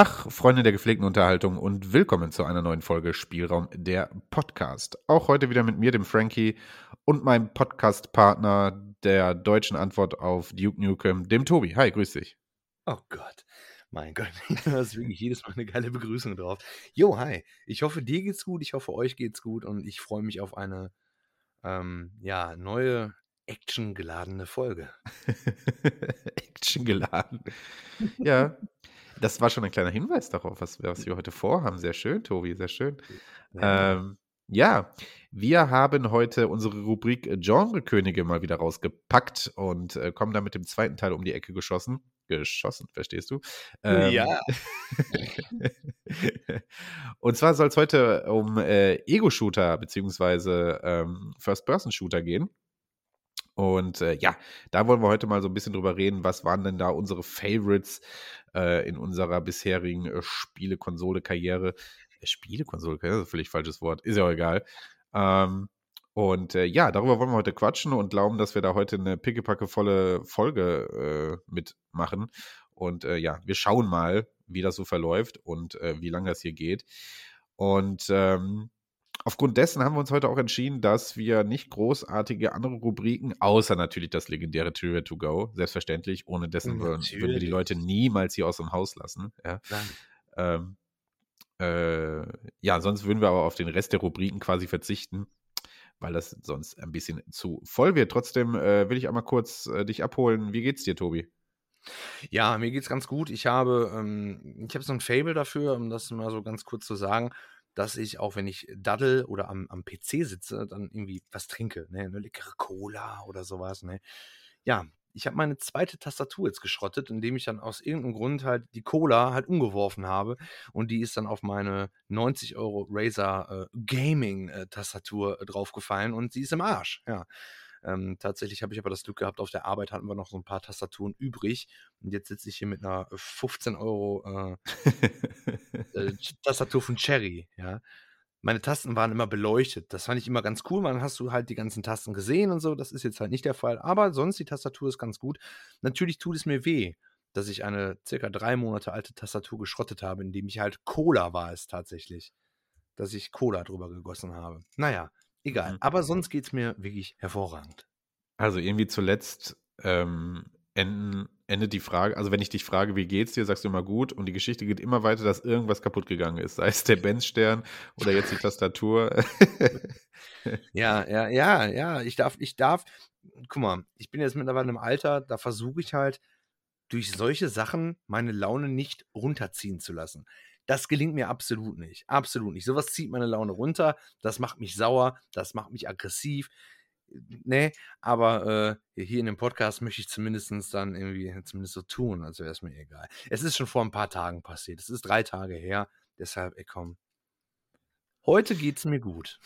Tag, Freunde der gepflegten Unterhaltung und willkommen zu einer neuen Folge Spielraum der Podcast. Auch heute wieder mit mir, dem Frankie und meinem Podcast-Partner der deutschen Antwort auf Duke Nukem, dem Tobi. Hi, grüß dich. Oh Gott, mein Gott, da ist wirklich jedes Mal eine geile Begrüßung drauf. Jo, hi. Ich hoffe, dir geht's gut, ich hoffe, euch geht's gut und ich freue mich auf eine ähm, ja, neue actiongeladene Folge. actiongeladen. Ja, das war schon ein kleiner Hinweis darauf, was, was wir heute vorhaben. Sehr schön, Tobi, sehr schön. Ja. Ähm, ja, wir haben heute unsere Rubrik Genre-Könige mal wieder rausgepackt und äh, kommen dann mit dem zweiten Teil um die Ecke geschossen. Geschossen, verstehst du? Ähm, ja. und zwar soll es heute um äh, Ego-Shooter bzw. ähm, First-Person-Shooter gehen. Und äh, ja, da wollen wir heute mal so ein bisschen drüber reden, was waren denn da unsere Favorites äh, in unserer bisherigen äh, Spiele-Konsole-Karriere. Äh, Spiele-Konsole-Karriere, völlig falsches Wort, ist ja auch egal. Ähm, und äh, ja, darüber wollen wir heute quatschen und glauben, dass wir da heute eine pickepackevolle Folge äh, mitmachen. Und äh, ja, wir schauen mal, wie das so verläuft und wie lange das hier geht. Und ähm, aufgrund dessen haben wir uns heute auch entschieden, dass wir nicht großartige andere Rubriken, außer natürlich das legendäre Trivia to Go, selbstverständlich, ohne dessen würden, würden wir die Leute niemals hier aus dem Haus lassen. Ja. Ähm, äh, ja, sonst würden wir aber auf den Rest der Rubriken quasi verzichten, weil das sonst ein bisschen zu voll wird. Trotzdem äh, will ich einmal kurz äh, dich abholen. Wie geht's dir, Tobi? Ja, mir geht's ganz gut. Ich habe, ähm, ich habe so ein Fable dafür, um das mal so ganz kurz zu sagen dass ich, auch wenn ich daddel oder am, am PC sitze, dann irgendwie was trinke. Ne? Eine leckere Cola oder sowas. Ne? Ja, ich habe meine zweite Tastatur jetzt geschrottet, indem ich dann aus irgendeinem Grund halt die Cola halt umgeworfen habe und die ist dann auf meine 90 Euro Razer äh, Gaming äh, Tastatur äh, draufgefallen und sie ist im Arsch. Ja. Ähm, tatsächlich habe ich aber das Glück gehabt, auf der Arbeit hatten wir noch so ein paar Tastaturen übrig. Und jetzt sitze ich hier mit einer 15 Euro äh, äh, Tastatur von Cherry, ja. Meine Tasten waren immer beleuchtet. Das fand ich immer ganz cool. Man hast du halt die ganzen Tasten gesehen und so. Das ist jetzt halt nicht der Fall. Aber sonst die Tastatur ist ganz gut. Natürlich tut es mir weh, dass ich eine circa drei Monate alte Tastatur geschrottet habe, indem ich halt Cola war es tatsächlich. Dass ich Cola drüber gegossen habe. Naja, Egal. Mhm. Aber sonst geht es mir wirklich hervorragend. Also irgendwie zuletzt ähm, enden, endet die Frage, also wenn ich dich frage, wie geht's dir, sagst du immer gut und die Geschichte geht immer weiter, dass irgendwas kaputt gegangen ist. Sei es der Benzstern oder jetzt die Tastatur. ja, ja, ja, ja. Ich darf, ich darf, guck mal, ich bin jetzt mittlerweile im Alter, da versuche ich halt durch solche Sachen meine Laune nicht runterziehen zu lassen. Das gelingt mir absolut nicht. Absolut nicht. Sowas zieht meine Laune runter. Das macht mich sauer. Das macht mich aggressiv. Nee, aber äh, hier in dem Podcast möchte ich zumindest dann irgendwie zumindest so tun, als wäre es mir egal. Es ist schon vor ein paar Tagen passiert. Es ist drei Tage her. Deshalb, ey, komm. Heute geht es mir gut.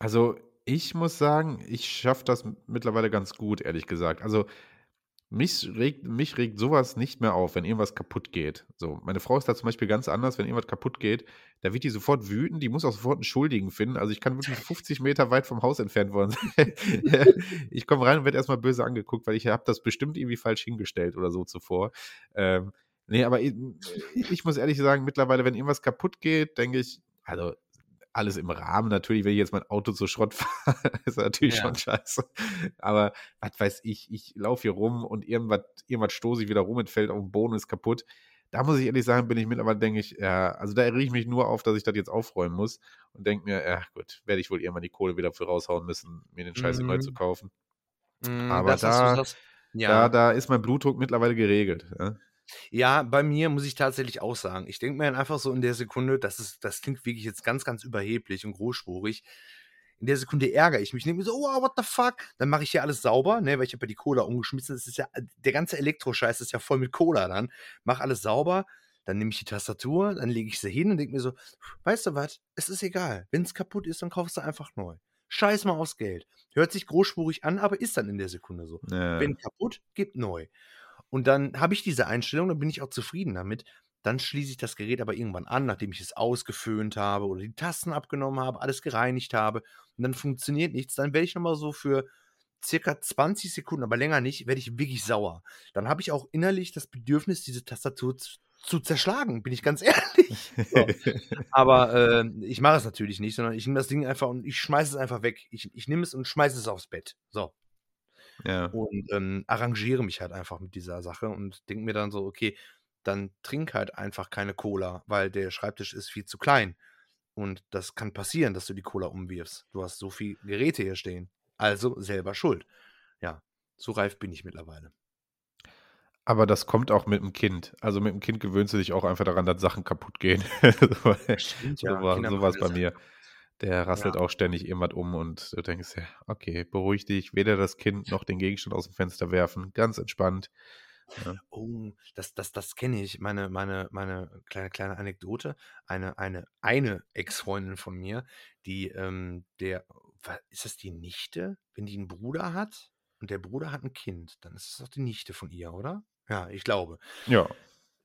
Also, ich muss sagen, ich schaffe das mittlerweile ganz gut, ehrlich gesagt. Also, mich regt, mich regt sowas nicht mehr auf, wenn irgendwas kaputt geht. So, meine Frau ist da zum Beispiel ganz anders, wenn irgendwas kaputt geht, da wird die sofort wütend, die muss auch sofort einen Schuldigen finden. Also ich kann wirklich 50 Meter weit vom Haus entfernt worden sein. ich komme rein und werde erstmal böse angeguckt, weil ich habe das bestimmt irgendwie falsch hingestellt oder so zuvor. Ähm, nee, aber ich, ich muss ehrlich sagen, mittlerweile, wenn irgendwas kaputt geht, denke ich, also alles im Rahmen. Natürlich, wenn ich jetzt mein Auto zu Schrott fahre, ist natürlich ja. schon scheiße. Aber was weiß ich, ich laufe hier rum und irgendwas, irgendwas stoße ich wieder rum und fällt auf den Boden und ist kaputt. Da muss ich ehrlich sagen, bin ich mittlerweile, denke ich, ja, also da erinnere ich mich nur auf, dass ich das jetzt aufräumen muss und denke mir, ja gut, werde ich wohl irgendwann die Kohle wieder für raushauen müssen, mir den Scheiß mhm. neu zu kaufen. Mhm, Aber da, ja. da, da ist mein Blutdruck mittlerweile geregelt. Ja? Ja, bei mir muss ich tatsächlich auch sagen. Ich denke mir dann einfach so in der Sekunde, das, ist, das klingt wirklich jetzt ganz, ganz überheblich und großspurig. In der Sekunde ärgere ich mich, denke mir so, oh, what the fuck? Dann mache ich hier alles sauber, ne, weil ich habe ja die Cola umgeschmissen. Das ist ja, der ganze Elektroscheiß ist ja voll mit Cola dann. Mach alles sauber, dann nehme ich die Tastatur, dann lege ich sie hin und denke mir so, weißt du was, es ist egal. Wenn es kaputt ist, dann kaufst du einfach neu. Scheiß mal aufs Geld. Hört sich großspurig an, aber ist dann in der Sekunde so. Ja. Wenn kaputt, gib neu. Und dann habe ich diese Einstellung, dann bin ich auch zufrieden damit. Dann schließe ich das Gerät aber irgendwann an, nachdem ich es ausgeföhnt habe oder die Tasten abgenommen habe, alles gereinigt habe und dann funktioniert nichts. Dann werde ich nochmal so für circa 20 Sekunden, aber länger nicht, werde ich wirklich sauer. Dann habe ich auch innerlich das Bedürfnis, diese Tastatur zu zerschlagen, bin ich ganz ehrlich. So. Aber äh, ich mache es natürlich nicht, sondern ich nehme das Ding einfach und ich schmeiße es einfach weg. Ich, ich nehme es und schmeiße es aufs Bett. So. Ja. Und ähm, arrangiere mich halt einfach mit dieser Sache und denke mir dann so, okay, dann trink halt einfach keine Cola, weil der Schreibtisch ist viel zu klein. Und das kann passieren, dass du die Cola umwirfst. Du hast so viel Geräte hier stehen. Also selber schuld. Ja, so reif bin ich mittlerweile. Aber das kommt auch mit dem Kind. Also mit dem Kind gewöhnst du dich auch einfach daran, dass Sachen kaputt gehen. Stimmt, so ja. war Kinder sowas machen bei mir. Der rasselt Ja. auch ständig irgendwas um und du denkst, ja, okay, beruhig dich, weder das Kind noch den Gegenstand aus dem Fenster werfen. Ganz entspannt. Oh, das, das, das kenne ich. Meine, meine, meine kleine, kleine Anekdote. Eine, eine, eine Ex-Freundin von mir, die, ähm, der, ist das die Nichte? Wenn die einen Bruder hat und der Bruder hat ein Kind, dann ist es doch die Nichte von ihr, oder? Ja, ich glaube. Ja.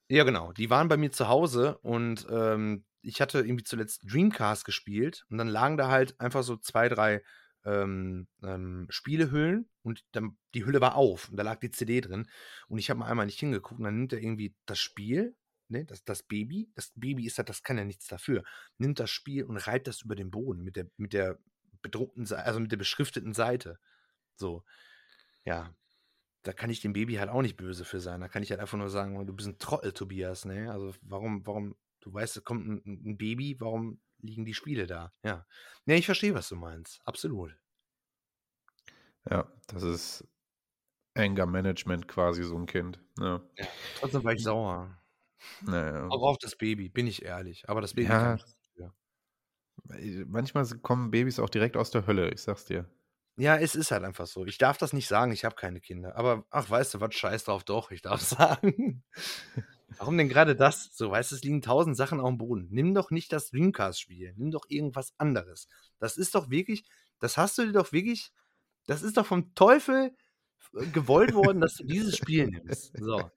Ja, genau. Die waren bei mir zu Hause und ähm, ich hatte irgendwie zuletzt Dreamcast gespielt und dann lagen da halt einfach so zwei, drei ähm, ähm, Spielehüllen und dann, die Hülle war auf und da lag die CD drin und ich habe mal einmal nicht hingeguckt und dann nimmt er irgendwie das Spiel, ne, das, das Baby, das Baby ist halt, das kann ja nichts dafür, nimmt das Spiel und reibt das über den Boden mit der, mit der bedruckten also mit der beschrifteten Seite. So, ja, da kann ich dem Baby halt auch nicht böse für sein. Da kann ich halt einfach nur sagen, du bist ein Trottel, Tobias, ne? Also warum, warum, du weißt, es kommt ein, ein Baby, warum liegen die Spiele da? Ja. Ne, ich verstehe, was du meinst. Absolut. Ja, das ist Anger Management quasi so ein Kind. Ja. Trotzdem war ich sauer. Naja. Auch auf das Baby, bin ich ehrlich. Aber das Baby Ja. kann dafür. Manchmal kommen Babys auch direkt aus der Hölle, ich sag's dir. Ja, es ist halt einfach so. Ich darf das nicht sagen, ich habe keine Kinder. Aber ach, weißt du was, scheiß drauf, doch, ich darf sagen. Warum denn gerade das? So, weißt du, es liegen tausend Sachen auf dem Boden. Nimm doch nicht das Dreamcast-Spiel, nimm doch irgendwas anderes. Das ist doch wirklich, das hast du dir doch wirklich, das ist doch vom Teufel äh, gewollt worden, dass du dieses Spiel nimmst. So.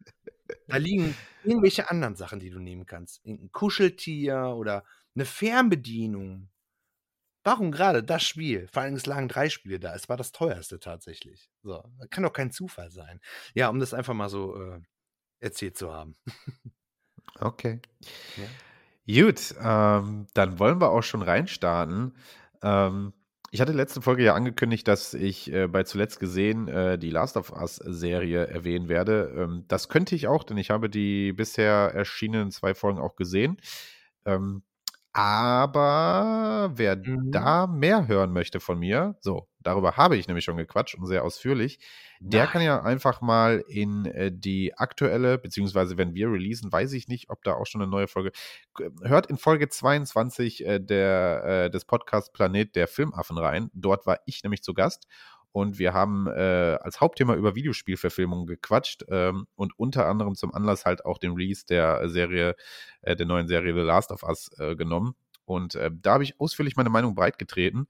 Da liegen irgendwelche anderen Sachen, die du nehmen kannst. Ein Kuscheltier oder eine Fernbedienung. Warum gerade das Spiel? Vor allem, es lagen drei Spiele da. Es war das teuerste tatsächlich. So, kann doch kein Zufall sein. Ja, um das einfach mal so äh, erzählt zu haben. Okay. Gut, ähm, dann wollen wir auch schon reinstarten. Ähm, ich hatte letzte Folge ja angekündigt, dass ich äh, bei zuletzt gesehen äh, die Last of Us-Serie erwähnen werde. Ähm, das könnte ich auch, denn ich habe die bisher erschienenen zwei Folgen auch gesehen. Ähm, aber wer Mhm. da mehr hören möchte von mir, so, darüber habe ich nämlich schon gequatscht und sehr ausführlich, der kann Nein. ja einfach mal in äh, die aktuelle, beziehungsweise wenn wir releasen, weiß ich nicht, ob da auch schon eine neue Folge. Hört in Folge 22 äh, der, äh, des Podcasts Planet der Filmaffen rein. Dort war ich nämlich zu Gast und wir haben äh, als Hauptthema über Videospielverfilmungen gequatscht ähm, und unter anderem zum Anlass halt auch den Release der Serie, äh, der neuen Serie The Last of Us äh, genommen. Und da habe ich ausführlich meine Meinung breitgetreten.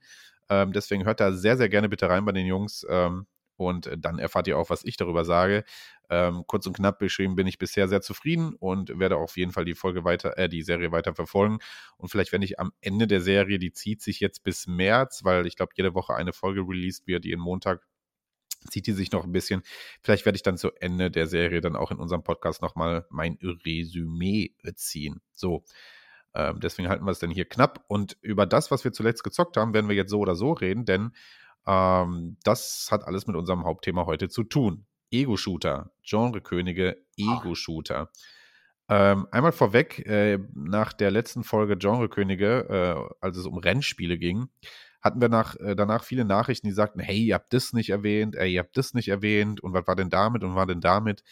Ähm, deswegen hört da sehr, sehr gerne bitte rein bei den Jungs. Ähm, und äh, dann erfahrt ihr auch, was ich darüber sage. Ähm, kurz und knapp beschrieben bin ich bisher sehr zufrieden und werde auf jeden Fall die Folge weiter, äh, die Serie weiter verfolgen. Und vielleicht, wenn ich am Ende der Serie, die zieht sich jetzt bis März, weil ich glaube, jede Woche eine Folge released wird, jeden Montag zieht die sich noch ein bisschen. Vielleicht werde ich dann zu Ende der Serie dann auch in unserem Podcast nochmal mein Resümee ziehen. So. Ähm, deswegen halten wir es denn hier knapp. Und über das, was wir zuletzt gezockt haben, werden wir jetzt so oder so reden, denn ähm, das hat alles mit unserem Hauptthema heute zu tun. Ego-Shooter, Genre-Könige, Ego-Shooter. Ähm, einmal vorweg, äh, nach der letzten Folge Genre-Könige, äh, als es um Rennspiele ging, hatten wir nach, äh, danach viele Nachrichten, die sagten, hey, ihr habt das nicht erwähnt, ey, ihr habt das nicht erwähnt und was war denn damit und was war denn damit?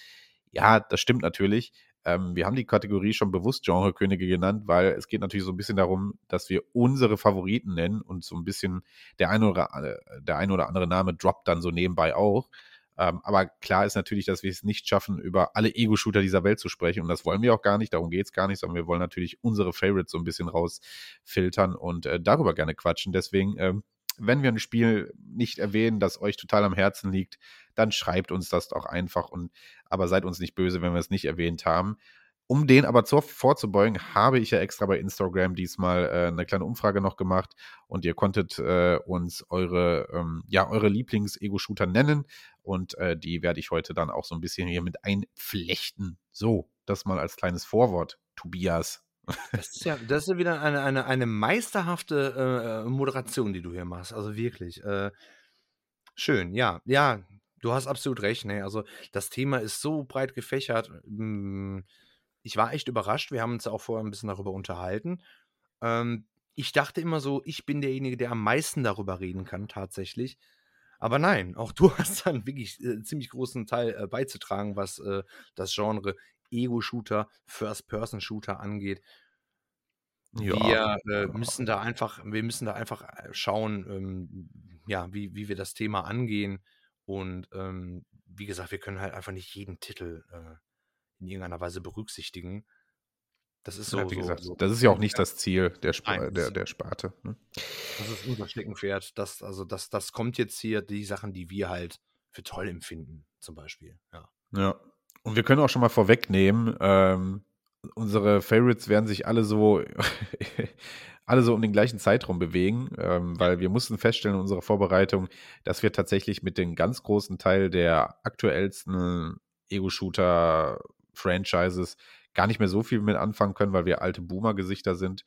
Ja, das stimmt natürlich. Ähm, wir haben die Kategorie schon bewusst Genre-Könige genannt, weil es geht natürlich so ein bisschen darum, dass wir unsere Favoriten nennen und so ein bisschen der eine oder, äh, der ein oder andere Name droppt dann so nebenbei auch. Ähm, aber klar ist natürlich, dass wir es nicht schaffen, über alle Ego-Shooter dieser Welt zu sprechen. Und das wollen wir auch gar nicht, darum geht es gar nicht, sondern wir wollen natürlich unsere Favorites so ein bisschen rausfiltern und äh, darüber gerne quatschen. Deswegen, ähm, wenn wir ein Spiel nicht erwähnen, das euch total am Herzen liegt, dann schreibt uns das doch einfach und aber seid uns nicht böse, wenn wir es nicht erwähnt haben. Um den aber zur, vorzubeugen, habe ich ja extra bei Instagram diesmal äh, eine kleine Umfrage noch gemacht und ihr konntet äh, uns eure, ähm, ja, eure Lieblings-Ego-Shooter nennen und äh, die werde ich heute dann auch so ein bisschen hier mit einflechten. So, das mal als kleines Vorwort, Tobias. Das ist ja, das ist wieder eine, eine, eine meisterhafte äh, Moderation, die du hier machst. Also wirklich. Äh, schön, ja. Ja, du hast absolut recht. Ne? Also das Thema ist so breit gefächert. Hm, ich war echt überrascht. Wir haben uns auch vorher ein bisschen darüber unterhalten. Ähm, ich dachte immer so, ich bin derjenige, der am meisten darüber reden kann, tatsächlich. Aber nein, auch du hast dann wirklich äh, ziemlich großen Teil äh, beizutragen, was äh, das Genre Ego-Shooter, First-Person-Shooter angeht. Ja, wir äh, müssen da einfach, wir müssen da einfach äh, schauen, ähm, ja, wie, wie wir das Thema angehen. Und ähm, wie gesagt, wir können halt einfach nicht jeden Titel äh, in irgendeiner Weise berücksichtigen. Das ist so, ja, wie so, gesagt, so, das ist ja auch nicht das Ziel der, Sp Nein, der, der Sparte. Ne? Das ist unser Steckenpferd. Das, also das, das kommt jetzt hier, die Sachen, die wir halt für toll empfinden, zum Beispiel. Ja. Ja. Und wir können auch schon mal vorwegnehmen, ähm, unsere Favorites werden sich alle so, alle so um den gleichen Zeitraum bewegen, ähm, weil wir mussten feststellen in unserer Vorbereitung, dass wir tatsächlich mit dem ganz großen Teil der aktuellsten Ego-Shooter-Franchises gar nicht mehr so viel mit anfangen können, weil wir alte Boomer-Gesichter sind.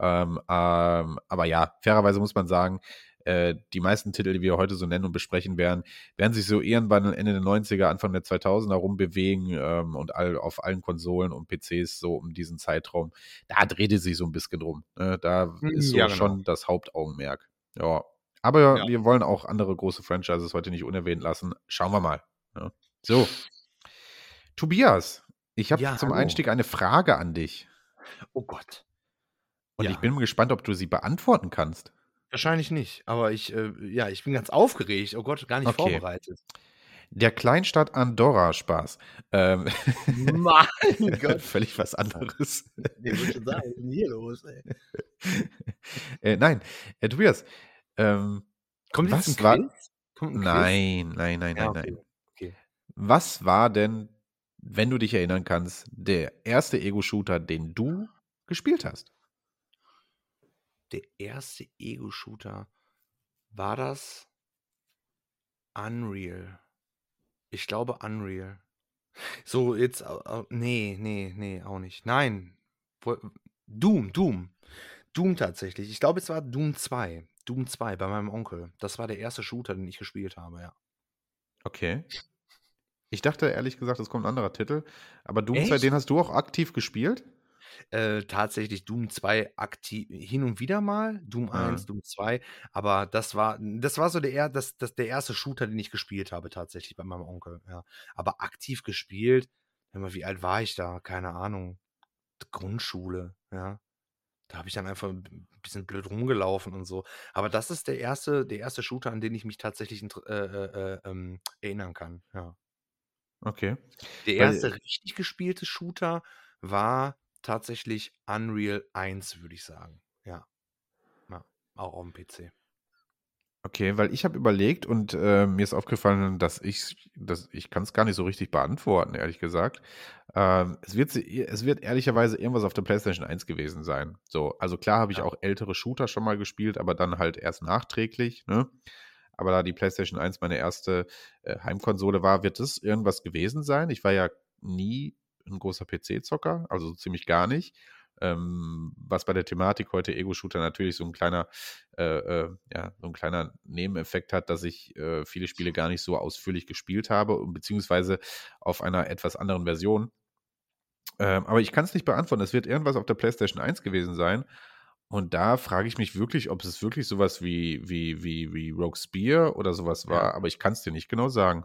Ähm, ähm, aber ja, fairerweise muss man sagen, äh, die meisten Titel, die wir heute so nennen und besprechen werden, werden sich so irgendwann Ende der 90er, Anfang der 2000er rumbewegen ähm, und all, auf allen Konsolen und PCs so um diesen Zeitraum. Da dreht es sich so ein bisschen drum. Ne? Da mhm, ist so ja, genau. schon das Hauptaugenmerk. Ja. Aber ja. wir wollen auch andere große Franchises heute nicht unerwähnt lassen. Schauen wir mal. Ja. So. Tobias, ich habe ja, zum hallo. Einstieg eine Frage an dich. Oh Gott. Und ich bin gespannt, ob du sie beantworten kannst. Wahrscheinlich nicht, aber ich, äh, ja, ich bin ganz aufgeregt. Oh Gott, gar nicht okay. vorbereitet. Der Kleinstadt Andorra Spaß. Ähm, mein Gott. Völlig was anderes. Nee, würde schon sagen, was ist denn hier los, ey? äh, nein, äh, Tobias, ähm, Kommt was jetzt war. Kommt nein, nein, nein, ja, nein, okay. nein. Okay. Was war denn, wenn du dich erinnern kannst, der erste Ego-Shooter, den du gespielt hast? der erste Ego-Shooter. War das Unreal? Ich glaube Unreal. So, jetzt, äh, nee, nee, nee, auch nicht. Nein. Doom, Doom. Doom tatsächlich. Ich glaube, es war Doom 2. Doom 2 bei meinem Onkel. Das war der erste Shooter, den ich gespielt habe, ja. Okay. Ich dachte ehrlich gesagt, es kommt ein anderer Titel. Aber Doom Echt? 2, den hast du auch aktiv gespielt? Äh, tatsächlich Doom 2 aktiv hin und wieder mal, Doom 1, ja. Doom 2, aber das war das war so der das, das der erste Shooter, den ich gespielt habe tatsächlich bei meinem Onkel, ja. Aber aktiv gespielt, wie alt war ich da? Keine Ahnung. Grundschule, ja. Da habe ich dann einfach ein bisschen blöd rumgelaufen und so. Aber das ist der erste, der erste Shooter, an den ich mich tatsächlich äh, äh, äh, ähm, erinnern kann, ja. Okay. Der erste Weil, richtig gespielte Shooter war tatsächlich Unreal 1, würde ich sagen. Ja. ja. Auch auf dem PC. Okay, weil ich habe überlegt und äh, mir ist aufgefallen, dass ich, dass ich kann es gar nicht so richtig beantworten, ehrlich gesagt. Ähm, es, wird, es wird ehrlicherweise irgendwas auf der PlayStation 1 gewesen sein. So, also klar habe ich ja. auch ältere Shooter schon mal gespielt, aber dann halt erst nachträglich. Ne? Aber da die PlayStation 1 meine erste äh, Heimkonsole war, wird es irgendwas gewesen sein. Ich war ja nie ein großer PC-Zocker, also so ziemlich gar nicht. Ähm, was bei der Thematik heute Ego-Shooter natürlich so ein kleiner, äh, äh, ja, so ein kleiner Nebeneffekt hat, dass ich äh, viele Spiele gar nicht so ausführlich gespielt habe, beziehungsweise auf einer etwas anderen Version. Ähm, aber ich kann es nicht beantworten. Es wird irgendwas auf der PlayStation 1 gewesen sein. Und da frage ich mich wirklich, ob es wirklich sowas wie, wie, wie, wie Rogue Spear oder sowas war, ja. aber ich kann es dir nicht genau sagen.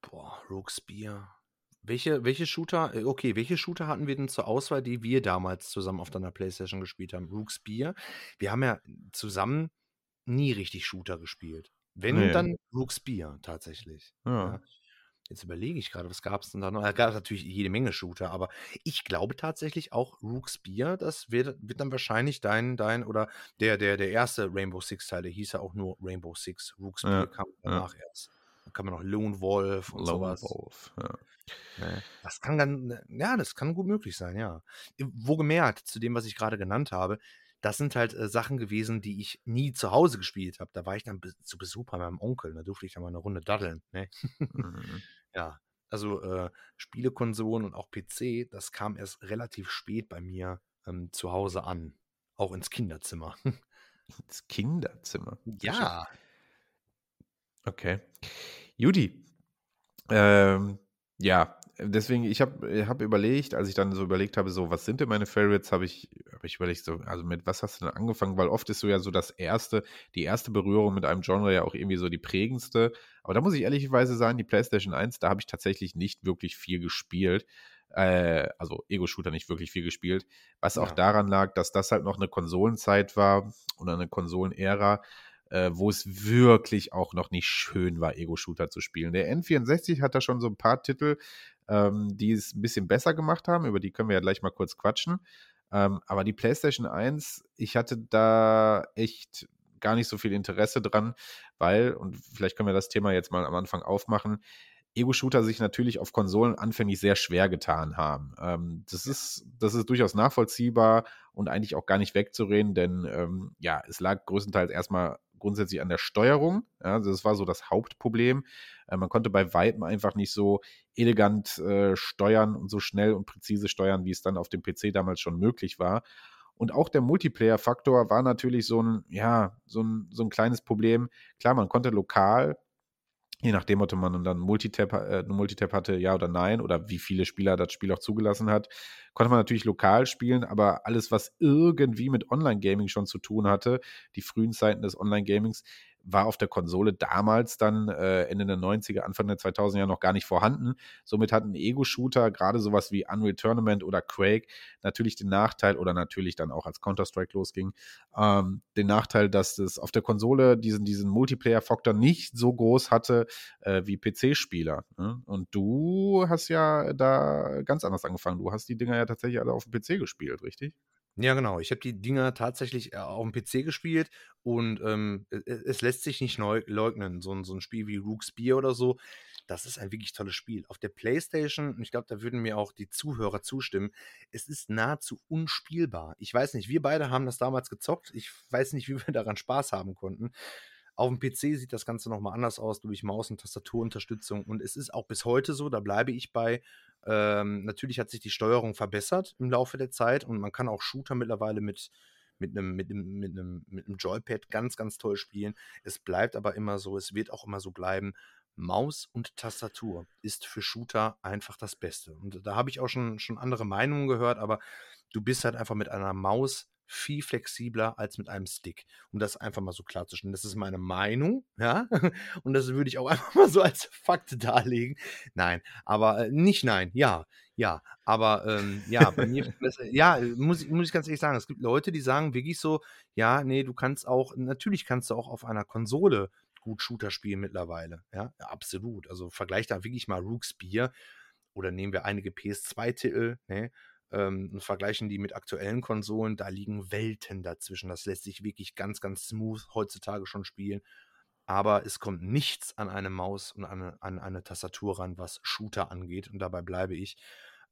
Boah, Rogue Spear. Welche, welche Shooter, äh, okay, welche Shooter hatten wir denn zur Auswahl, die wir damals zusammen auf deiner Playstation gespielt haben? Rook's Beer. Wir haben ja zusammen nie richtig Shooter gespielt. Wenn, nee. dann Rook's Beer tatsächlich. Ja. Ja. Jetzt überlege ich gerade, was gab es denn da noch? Es gab natürlich jede Menge Shooter, aber ich glaube tatsächlich auch Rook's Beer, das wird, wird dann wahrscheinlich dein, dein, oder der, der, der erste Rainbow Six Teil, der hieß ja auch nur Rainbow Six. Rook's ja. Beer kam danach erst. Da kann man noch Lone Wolf und Lone sowas. Wolf, ja. Ne? Das kann dann, ja, das kann gut möglich sein, ja. Wo gemerkt, zu dem, was ich gerade genannt habe, das sind halt äh, Sachen gewesen, die ich nie zu Hause gespielt habe. Da war ich dann be zu Besuch bei meinem Onkel, da durfte ich dann mal eine Runde daddeln. Ne? Mhm. Ja, also äh, Spielekonsolen und auch PC, das kam erst relativ spät bei mir ähm, zu Hause an. Auch ins Kinderzimmer. Ins Kinderzimmer. Ja. Okay. Judy, ähm, ja, deswegen, ich habe hab überlegt, als ich dann so überlegt habe, so, was sind denn meine Favorites, habe ich, hab ich überlegt, so, also mit was hast du denn angefangen? Weil oft ist so ja so das erste, die erste Berührung mit einem Genre ja auch irgendwie so die prägendste. Aber da muss ich ehrlicherweise sagen, die PlayStation 1, da habe ich tatsächlich nicht wirklich viel gespielt. Äh, also Ego-Shooter nicht wirklich viel gespielt. Was auch Ja. daran lag, dass das halt noch eine Konsolenzeit war oder eine Konsolenära, äh, wo es wirklich auch noch nicht schön war, Ego-Shooter zu spielen. Der N64 hat da schon so ein paar Titel, ähm, die es ein bisschen besser gemacht haben. Über die können wir ja gleich mal kurz quatschen. Ähm, aber die PlayStation 1, ich hatte da echt gar nicht so viel Interesse dran, weil, und vielleicht können wir das Thema jetzt mal am Anfang aufmachen, Ego-Shooter sich natürlich auf Konsolen anfänglich sehr schwer getan haben. Ähm, das, ist, das ist durchaus nachvollziehbar und eigentlich auch gar nicht wegzureden, denn ähm, ja, es lag größtenteils erstmal grundsätzlich an der Steuerung. Ja, also das war so das Hauptproblem. Äh, man konnte bei Weitem einfach nicht so elegant äh, steuern und so schnell und präzise steuern, wie es dann auf dem PC damals schon möglich war. Und auch der Multiplayer-Faktor war natürlich so ein, ja, so ein, so ein kleines Problem. Klar, man konnte lokal je nachdem, ob man dann Multitap, äh, Multitap hatte, ja oder nein, oder wie viele Spieler das Spiel auch zugelassen hat, konnte man natürlich lokal spielen, aber alles, was irgendwie mit Online-Gaming schon zu tun hatte, die frühen Zeiten des Online-Gamings, war auf der Konsole damals dann äh, Ende der 90er, Anfang der 2000er ja noch gar nicht vorhanden. Somit hat ein Ego-Shooter, gerade sowas wie Unreal Tournament oder Quake, natürlich den Nachteil, oder natürlich dann auch als Counter-Strike losging, ähm, den Nachteil, dass es auf der Konsole diesen, diesen Multiplayer-Faktor nicht so groß hatte äh, wie PC-Spieler. Ne? Und du hast ja da ganz anders angefangen. Du hast die Dinger ja tatsächlich alle auf dem PC gespielt, richtig? Ja, genau. Ich habe die Dinger tatsächlich äh, auf dem PC gespielt und ähm, e- e- es lässt sich nicht neu leugnen. So ein, so ein Spiel wie Rook's Beer oder so, das ist ein wirklich tolles Spiel. Auf der PlayStation, und ich glaube, da würden mir auch die Zuhörer zustimmen, es ist nahezu unspielbar. Ich weiß nicht, wir beide haben das damals gezockt. Ich weiß nicht, wie wir daran Spaß haben konnten. Auf dem PC sieht das Ganze nochmal anders aus, durch Maus- und Tastaturunterstützung. Und es ist auch bis heute so, da bleibe ich bei. Ähm, natürlich hat sich die Steuerung verbessert im Laufe der Zeit und man kann auch Shooter mittlerweile mit, mit einem mit einem, mit einem, mit einem Joypad ganz, ganz toll spielen. Es bleibt aber immer so, es wird auch immer so bleiben. Maus und Tastatur ist für Shooter einfach das Beste. Und da habe ich auch schon, schon andere Meinungen gehört, aber du bist halt einfach mit einer Maus viel flexibler als mit einem Stick. Um das einfach mal so klarzustellen. Das ist meine Meinung, ja. Und das würde ich auch einfach mal so als Fakt darlegen. Nein, aber äh, nicht nein, ja, ja. Aber ähm, ja, bei mir, ja, muss, ich- muss ich ganz ehrlich sagen, es gibt Leute, die sagen wirklich so, ja, nee, du kannst auch, natürlich kannst du auch auf einer Konsole gut Shooter spielen mittlerweile. Ja, absolut. Also vergleich da wirklich mal Rook's Beer oder nehmen wir einige PS2-Titel, ne? Ähm, und vergleichen die mit aktuellen Konsolen, da liegen Welten dazwischen. Das lässt sich wirklich ganz, ganz smooth heutzutage schon spielen. Aber es kommt nichts an eine Maus und an eine, an eine Tastatur ran, was Shooter angeht. Und dabei bleibe ich.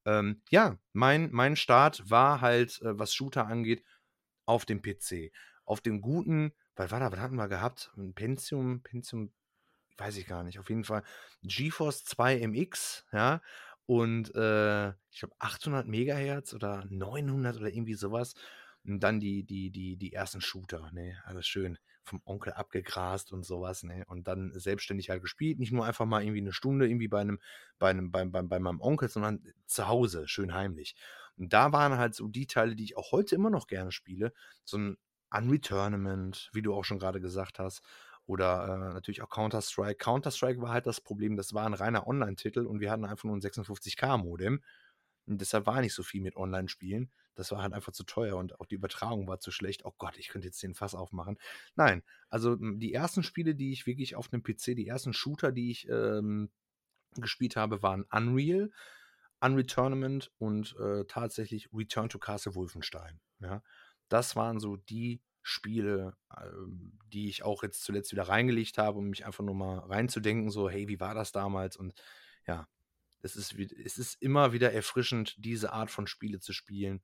Ähm, ja, mein, mein Start war halt, äh, was Shooter angeht, auf dem PC. Auf dem guten, was war da, was hatten wir gehabt? Ein Pentium, Pentium, weiß ich gar nicht. Auf jeden Fall GeForce 2 MX, ja. Und äh, ich glaube 800 Megahertz oder 900 oder irgendwie sowas. Und dann die, die, die, die ersten Shooter, ne, alles schön vom Onkel abgegrast und sowas, ne, und dann selbstständig halt gespielt. Nicht nur einfach mal irgendwie eine Stunde irgendwie bei einem, bei einem, bei, bei, bei meinem Onkel, sondern zu Hause, schön heimlich. Und da waren halt so die Teile, die ich auch heute immer noch gerne spiele. So ein Unreal Tournament, wie du auch schon gerade gesagt hast. Oder äh, natürlich auch Counter-Strike. Counter-Strike war halt das Problem, das war ein reiner Online-Titel und wir hatten einfach nur ein 56K-Modem. Und deshalb war nicht so viel mit Online-Spielen. Das war halt einfach zu teuer und auch die Übertragung war zu schlecht. Oh Gott, ich könnte jetzt den Fass aufmachen. Nein, also m, die ersten Spiele, die ich wirklich auf einem PC, die ersten Shooter, die ich ähm, gespielt habe, waren Unreal, Unreal Tournament und äh, tatsächlich Return to Castle Wolfenstein. Ja, das waren so die Spiele, ähm, die ich auch jetzt zuletzt wieder reingelegt habe, um mich einfach nur mal reinzudenken, so, hey, wie war das damals? Und ja, es ist, es ist immer wieder erfrischend, diese Art von Spiele zu spielen.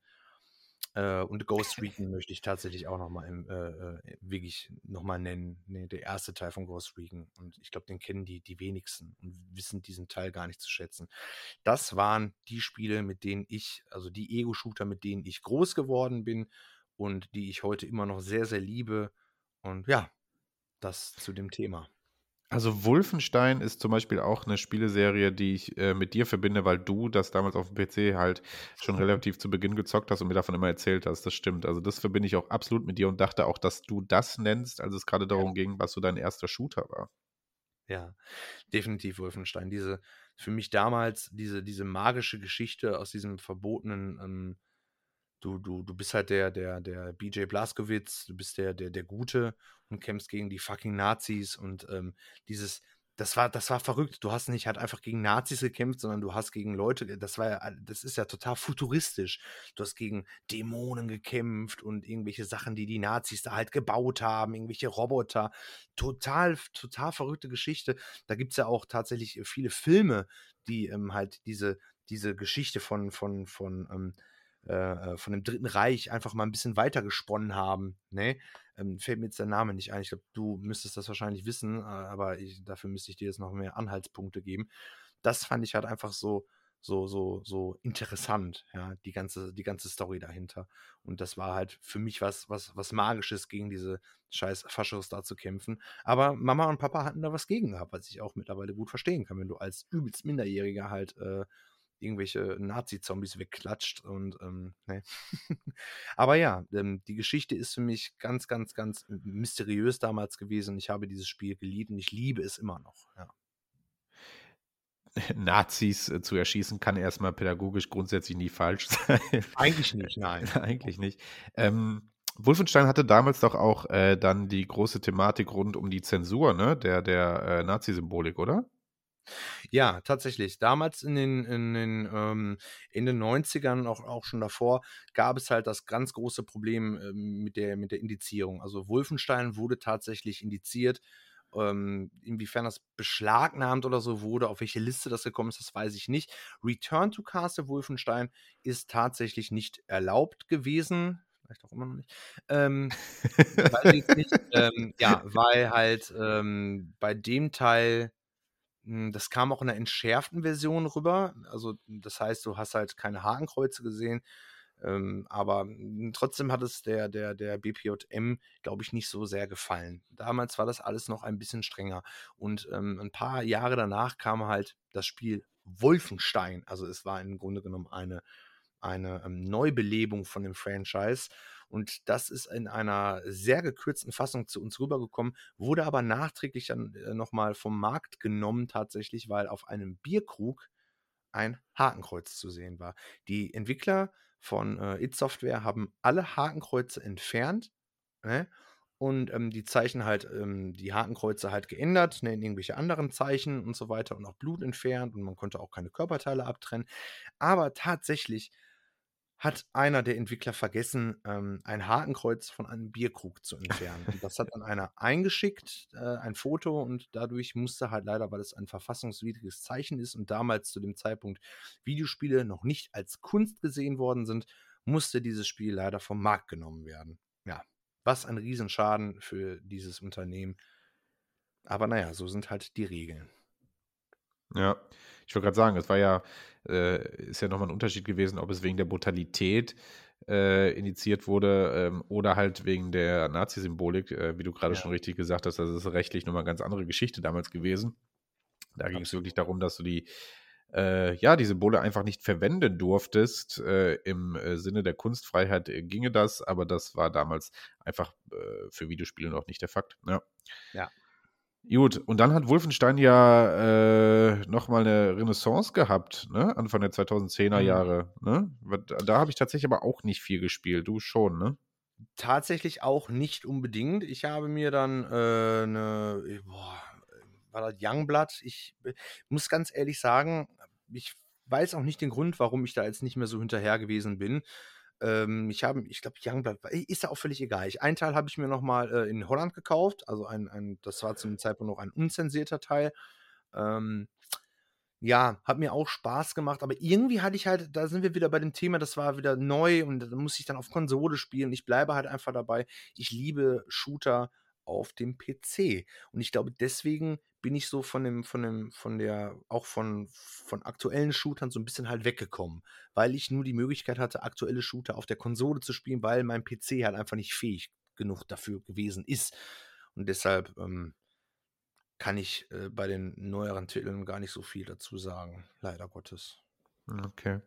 Äh, und Ghost Recon möchte ich tatsächlich auch nochmal äh, äh, wirklich nochmal nennen. Nee, der erste Teil von Ghost Recon. Und ich glaube, den kennen die, die wenigsten und wissen diesen Teil gar nicht zu schätzen. Das waren die Spiele, mit denen ich, also die Ego-Shooter, mit denen ich groß geworden bin und die ich heute immer noch sehr, sehr liebe. Und ja, das zu dem Thema. Also Wolfenstein ist zum Beispiel auch eine Spieleserie, die ich äh, mit dir verbinde, weil du das damals auf dem PC halt schon relativ zu Beginn gezockt hast und mir davon immer erzählt hast. Das stimmt. Also das verbinde ich auch absolut mit dir und dachte auch, dass du das nennst, als es gerade darum ging, was so dein erster Shooter war. Ja, definitiv Wolfenstein. Diese, für mich damals, diese, diese magische Geschichte aus diesem verbotenen ähm, du, du, du bist halt der, der, der BJ Blaskowitz, du bist der, der, der Gute und kämpfst gegen die fucking Nazis und ähm, dieses, das war, das war verrückt. Du hast nicht halt einfach gegen Nazis gekämpft, sondern du hast gegen Leute, das war ja, das ist ja total futuristisch. Du hast gegen Dämonen gekämpft und irgendwelche Sachen, die die Nazis da halt gebaut haben, irgendwelche Roboter. Total, total verrückte Geschichte. Da gibt es ja auch tatsächlich viele Filme, die ähm, halt diese, diese Geschichte von, von, von, ähm, äh, äh, von dem Dritten Reich einfach mal ein bisschen weiter gesponnen haben. Ne? Ähm, fällt mir jetzt der Name nicht ein. Ich glaube, du müsstest das wahrscheinlich wissen, äh, aber ich, dafür müsste ich dir jetzt noch mehr Anhaltspunkte geben. Das fand ich halt einfach so, so, so, so interessant, ja, die ganze, die ganze Story dahinter. Und das war halt für mich was, was, was Magisches, gegen diese scheiß Faschos da zu kämpfen. Aber Mama und Papa hatten da was gegen gehabt, was ich auch mittlerweile gut verstehen kann, wenn du als übelst Minderjähriger halt äh, irgendwelche Nazi-Zombies wegklatscht und ähm, ne. Aber ja, ähm, die Geschichte ist für mich ganz, ganz, ganz mysteriös damals gewesen. Ich habe dieses Spiel geliebt und ich liebe es immer noch. Ja. Nazis äh, zu erschießen kann erstmal pädagogisch grundsätzlich nie falsch sein. Eigentlich nicht, nein. Eigentlich nicht. Ähm, Wolfenstein hatte damals doch auch äh, dann die große Thematik rund um die Zensur, ne, der, der äh, Nazi-Symbolik, oder? Ja, tatsächlich. Damals in den, in den, ähm, in den 90ern, auch, auch schon davor, gab es halt das ganz große Problem ähm, mit, der, mit der Indizierung. Also Wolfenstein wurde tatsächlich indiziert. Ähm, inwiefern das beschlagnahmt oder so wurde, auf welche Liste das gekommen ist, das weiß ich nicht. Return to Castle Wolfenstein ist tatsächlich nicht erlaubt gewesen. Vielleicht auch immer noch nicht. Ähm, weiß ich nicht. Ähm, ja, weil halt ähm, bei dem Teil das kam auch in einer entschärften Version rüber. Also, das heißt, du hast halt keine Hakenkreuze gesehen. Ähm, aber hm, trotzdem hat es der, der, der BPJM, glaube ich, nicht so sehr gefallen. Damals war das alles noch ein bisschen strenger. Und ähm, ein paar Jahre danach kam halt das Spiel Wolfenstein. Also es war im Grunde genommen eine, eine ähm, Neubelebung von dem Franchise. Und das ist in einer sehr gekürzten Fassung zu uns rübergekommen, wurde aber nachträglich dann äh, nochmal vom Markt genommen tatsächlich, weil auf einem Bierkrug ein Hakenkreuz zu sehen war. Die Entwickler von äh, It Software haben alle Hakenkreuze entfernt ne? und ähm, die Zeichen halt, ähm, die Hakenkreuze halt geändert, ne, in irgendwelche anderen Zeichen und so weiter und auch Blut entfernt und man konnte auch keine Körperteile abtrennen. Aber tatsächlich hat einer der Entwickler vergessen, ähm, ein Hakenkreuz von einem Bierkrug zu entfernen. Und das hat dann einer eingeschickt, äh, ein Foto, und dadurch musste halt leider, weil es ein verfassungswidriges Zeichen ist und damals zu dem Zeitpunkt Videospiele noch nicht als Kunst gesehen worden sind, musste dieses Spiel leider vom Markt genommen werden. Ja, was ein Riesenschaden für dieses Unternehmen. Aber naja, so sind halt die Regeln. Ja, ich wollte gerade sagen, es war ja, äh, ist ja nochmal ein Unterschied gewesen, ob es wegen der Brutalität äh, initiiert wurde ähm, oder halt wegen der Nazi-Symbolik, äh, wie du gerade ja. schon richtig gesagt hast. Das ist rechtlich nochmal eine ganz andere Geschichte damals gewesen. Da ging es wirklich darum, dass du die, äh, ja, die Symbole einfach nicht verwenden durftest. Äh, Im äh, Sinne der Kunstfreiheit ginge das, aber das war damals einfach für Videospiele noch nicht der Fakt. Ja. ja. Gut, und dann hat Wolfenstein ja äh, nochmal eine Renaissance gehabt, ne? Anfang der 2010er mhm. Jahre. Ne? Da habe ich tatsächlich aber auch nicht viel gespielt. Du schon, ne? Tatsächlich auch nicht unbedingt. Ich habe mir dann äh, eine, äh, boah, war das Youngblood? Ich muss ganz ehrlich sagen, ich weiß auch nicht den Grund, warum ich da jetzt nicht mehr so hinterher gewesen bin. Ähm, ich habe, ich glaube, Youngblood, ist ja auch völlig egal. Ich, einen Teil habe ich mir nochmal äh, in Holland gekauft, also ein, ein, das war zum Zeitpunkt noch ein unzensierter Teil. Ähm, ja, hat mir auch Spaß gemacht, aber irgendwie hatte ich halt, da sind wir wieder bei dem Thema, das war wieder neu und da muss ich dann auf Konsole spielen. Ich bleibe halt einfach dabei. Ich liebe Shooter auf dem PC. Und ich glaube, deswegen bin ich so von dem, von dem, von der, auch von, von aktuellen Shootern so ein bisschen halt weggekommen, weil ich nur die Möglichkeit hatte, aktuelle Shooter auf der Konsole zu spielen, weil mein PC halt einfach nicht fähig genug dafür gewesen ist. Und deshalb ähm, kann ich äh, bei den neueren Titeln gar nicht so viel dazu sagen, leider Gottes. Okay.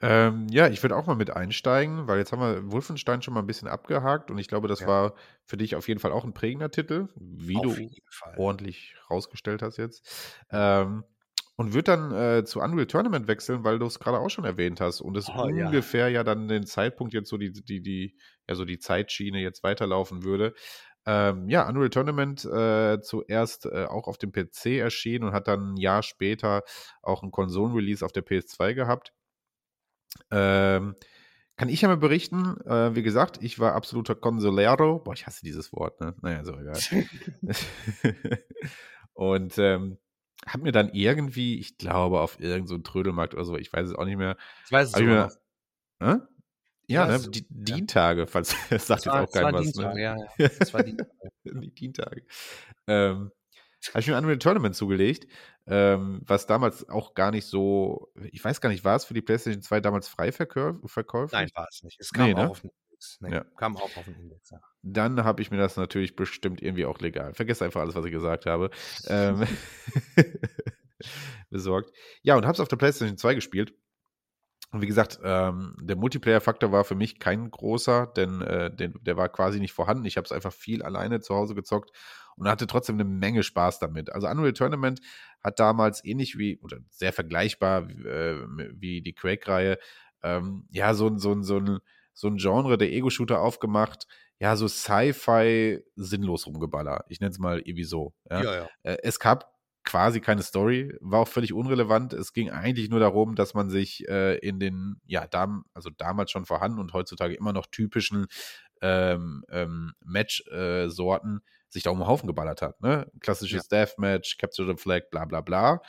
Ähm, ja, ich würde auch mal mit einsteigen, weil jetzt haben wir Wolfenstein schon mal ein bisschen abgehakt und ich glaube, das Ja. war für dich auf jeden Fall auch ein prägender Titel, wie Auf du ordentlich rausgestellt hast jetzt. Ähm, und würde dann äh, zu Unreal Tournament wechseln, weil du es gerade auch schon erwähnt hast und es Oh, ja. ungefähr ja dann den Zeitpunkt jetzt so die, die, die, ja, so die Zeitschiene jetzt weiterlaufen würde. Ähm, ja, Unreal Tournament äh, zuerst äh, auch auf dem PC erschienen und hat dann ein Jahr später auch ein Konsolenrelease auf der PS2 gehabt. Ähm, kann ich ja mal berichten, äh, wie gesagt, ich war absoluter Consolero. Boah, ich hasse dieses Wort, ne? Naja, so egal. und ähm, hab mir dann irgendwie, ich glaube, auf irgendeinem so Trödelmarkt oder so, ich weiß es auch nicht mehr. Ich weiß es ich sogar noch. Hä? Ja, weiß ne? Die, ja. Dientage, falls das sagt Es jetzt war, auch war kein was. Dienstag, Ne? ja, ja. Es war Dienstag. die Dientage. Ähm, habe ich mir Unreal Tournament zugelegt, ähm, was damals auch gar nicht so, ich weiß gar nicht, war es für die PlayStation 2 damals frei verkäuflich? Nein, war es nicht. Es kam Nee, ne? auch auf den Index. Nee, Ja. kam auch auf den Index, ja. Dann habe ich mir das natürlich bestimmt irgendwie auch legal. Vergesst einfach alles, was ich gesagt habe. Ähm, besorgt. Ja, und habe es auf der PlayStation 2 gespielt. Und wie gesagt, ähm, der Multiplayer-Faktor war für mich kein großer, denn äh, den, der war quasi nicht vorhanden. Ich habe es einfach viel alleine zu Hause gezockt und hatte trotzdem eine Menge Spaß damit. Also Unreal Tournament hat damals ähnlich wie, oder sehr vergleichbar äh, wie die Quake-Reihe, ähm, ja, so, ein- so, so, ein, so ein Genre der Ego-Shooter aufgemacht. Ja, so Sci-Fi sinnlos rumgeballer. Ich nenne es mal irgendwie so. Ja? Ja, ja. Äh, es gab quasi keine Story, war auch völlig unrelevant. Es ging eigentlich nur darum, dass man sich äh, in den, ja, dam also damals schon vorhanden und heutzutage immer noch typischen ähm, ähm, Match-Sorten sich da um den Haufen geballert hat. Ne? Klassisches Deathmatch, Capture the Flag, bla bla bla.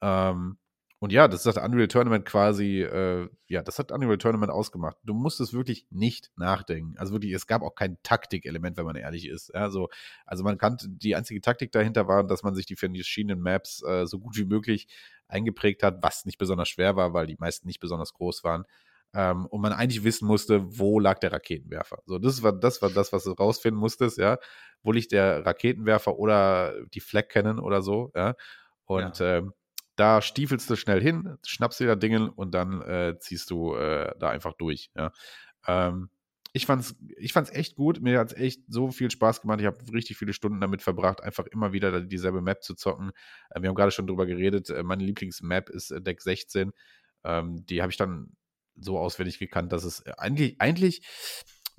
Ähm, und ja, das hat Unreal Tournament quasi, äh, ja, das hat Unreal Tournament ausgemacht. Du musstest wirklich nicht nachdenken. Also wirklich, es gab auch kein Taktikelement, wenn man ehrlich ist. Ja, so, also man kannte, die einzige Taktik dahinter war, dass man sich die verschiedenen Maps äh, so gut wie möglich eingeprägt hat, was nicht besonders schwer war, weil die meisten nicht besonders groß waren. Ähm, und man eigentlich wissen musste, wo lag der Raketenwerfer. So, das war das, war das was du rausfinden musstest, ja. Wo liegt der Raketenwerfer oder die Flag Cannon oder so, ja. Und ähm, da stiefelst du schnell hin, schnappst dir da Dingen und dann äh, ziehst du äh, da einfach durch. Ja. Ähm, ich fand's, ich fand's echt gut. Mir hat's echt so viel Spaß gemacht. Ich habe richtig viele Stunden damit verbracht, einfach immer wieder dieselbe Map zu zocken. Äh, wir haben gerade schon drüber geredet. Äh, meine Lieblingsmap ist äh, Deck 16. Ähm, die habe ich dann so auswendig gekannt, dass es eigentlich, eigentlich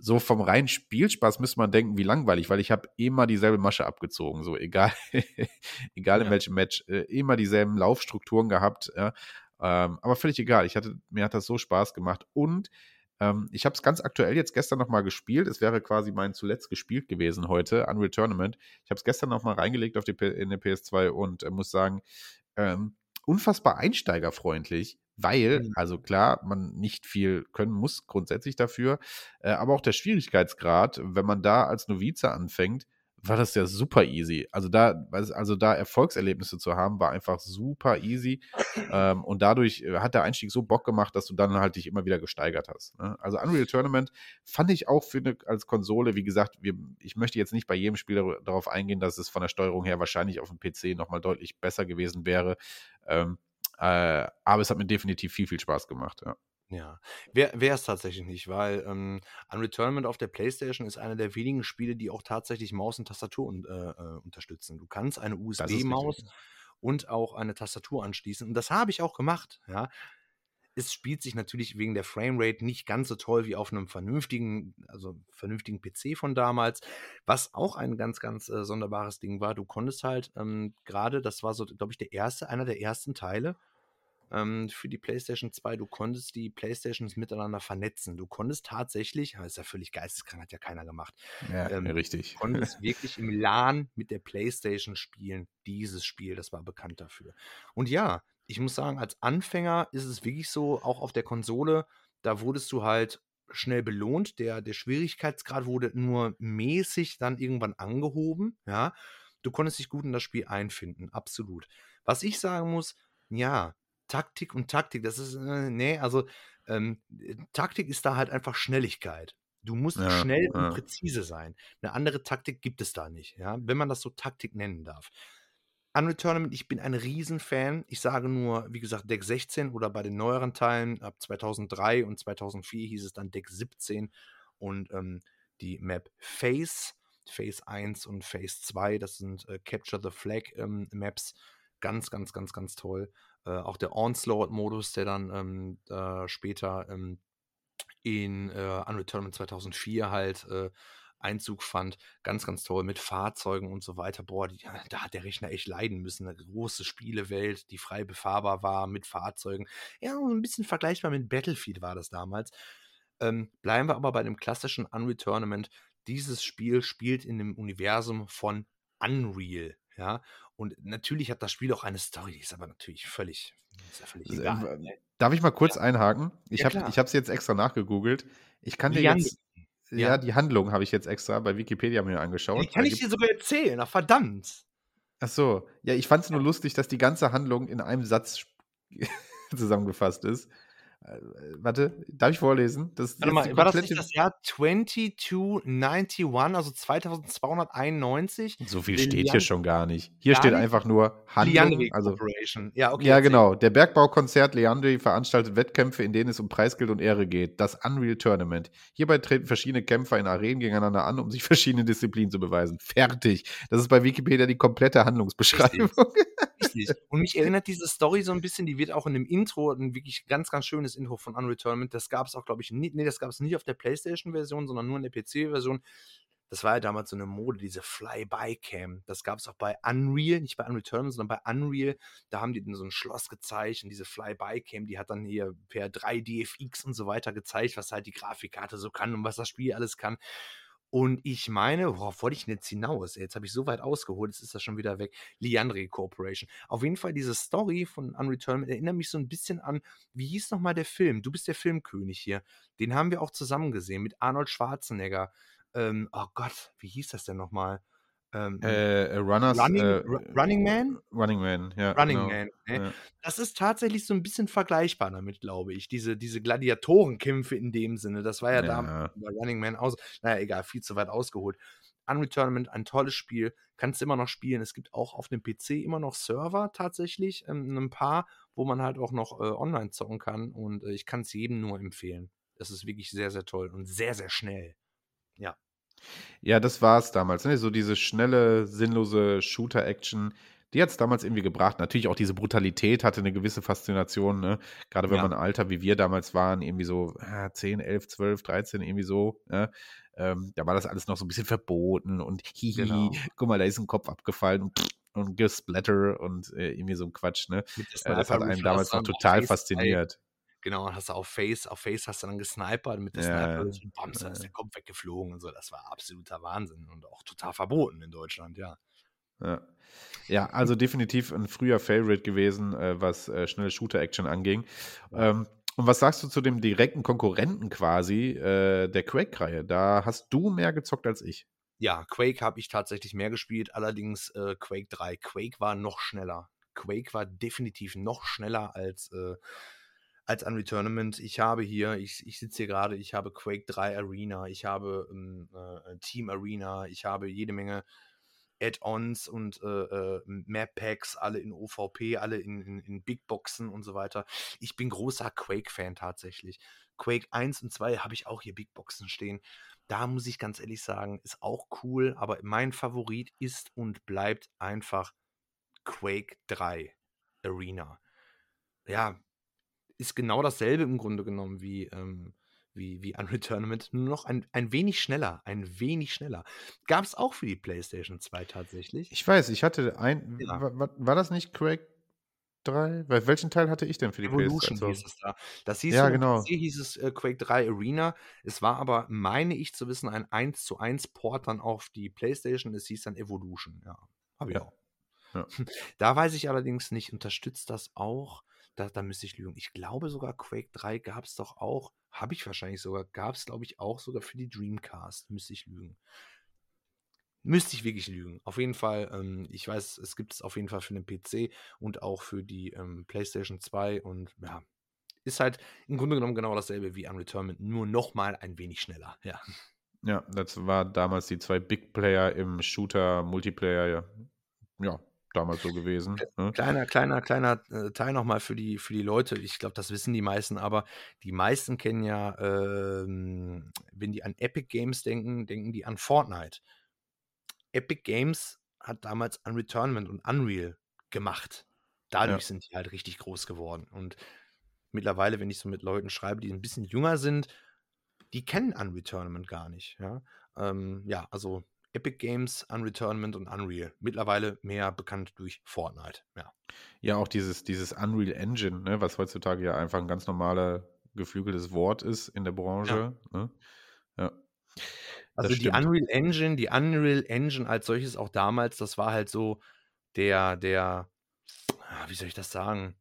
so vom reinen Spielspaß müsste man denken, wie langweilig, weil ich habe immer dieselbe Masche abgezogen, so egal, egal in Ja. welchem Match, äh, immer dieselben Laufstrukturen gehabt, ja. ähm, aber völlig egal. Ich hatte, mir hat das so Spaß gemacht und ähm, ich habe es ganz aktuell jetzt gestern nochmal gespielt. Es wäre quasi mein zuletzt gespielt gewesen heute, Unreal Tournament. Ich habe es gestern nochmal reingelegt auf die, in der PS2 und äh, muss sagen, ähm, unfassbar einsteigerfreundlich, weil, Mhm. also klar, man nicht viel können muss grundsätzlich dafür, äh, aber auch der Schwierigkeitsgrad, wenn man da als Novize anfängt, war das ja super easy. Also da, also da Erfolgserlebnisse zu haben, war einfach super easy. Ähm, und dadurch äh, hat der Einstieg so Bock gemacht, dass du dann halt dich immer wieder gesteigert hast. Ne? Also Unreal Tournament fand ich auch für eine, als Konsole, wie gesagt, wir, ich möchte jetzt nicht bei jedem Spiel dar- darauf eingehen, dass es von der Steuerung her wahrscheinlich auf dem PC nochmal deutlich besser gewesen wäre. Ähm, äh, aber es hat mir definitiv viel, viel Spaß gemacht. Ja. Ja, wäre es tatsächlich nicht, weil ähm, Unreal Tournament auf der PlayStation ist einer der wenigen Spiele, die auch tatsächlich Maus und Tastatur un äh, äh, unterstützen. Du kannst eine USB-Maus und auch eine Tastatur anschließen. Und das habe ich auch gemacht. Ja. Es spielt sich natürlich wegen der Framerate nicht ganz so toll wie auf einem vernünftigen, also vernünftigen PC von damals. Was auch ein ganz, ganz äh, sonderbares Ding war. Du konntest halt ähm, gerade, das war so, glaube ich, der erste, einer der ersten Teile, ähm, für die PlayStation 2. Du konntest die PlayStations miteinander vernetzen. Du konntest tatsächlich, das ist ja völlig geisteskrank, hat ja keiner gemacht. Ja, ähm, richtig. Du konntest wirklich im LAN mit der PlayStation spielen. Dieses Spiel, das war bekannt dafür. Und ja, ich muss sagen, als Anfänger ist es wirklich so, auch auf der Konsole, da wurdest du halt schnell belohnt. Der, der Schwierigkeitsgrad wurde nur mäßig dann irgendwann angehoben. Ja, du konntest dich gut in das Spiel einfinden, absolut. Was ich sagen muss, ja, Taktik und Taktik, das ist, äh, nee, also ähm, Taktik ist da halt einfach Schnelligkeit. Du musst ja, schnell ja. und präzise sein. Eine andere Taktik gibt es da nicht, ja, wenn man das so Taktik nennen darf. Unreal Tournament, ich bin ein Riesenfan. Ich sage nur, wie gesagt, Deck 16 oder bei den neueren Teilen ab 2003 und 2004 hieß es dann Deck 17 und ähm, die Map Face, Phase 1 und Phase 2, das sind äh, Capture the Flag ähm, Maps. Ganz, ganz, ganz, ganz toll. Äh, auch der Onslaught-Modus, der dann ähm, äh, später ähm, in äh, Unreal Tournament 2004 halt äh, Einzug fand. Ganz, ganz toll mit Fahrzeugen und so weiter. Boah, die, da hat der Rechner echt leiden müssen. Eine große Spielewelt, die frei befahrbar war mit Fahrzeugen. Ja, ein bisschen vergleichbar mit Battlefield war das damals. Ähm, bleiben wir aber bei dem klassischen Unreal Tournament. Dieses Spiel spielt in dem Universum von Unreal. Ja, und natürlich hat das Spiel auch eine Story, die ist aber natürlich völlig, ist ja völlig egal. Ne? Darf ich mal kurz ja. einhaken? Ich ja, habe es jetzt extra nachgegoogelt. Ich kann dir jetzt ja, ja die Handlung habe ich jetzt extra bei Wikipedia mir angeschaut. Die kann ich dir sogar erzählen, ach verdammt. Ach so, ja, ich fand es nur lustig, dass die ganze Handlung in einem Satz zusammengefasst ist. Äh, warte, darf ich vorlesen? Das warte mal, war das nicht das Jahr 2291, also 2291? So viel steht Lian hier schon gar nicht. Hier gar steht nicht? einfach nur Handlung. Also, ja, okay, ja genau. Der Bergbaukonzert Leandri veranstaltet Wettkämpfe, in denen es um Preisgeld und Ehre geht. Das Unreal Tournament. Hierbei treten verschiedene Kämpfer in Arenen gegeneinander an, um sich verschiedene Disziplinen zu beweisen. Fertig. Das ist bei Wikipedia die komplette Handlungsbeschreibung. Richtig. Und mich erinnert diese Story so ein bisschen, die wird auch in dem Intro, ein wirklich ganz, ganz schönes Intro von Unreal Tournament. Das gab es auch, glaube ich, nie, nee, das gab es nicht auf der PlayStation-Version, sondern nur in der PC-Version. Das war ja damals so eine Mode, diese Fly-By-Cam. Das gab es auch bei Unreal, nicht bei Unreal Tournament, sondern bei Unreal. Da haben die so ein Schloss gezeigt und diese Fly-By-Cam, die hat dann hier per 3DFX und so weiter gezeigt, was halt die Grafikkarte so kann und was das Spiel alles kann. Und ich meine, worauf wollte ich denn jetzt hinaus? Jetzt habe ich so weit ausgeholt, jetzt ist das schon wieder weg. Liandre Corporation. Auf jeden Fall, diese Story von Unreturned erinnert mich so ein bisschen an, wie hieß nochmal der Film? Du bist der Filmkönig hier. Den haben wir auch zusammen gesehen mit Arnold Schwarzenegger. Ähm, oh Gott, wie hieß das denn nochmal? Ähm, äh, äh, Runners, Running, äh, Running Man? Running Man, ja. Running genau. Man. Ne? Ja. Das ist tatsächlich so ein bisschen vergleichbar damit, glaube ich. Diese, diese Gladiatorenkämpfe in dem Sinne. Das war ja, ja. da bei Running Man aus. Naja, egal, viel zu weit ausgeholt. Unreturnament, ein tolles Spiel, kannst du immer noch spielen. Es gibt auch auf dem PC immer noch Server tatsächlich, ähm, ein paar, wo man halt auch noch äh, online zocken kann. Und äh, ich kann es jedem nur empfehlen. Das ist wirklich sehr, sehr toll und sehr, sehr schnell. Ja. Ja, das war es damals, ne? So diese schnelle, sinnlose Shooter-Action, die hat es damals irgendwie gebracht. Natürlich auch diese Brutalität hatte eine gewisse Faszination, ne? Gerade wenn Ja. man Alter wie wir damals waren, irgendwie so ah, 10, 11, 12, 13, irgendwie so, ne? Ähm, da war das alles noch so ein bisschen verboten und hihi, Genau. guck mal, da ist ein Kopf abgefallen und, und Gesplatter und äh, irgendwie so ein Quatsch, ne? Äh, das hat einen damals noch total fasziniert. Genau, und hast du auf Face, auf Face hast du dann gesnipert mit der ja, Sniper und bams, da ist der Kopf weggeflogen und so. Das war absoluter Wahnsinn und auch total verboten in Deutschland, ja. Ja. Ja, also definitiv ein früher Favorite gewesen, äh, was äh, schnelle Shooter-Action anging. Ähm, und was sagst du zu dem direkten Konkurrenten quasi äh, der Quake-Reihe? Da hast du mehr gezockt als ich. Ja, Quake habe ich tatsächlich mehr gespielt, allerdings äh, Quake 3. Quake war noch schneller. Quake war definitiv noch schneller als äh, als Unreal Tournament. Ich habe hier, ich, ich sitze hier gerade, ich habe Quake 3 Arena, ich habe ähm, äh, Team Arena, ich habe jede Menge Add-ons und äh, äh, Map-Packs, alle in OVP, alle in, in, in Big Boxen und so weiter. Ich bin großer Quake-Fan tatsächlich. Quake 1 und 2 habe ich auch hier Big Boxen stehen. Da muss ich ganz ehrlich sagen, ist auch cool, aber mein Favorit ist und bleibt einfach Quake 3 Arena. Ja, ist genau dasselbe im Grunde genommen wie, ähm, wie, wie Unreal Tournament, nur noch ein, ein wenig schneller, ein wenig schneller. Gab es auch für die PlayStation 2 tatsächlich. Ich weiß, ich hatte ein, ja. war, war, das nicht Craig 3? Weil welchen Teil hatte ich denn für die Evolution PS3? hieß es da. Das hieß Ja, genau. PC hieß es äh, Quake 3 Arena. Es war aber, meine ich zu wissen, ein 1 zu 1 Port dann auf die Playstation. Es hieß dann Evolution. Ja, habe ich Ja. auch. Ja. Da weiß ich allerdings nicht, unterstützt das auch? Da, da müsste ich lügen. Ich glaube sogar Quake 3 gab es doch auch, habe ich wahrscheinlich sogar, gab es glaube ich auch sogar für die Dreamcast. Müsste ich lügen. Müsste ich wirklich lügen. Auf jeden Fall, ähm, ich weiß, es gibt es auf jeden Fall für den PC und auch für die ähm, PlayStation 2 und ja, ist halt im Grunde genommen genau dasselbe wie Unreturnment, nur nochmal ein wenig schneller. Ja. Ja, das war damals die zwei Big Player im Shooter, Multiplayer, ja, ja damals so gewesen. Ne? Kleiner, kleiner, kleiner äh, Teil nochmal für die, für die Leute. Ich glaube, das wissen die meisten, aber die meisten kennen ja, ähm, wenn die an Epic Games denken, denken die an Fortnite. Epic Games hat damals Unreturnment und Unreal gemacht. Dadurch Ja. sind die halt richtig groß geworden. Und mittlerweile, wenn ich so mit Leuten schreibe, die ein bisschen jünger sind, die kennen Unreturnment gar nicht. Ja, ähm, ja also Epic Games, Unreturnment und Unreal. Mittlerweile mehr bekannt durch Fortnite. Ja. Ja, auch dieses, dieses Unreal Engine, ne, was heutzutage ja einfach ein ganz normaler geflügeltes Wort ist in der Branche. Ne? Ja. Also die. Unreal Engine, die Unreal Engine als solches auch damals, das war halt so der, der, ah, wie soll ich das sagen?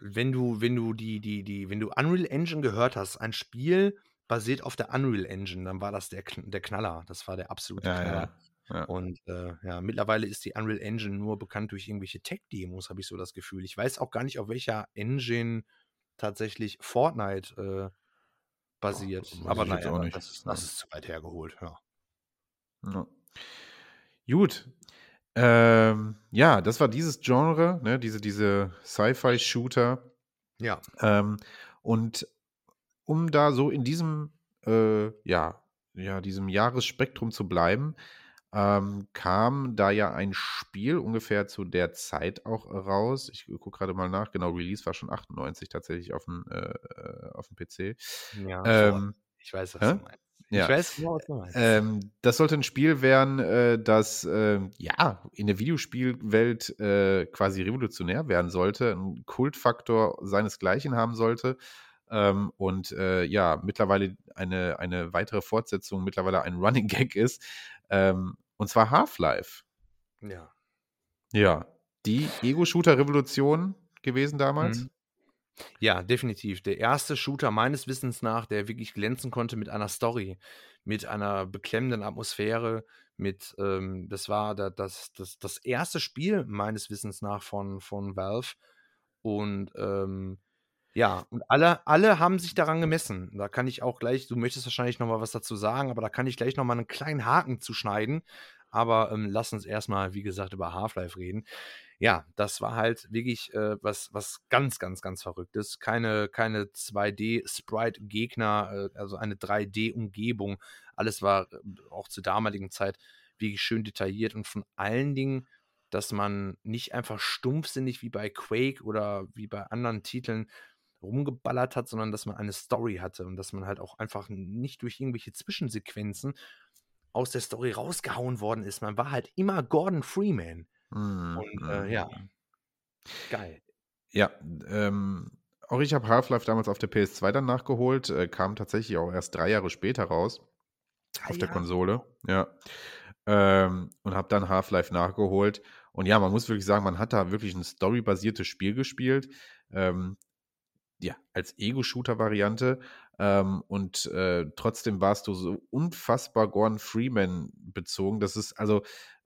Wenn du, wenn du die, die, die, wenn du Unreal Engine gehört hast, ein Spiel basiert auf der Unreal Engine, dann war das der, der Knaller. Das war der absolute Ja, Knaller. ja. ja. Und äh, ja, mittlerweile ist die Unreal Engine nur bekannt durch irgendwelche Tech-Demos, habe ich so das Gefühl. Ich weiß auch gar nicht, auf welcher Engine tatsächlich Fortnite äh, basiert. weiß Aber naja, auch nicht. das, das ist zu weit hergeholt. Ja. Ja. Gut. Ähm, ja, das war dieses Genre, ne, diese, diese Sci-Fi-Shooter. ja. Ähm, und um da so in diesem, äh, ja, ja, diesem Jahresspektrum zu bleiben, ähm, kam da ja ein Spiel ungefähr zu der Zeit auch raus. Ich gucke gerade mal nach. Genau, Release war schon 98 tatsächlich auf dem, äh, äh, auf dem PC. Ja, Ähm, ich weiß, was hä? du meinst. ja. Ich weiß genau, was du meinst. Ähm, das sollte ein Spiel werden, äh, das ähm, ja in der Videospielwelt äh, quasi revolutionär werden sollte, einen Kultfaktor seinesgleichen haben sollte. Ähm, und äh, ja, mittlerweile eine, eine weitere Fortsetzung, mittlerweile ein Running Gag ist. Ähm, und zwar Half-Life. ja. Ja, die Ego-Shooter-Revolution gewesen damals. Mhm. Ja, definitiv. Der erste Shooter meines Wissens nach, der wirklich glänzen konnte mit einer Story, mit einer beklemmenden Atmosphäre, mit, ähm, das war da, das, das, das erste Spiel meines Wissens nach von, von Valve. Und ähm, ja, und alle, alle haben sich daran gemessen. Da kann ich auch gleich, du möchtest wahrscheinlich noch mal was dazu sagen, aber da kann ich gleich noch mal einen kleinen Haken zuschneiden. Aber ähm, lass uns erstmal, wie gesagt, über Half-Life reden. Ja, das war halt wirklich äh, was, was ganz, ganz, ganz Verrücktes. Keine, keine 2D-Sprite-Gegner, äh, also eine 3D-Umgebung. Alles war äh, auch zur damaligen Zeit wirklich schön detailliert und von allen Dingen, dass man nicht einfach stumpfsinnig wie bei Quake oder wie bei anderen Titeln rumgeballert hat, sondern dass man eine Story hatte und dass man halt auch einfach nicht durch irgendwelche Zwischensequenzen aus der Story rausgehauen worden ist. Man war halt immer Gordon Freeman. Mhm, Und äh, ja, geil. Ja, ähm, auch ich habe Half-Life damals auf der PS2 dann nachgeholt, äh, kam tatsächlich auch erst drei Jahre später raus auf der Jahre? Konsole, ja. Ähm, und habe dann Half-Life nachgeholt. Und ja, man muss wirklich sagen, man hat da wirklich ein storybasiertes Spiel gespielt. Ähm, ja, als Ego-Shooter-Variante. Ähm, und äh, trotzdem warst du so unfassbar Gordon Freeman bezogen. Das ist also,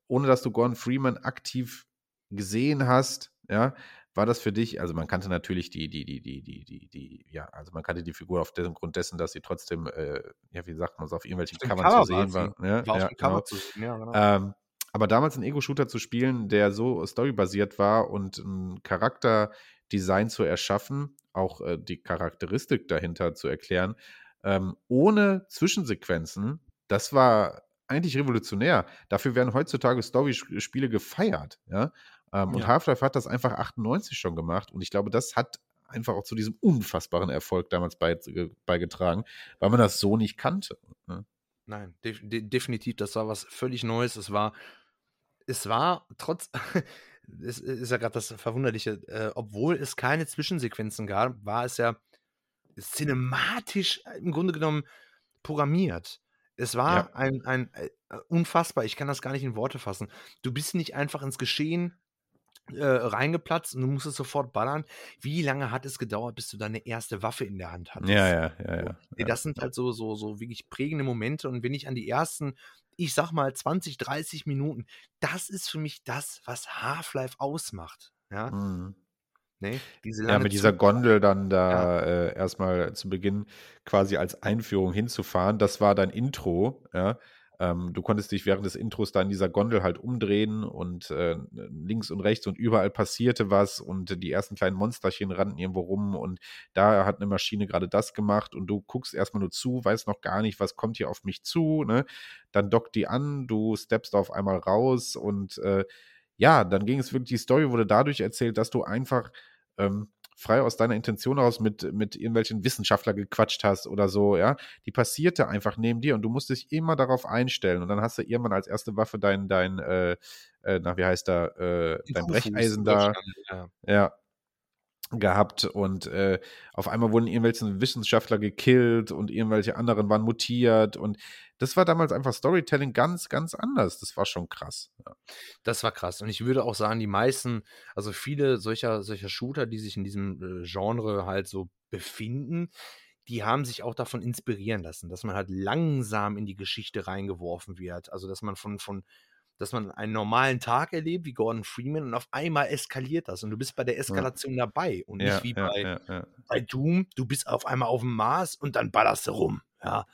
ohne dass du Gordon Freeman aktiv gesehen hast, ja, war das für dich, also man kannte natürlich die, die, die, die, die, die, die, ja, also man kannte die Figur auf dem Grund dessen, dass sie trotzdem, äh, ja, wie sagt man so, auf irgendwelchen Covern Cover zu sehen war. Ja, War auf ja, Cover genau. zu sehen, ja, genau. Ähm, aber damals einen Ego-Shooter zu spielen, der so storybasiert war und ein Charakterdesign zu erschaffen, auch äh, die Charakteristik dahinter zu erklären, ähm, ohne Zwischensequenzen, das war eigentlich revolutionär. Dafür werden heutzutage Story-Spiele gefeiert, ja. Ähm, Und Ja. Half-Life hat das einfach 98 schon gemacht und ich glaube, das hat einfach auch zu diesem unfassbaren Erfolg damals beige- beigetragen, weil man das so nicht kannte. Ne? Nein, def de definitiv, das war was völlig Neues. Es war es war trotz, es ist ja gerade das Verwunderliche, äh, obwohl es keine Zwischensequenzen gab, war es ja cinematisch im Grunde genommen programmiert. Es war Ja. ein, ein äh, unfassbar, ich kann das gar nicht in Worte fassen. Du bist nicht einfach ins Geschehen äh, reingeplatzt und du musstest sofort ballern. Wie lange hat es gedauert, bis du deine erste Waffe in der Hand hattest? Ja, ja, ja, So, ja. nee, ja. das sind halt so, so, so wirklich prägende Momente. Und wenn ich an die ersten, ich sag mal, 20, 30 Minuten, das ist für mich das, was Half-Life ausmacht. Ja, Mhm. ne? Diese Ja, mit dieser Gondel dann ja, da äh, erstmal zu Beginn quasi als Einführung hinzufahren. Das war dein Intro, ja. Ähm, du konntest dich während des Intros da in dieser Gondel halt umdrehen und äh, links und rechts und überall passierte was und die ersten kleinen Monsterchen rannten irgendwo rum und da hat eine Maschine gerade das gemacht und du guckst erstmal nur zu, weißt noch gar nicht, was kommt hier auf mich zu, ne? Dann dockt die an, du steppst auf einmal raus und äh, ja, dann ging es wirklich, die Story wurde dadurch erzählt, dass du einfach ähm, frei aus deiner Intention heraus mit, mit irgendwelchen Wissenschaftler gequatscht hast oder so, ja. Die passierte einfach neben dir und du musst dich immer darauf einstellen. Und dann hast du irgendwann als erste Waffe dein, dein, äh, äh, na, wie heißt da, äh, dein Brecheisen da, ja. ja, gehabt und äh, auf einmal wurden irgendwelche Wissenschaftler gekillt und irgendwelche anderen waren mutiert und das war damals einfach Storytelling ganz, ganz anders. Das war schon krass. Ja. Das war krass. Und ich würde auch sagen, die meisten, also viele solcher, solcher Shooter, die sich in diesem äh, Genre halt so befinden, die haben sich auch davon inspirieren lassen, dass man halt langsam in die Geschichte reingeworfen wird. Also, dass man von, von, dass man einen normalen Tag erlebt, wie Gordon Freeman, und auf einmal eskaliert das und du bist bei der Ja, Eskalation dabei und ja, nicht wie ja, bei, ja, ja. bei Doom, du bist auf einmal auf dem Mars und dann ballerst du rum. Ja.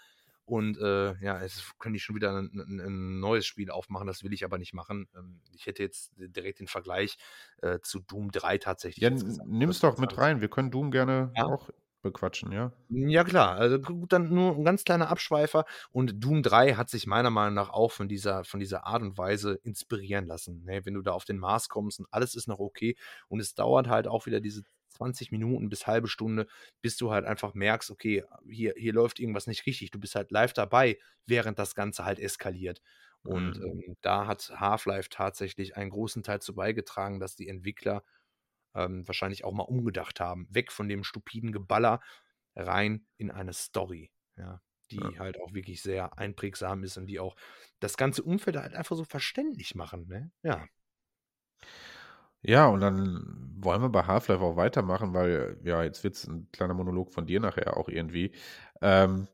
Und äh, ja, jetzt könnte ich schon wieder ein, ein, ein neues Spiel aufmachen, das will ich aber nicht machen. Ähm, ich hätte jetzt direkt den Vergleich äh, zu Doom 3 tatsächlich Ja, jetzt n- gesagt. nimm's Das doch mit rein. Wir können Doom gerne ja. auch bequatschen, ja. Ja, klar. Also gut, dann nur ein ganz kleiner Abschweifer. Und Doom 3 hat sich meiner Meinung nach auch von dieser, von dieser Art und Weise inspirieren lassen. Ne? Wenn du da auf den Mars kommst und alles ist noch okay. Und es dauert halt auch wieder diese 20 Minuten bis halbe Stunde, bis du halt einfach merkst, okay, hier, hier läuft irgendwas nicht richtig. Du bist halt live dabei, während das Ganze halt eskaliert. Und Mhm. ähm, da hat Half-Life tatsächlich einen großen Teil zu beigetragen, dass die Entwickler ähm, wahrscheinlich auch mal umgedacht haben. Weg von dem stupiden Geballer rein in eine Story, ja, die Ja. halt auch wirklich sehr einprägsam ist und die auch das ganze Umfeld halt einfach so verständlich machen, ne? Ja. Ja, und dann wollen wir bei Half-Life auch weitermachen, weil, ja, jetzt wird's ein kleiner Monolog von dir nachher auch irgendwie. Ähm,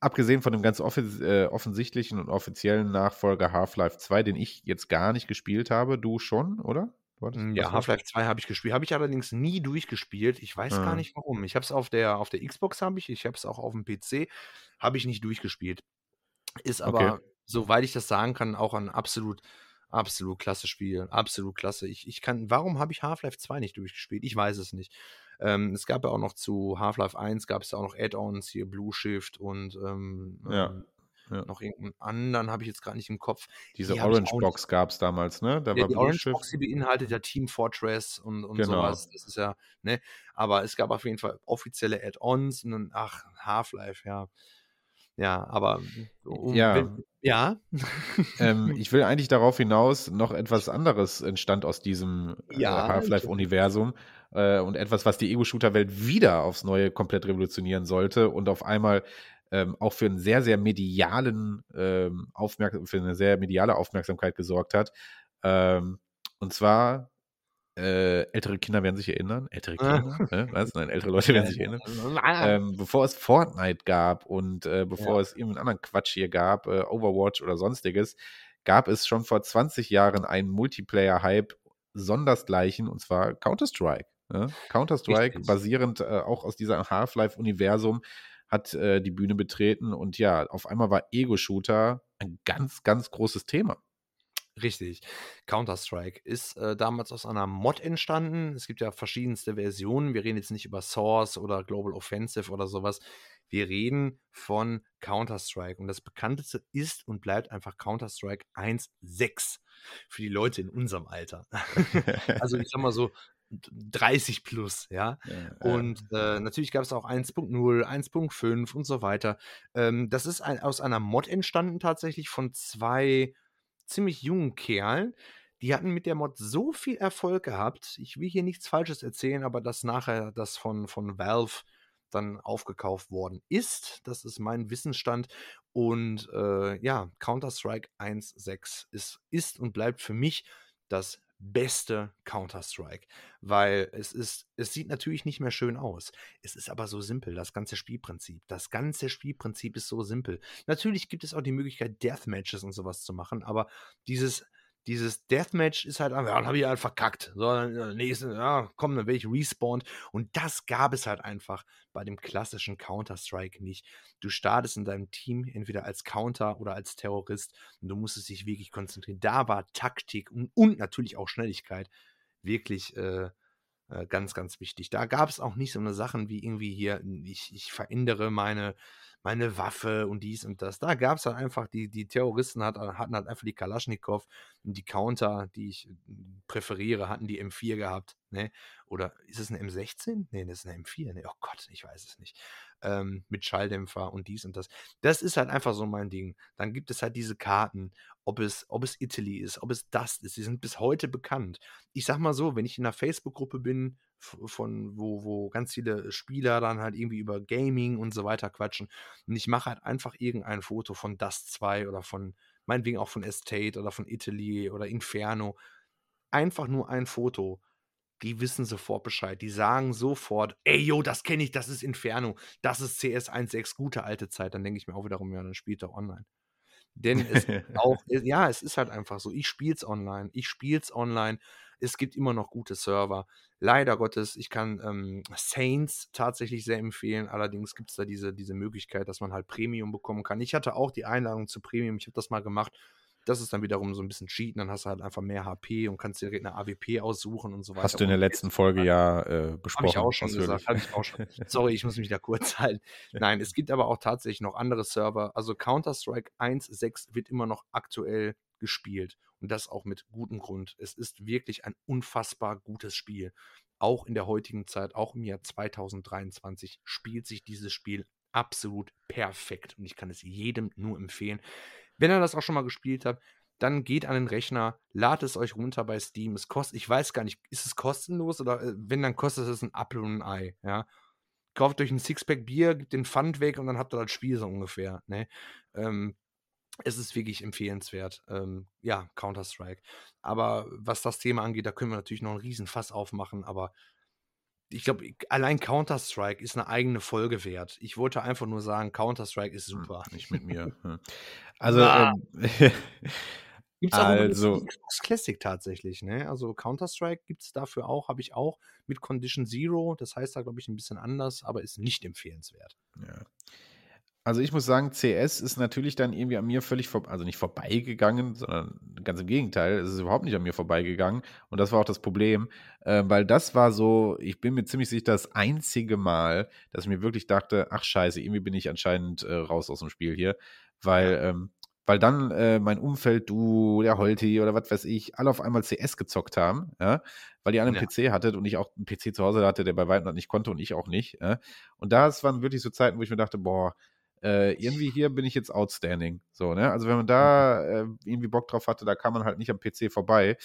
abgesehen von dem ganz äh, offensichtlichen und offiziellen Nachfolger Half-Life 2, den ich jetzt gar nicht gespielt habe, du schon, oder? Hm, Ja? Half-Life 2 habe ich gespielt, habe ich allerdings nie durchgespielt. Ich weiß gar Ah, nicht warum. Ich habe es auf der auf der Xbox habe ich, ich habe es auch auf dem PC, habe ich nicht durchgespielt. Ist okay. aber, soweit ich das sagen kann, auch ein absolut absolut klasse Spiel, absolut klasse. Ich ich kann warum habe ich Half-Life 2 nicht durchgespielt? Ich weiß es nicht. Ähm, es gab ja auch noch zu Half-Life 1 gab es ja auch noch Add-ons, hier Blue Shift und, ähm, Ja, ähm, ja. noch irgend 'n anderen habe ich jetzt grad nicht im Kopf. Diese Die Orange Box gab's damals, ne? Da ja, die Orange. Box, die beinhaltet ja Team Fortress und und Genau. was. Das ist ja ne? Aber es gab auf jeden Fall offizielle Add-ons und dann ach, Half-Life, ja. Ja, aber um Ja. wenn ja? Ähm, ich will eigentlich darauf hinaus, noch etwas anderes entstand aus diesem äh, Ja, ich Half-Life-Universum äh, und etwas, was die Ego-Shooter-Welt wieder aufs Neue komplett revolutionieren sollte und auf einmal ähm, auch für einen sehr, sehr medialen ähm, Aufmerk für eine sehr mediale Aufmerksamkeit gesorgt hat. Ähm, und zwar äh, ältere Kinder werden sich erinnern. Ältere Kinder? ne? Was? Nein, ältere Leute werden sich erinnern. Ähm, bevor es Fortnite gab und äh, bevor Ja. es irgendeinen anderen Quatsch hier gab, äh, Overwatch oder sonstiges, gab es schon vor 20 Jahren einen Multiplayer-Hype sondersgleichen und zwar Counter-Strike. Ne? Counter-Strike, basierend äh, auch aus diesem Half-Life-Universum, hat äh, die Bühne betreten und ja, auf einmal war Ego-Shooter ein ganz, ganz großes Thema. Richtig. Counter-Strike ist äh, damals aus einer Mod entstanden. Es gibt ja verschiedenste Versionen. Wir reden jetzt nicht über Source oder Global Offensive oder sowas. Wir reden von Counter-Strike. Und das bekannteste ist und bleibt einfach Counter-Strike 1.6 für die Leute in unserem Alter. also ich sag mal so 30 plus, ja. Ja. Und äh, natürlich gab es auch 1.0, 1.5 und so weiter. Ähm, das ist ein, aus einer Mod entstanden tatsächlich von zwei ziemlich jungen Kerlen, die hatten mit der Mod so viel Erfolg gehabt. Ich will hier nichts Falsches erzählen, aber dass nachher das von, von Valve dann aufgekauft worden ist. Das ist mein Wissensstand. Und äh, ja, Counter-Strike 1.6 ist, ist und bleibt für mich das beste Counter-Strike, weil es ist, es sieht natürlich nicht mehr schön aus. Es ist aber so simpel, das ganze Spielprinzip. Das ganze Spielprinzip ist so simpel. Natürlich gibt es auch die Möglichkeit, Deathmatches und sowas zu machen, aber dieses dieses Deathmatch ist halt einfach, ja, dann habe ich halt verkackt. So, dann, äh, nächste, ja, komm, dann werde ich respawned. Und das gab es halt einfach bei dem klassischen Counter-Strike nicht. Du startest in deinem Team entweder als Counter oder als Terrorist und du musstest dich wirklich konzentrieren. Da war Taktik und, und natürlich auch Schnelligkeit wirklich äh, äh, ganz, ganz wichtig. Da gab es auch nicht so eine Sachen wie irgendwie hier, ich, ich verändere meine meine Waffe und dies und das. Da gab es halt einfach, die, die Terroristen hat, hatten halt einfach die Kalaschnikow und die Counter, die ich präferiere, hatten die M4 gehabt. Ne? Oder ist es eine M16? Nee, das ist eine M4. Ne? Oh Gott, ich weiß es nicht. Ähm, mit Schalldämpfer und dies und das. Das ist halt einfach so mein Ding. Dann gibt es halt diese Karten, ob es, ob es Italy ist, ob es Dust ist. Die sind bis heute bekannt. Ich sag mal so, wenn ich in einer Facebook-Gruppe bin, von wo, wo ganz viele Spieler dann halt irgendwie über Gaming und so weiter quatschen. Und ich mache halt einfach irgendein Foto von Dust 2 oder von, meinetwegen auch von Estate oder von Italy oder Inferno. Einfach nur ein Foto. Die wissen sofort Bescheid. Die sagen sofort, ey, yo, das kenne ich, das ist Inferno. Das ist CS 1.6, gute alte Zeit. Dann denke ich mir auch wiederum, ja, dann spielt er online. Denn es auch, ja, es ist halt einfach so. Ich spiele es online. Ich spiele es online. Es gibt immer noch gute Server. Leider Gottes, ich kann ähm, Saints tatsächlich sehr empfehlen. Allerdings gibt es da diese, diese Möglichkeit, dass man halt Premium bekommen kann. Ich hatte auch die Einladung zu Premium. Ich habe das mal gemacht. Das ist dann wiederum so ein bisschen Cheaten. Dann hast du halt einfach mehr HP und kannst dir direkt eine AWP aussuchen und so weiter. Hast du in der letzten Folge ja äh, besprochen. Habe ich auch schon gesagt. Ich auch schon. Sorry, ich muss mich da kurz halten. Nein, es gibt aber auch tatsächlich noch andere Server. Also Counter-Strike 1.6 wird immer noch aktuell gespielt. Und das auch mit gutem Grund. Es ist wirklich ein unfassbar gutes Spiel. Auch in der heutigen Zeit, auch im Jahr 2023, spielt sich dieses Spiel absolut perfekt. Und ich kann es jedem nur empfehlen. Wenn er das auch schon mal gespielt hat, dann geht an den Rechner, ladet es euch runter bei Steam. Es kostet, ich weiß gar nicht, ist es kostenlos oder äh, wenn, dann kostet es ein Apfel und ein Ei, ja. Kauft euch ein Sixpack Bier, gebt den Pfand weg und dann habt ihr das Spiel so ungefähr, ne. Ähm, es ist wirklich empfehlenswert. Ähm, ja, Counter-Strike. Aber was das Thema angeht, da können wir natürlich noch einen riesen Fass aufmachen, aber ich glaube, allein Counter-Strike ist eine eigene Folge wert. Ich wollte einfach nur sagen, Counter-Strike ist hm, super. Nicht mit mir. Hm. Also, ah. ähm, Gibt es auch also, Xbox Classic tatsächlich, ne? Also Counter-Strike gibt es dafür auch, habe ich auch mit Condition Zero. Das heißt da, glaube ich, ein bisschen anders, aber ist nicht empfehlenswert. Ja. Also ich muss sagen, CS ist natürlich dann irgendwie an mir völlig, vor, also nicht vorbeigegangen, sondern ganz im Gegenteil, es ist überhaupt nicht an mir vorbeigegangen. Und das war auch das Problem, äh, weil das war so, ich bin mir ziemlich sicher, das einzige Mal, dass ich mir wirklich dachte, ach scheiße, irgendwie bin ich anscheinend äh, raus aus dem Spiel hier, weil, ähm, weil dann äh, mein Umfeld, du, der Holti oder was weiß ich, alle auf einmal CS gezockt haben, ja, weil die alle einen ja. PC hattet und ich auch einen PC zu Hause hatte, der bei weitem nicht konnte und ich auch nicht. Und das waren wirklich so Zeiten, wo ich mir dachte, boah, äh, irgendwie hier bin ich jetzt outstanding. So, ne? Also wenn man da äh, irgendwie Bock drauf hatte, da kam man halt nicht am PC vorbei.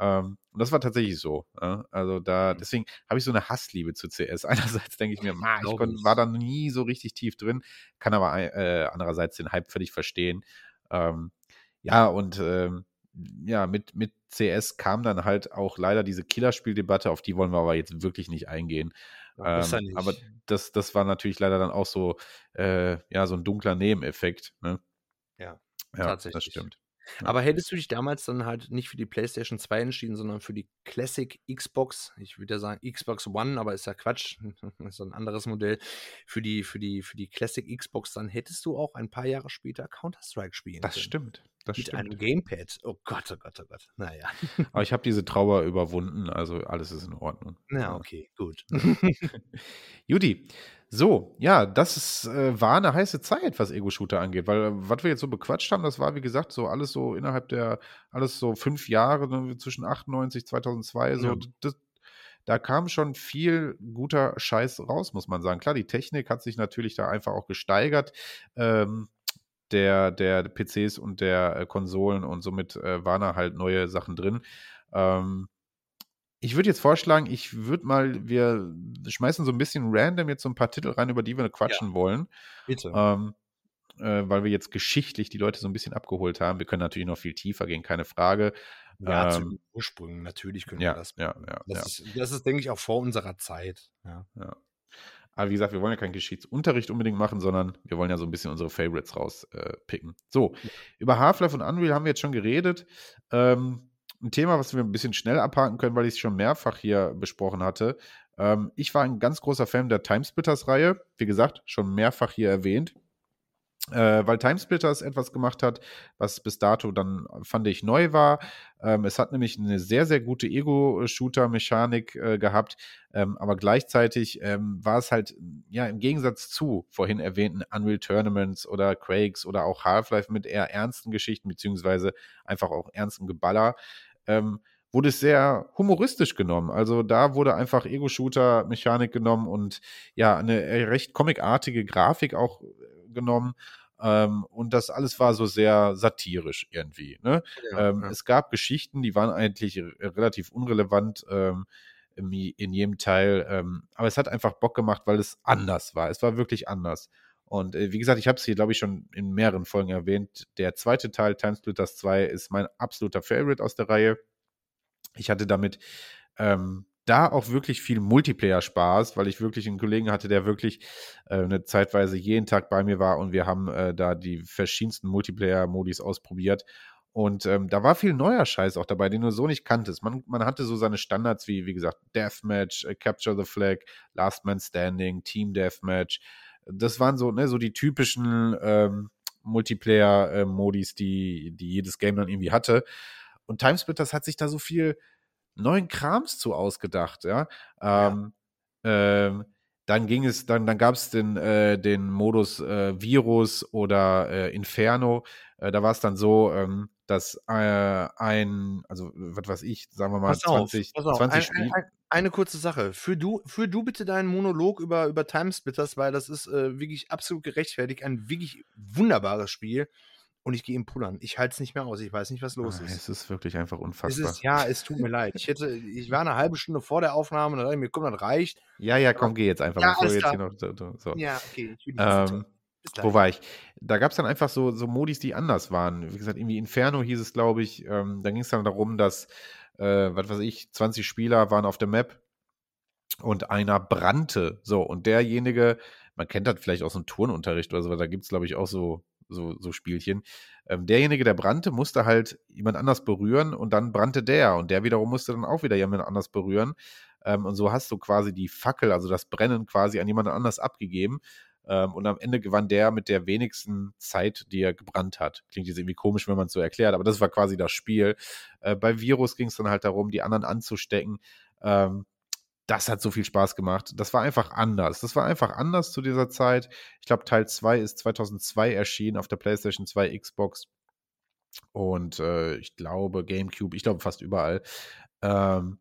Ähm, und das war tatsächlich so. Ja? Also da, mhm. deswegen habe ich so eine Hassliebe zu CS. Einerseits denke ich mir, ma, ich kon, war da nie so richtig tief drin, kann aber äh, andererseits den Hype völlig verstehen. Ähm, ja, und ähm, ja, mit, mit CS kam dann halt auch leider diese Killerspieldebatte, auf die wollen wir aber jetzt wirklich nicht eingehen. Ja, ähm. Aber das, das war natürlich leider dann auch so, äh, ja, so ein dunkler Nebeneffekt. Ne? Ja, ja, tatsächlich. Das stimmt. Aber hättest du dich damals dann halt nicht für die PlayStation 2 entschieden, sondern für die Classic Xbox, ich würde ja sagen Xbox One, aber ist ja Quatsch, ist ein anderes Modell, für die, für die, für die Classic Xbox, dann hättest du auch ein paar Jahre später Counter-Strike spielen Das können. stimmt. Das Mit stimmt. einem Gamepad. Oh Gott, oh Gott, oh Gott. Naja. Aber ich habe diese Trauer überwunden, also alles ist in Ordnung. Na, okay, gut. Judy, so, ja, das ist, äh, war eine heiße Zeit, was Ego-Shooter angeht, weil äh, was wir jetzt so bequatscht haben, das war, wie gesagt, so alles so innerhalb der, alles so fünf Jahre, ne, zwischen 98, 2002, so, ja. das, da kam schon viel guter Scheiß raus, muss man sagen. Klar, die Technik hat sich natürlich da einfach auch gesteigert. Ähm, der, der PCs und der äh, Konsolen und somit äh, waren da halt neue Sachen drin. Ähm, ich würde jetzt vorschlagen, ich würde mal, wir schmeißen so ein bisschen random jetzt so ein paar Titel rein, über die wir quatschen ja, wollen. Bitte. Ähm, äh, weil wir jetzt geschichtlich die Leute so ein bisschen abgeholt haben. Wir können natürlich noch viel tiefer gehen, keine Frage. Ja, ähm, zu den Ursprüngen, natürlich können ja, wir das. Ja, ja, das, ja. Ist, das ist, denke ich, auch vor unserer Zeit. Ja. ja. Aber wie gesagt, wir wollen ja keinen Geschichtsunterricht unbedingt machen, sondern wir wollen ja so ein bisschen unsere Favorites rauspicken. Äh, so, über Half-Life und Unreal haben wir jetzt schon geredet. Ähm, ein Thema, was wir ein bisschen schnell abhaken können, weil ich es schon mehrfach hier besprochen hatte. Ähm, ich war ein ganz großer Fan der Timesplitters-Reihe. Wie gesagt, schon mehrfach hier erwähnt äh, weil Timesplitters etwas gemacht hat, was bis dato dann, fand ich, neu war. Ähm, es hat nämlich eine sehr, sehr gute Ego-Shooter-Mechanik äh, gehabt, ähm, aber gleichzeitig ähm, war es halt, ja, im Gegensatz zu vorhin erwähnten Unreal Tournaments oder Quakes oder auch Half-Life mit eher ernsten Geschichten, beziehungsweise einfach auch ernstem Geballer, ähm, wurde es sehr humoristisch genommen. Also da wurde einfach Ego-Shooter-Mechanik genommen und ja, eine recht comicartige Grafik auch genommen. Ähm, und das alles war so sehr satirisch irgendwie. Ne? Ja, ähm, ja. Es gab Geschichten, die waren eigentlich relativ unrelevant ähm, in jedem Teil. Ähm, aber es hat einfach Bock gemacht, weil es anders war. Es war wirklich anders. Und äh, wie gesagt, ich habe es hier, glaube ich, schon in mehreren Folgen erwähnt. Der zweite Teil, Timesplitters 2, ist mein absoluter Favorite aus der Reihe. Ich hatte damit ähm, da auch wirklich viel Multiplayer-Spaß, weil ich wirklich einen Kollegen hatte, der wirklich äh, eine Zeitweise jeden Tag bei mir war und wir haben äh, da die verschiedensten Multiplayer-Modis ausprobiert. Und ähm, da war viel neuer Scheiß auch dabei, den du so nicht kanntest. Man, man hatte so seine Standards wie, wie gesagt, Deathmatch, äh, Capture the Flag, Last Man Standing, Team Deathmatch. Das waren so, ne, so die typischen ähm, Multiplayer-Modis, die, die jedes Game dann irgendwie hatte. Und Timesplitters hat sich da so viel neuen Krams zu ausgedacht, ja. Ähm, ja. ähm, dann ging es, dann, dann gab es den, äh, den Modus äh, Virus oder äh, Inferno. Äh, da war es dann so, ähm, dass äh, ein, also was weiß ich, sagen wir mal, pass 20, auf, 20 Spiele. Ein, ein, eine kurze Sache. Für du, für du bitte deinen Monolog über, über Timesplitters, weil das ist äh, wirklich absolut gerechtfertigt. Ein wirklich wunderbares Spiel und ich gehe ihm pullern. Ich halte es nicht mehr aus. Ich weiß nicht, was los ah, ist. Es ist wirklich einfach unfassbar. Es ist, ja, es tut mir leid. Ich, hätte, ich war eine halbe Stunde vor der Aufnahme und dann dachte ich mir, komm, das reicht. Ja, ja, komm, geh jetzt einfach. Ja, bevor jetzt hier noch, so. Ja, okay. Ähm, wo war ich? Da gab es dann einfach so, so Modis, die anders waren. Wie gesagt, irgendwie Inferno hieß es, glaube ich. Ähm, da ging es dann darum, dass, äh, was weiß ich, 20 Spieler waren auf der Map und einer brannte. So, und derjenige, man kennt das vielleicht aus dem Turnunterricht oder so, da gibt es, glaube ich, auch so so, so Spielchen. Ähm, derjenige, der brannte, musste halt jemand anders berühren und dann brannte der und der wiederum musste dann auch wieder jemand anders berühren. Ähm, und so hast du quasi die Fackel, also das Brennen quasi an jemand anders abgegeben. Ähm, und am Ende gewann der mit der wenigsten Zeit, die er gebrannt hat. Klingt jetzt irgendwie komisch, wenn man es so erklärt, aber das war quasi das Spiel. Äh, bei Virus ging es dann halt darum, die anderen anzustecken. Ähm, das hat so viel Spaß gemacht. Das war einfach anders. Das war einfach anders zu dieser Zeit. Ich glaube, Teil 2 ist 2002 erschienen auf der PlayStation 2, Xbox und äh, ich glaube GameCube, ich glaube fast überall. Ähm,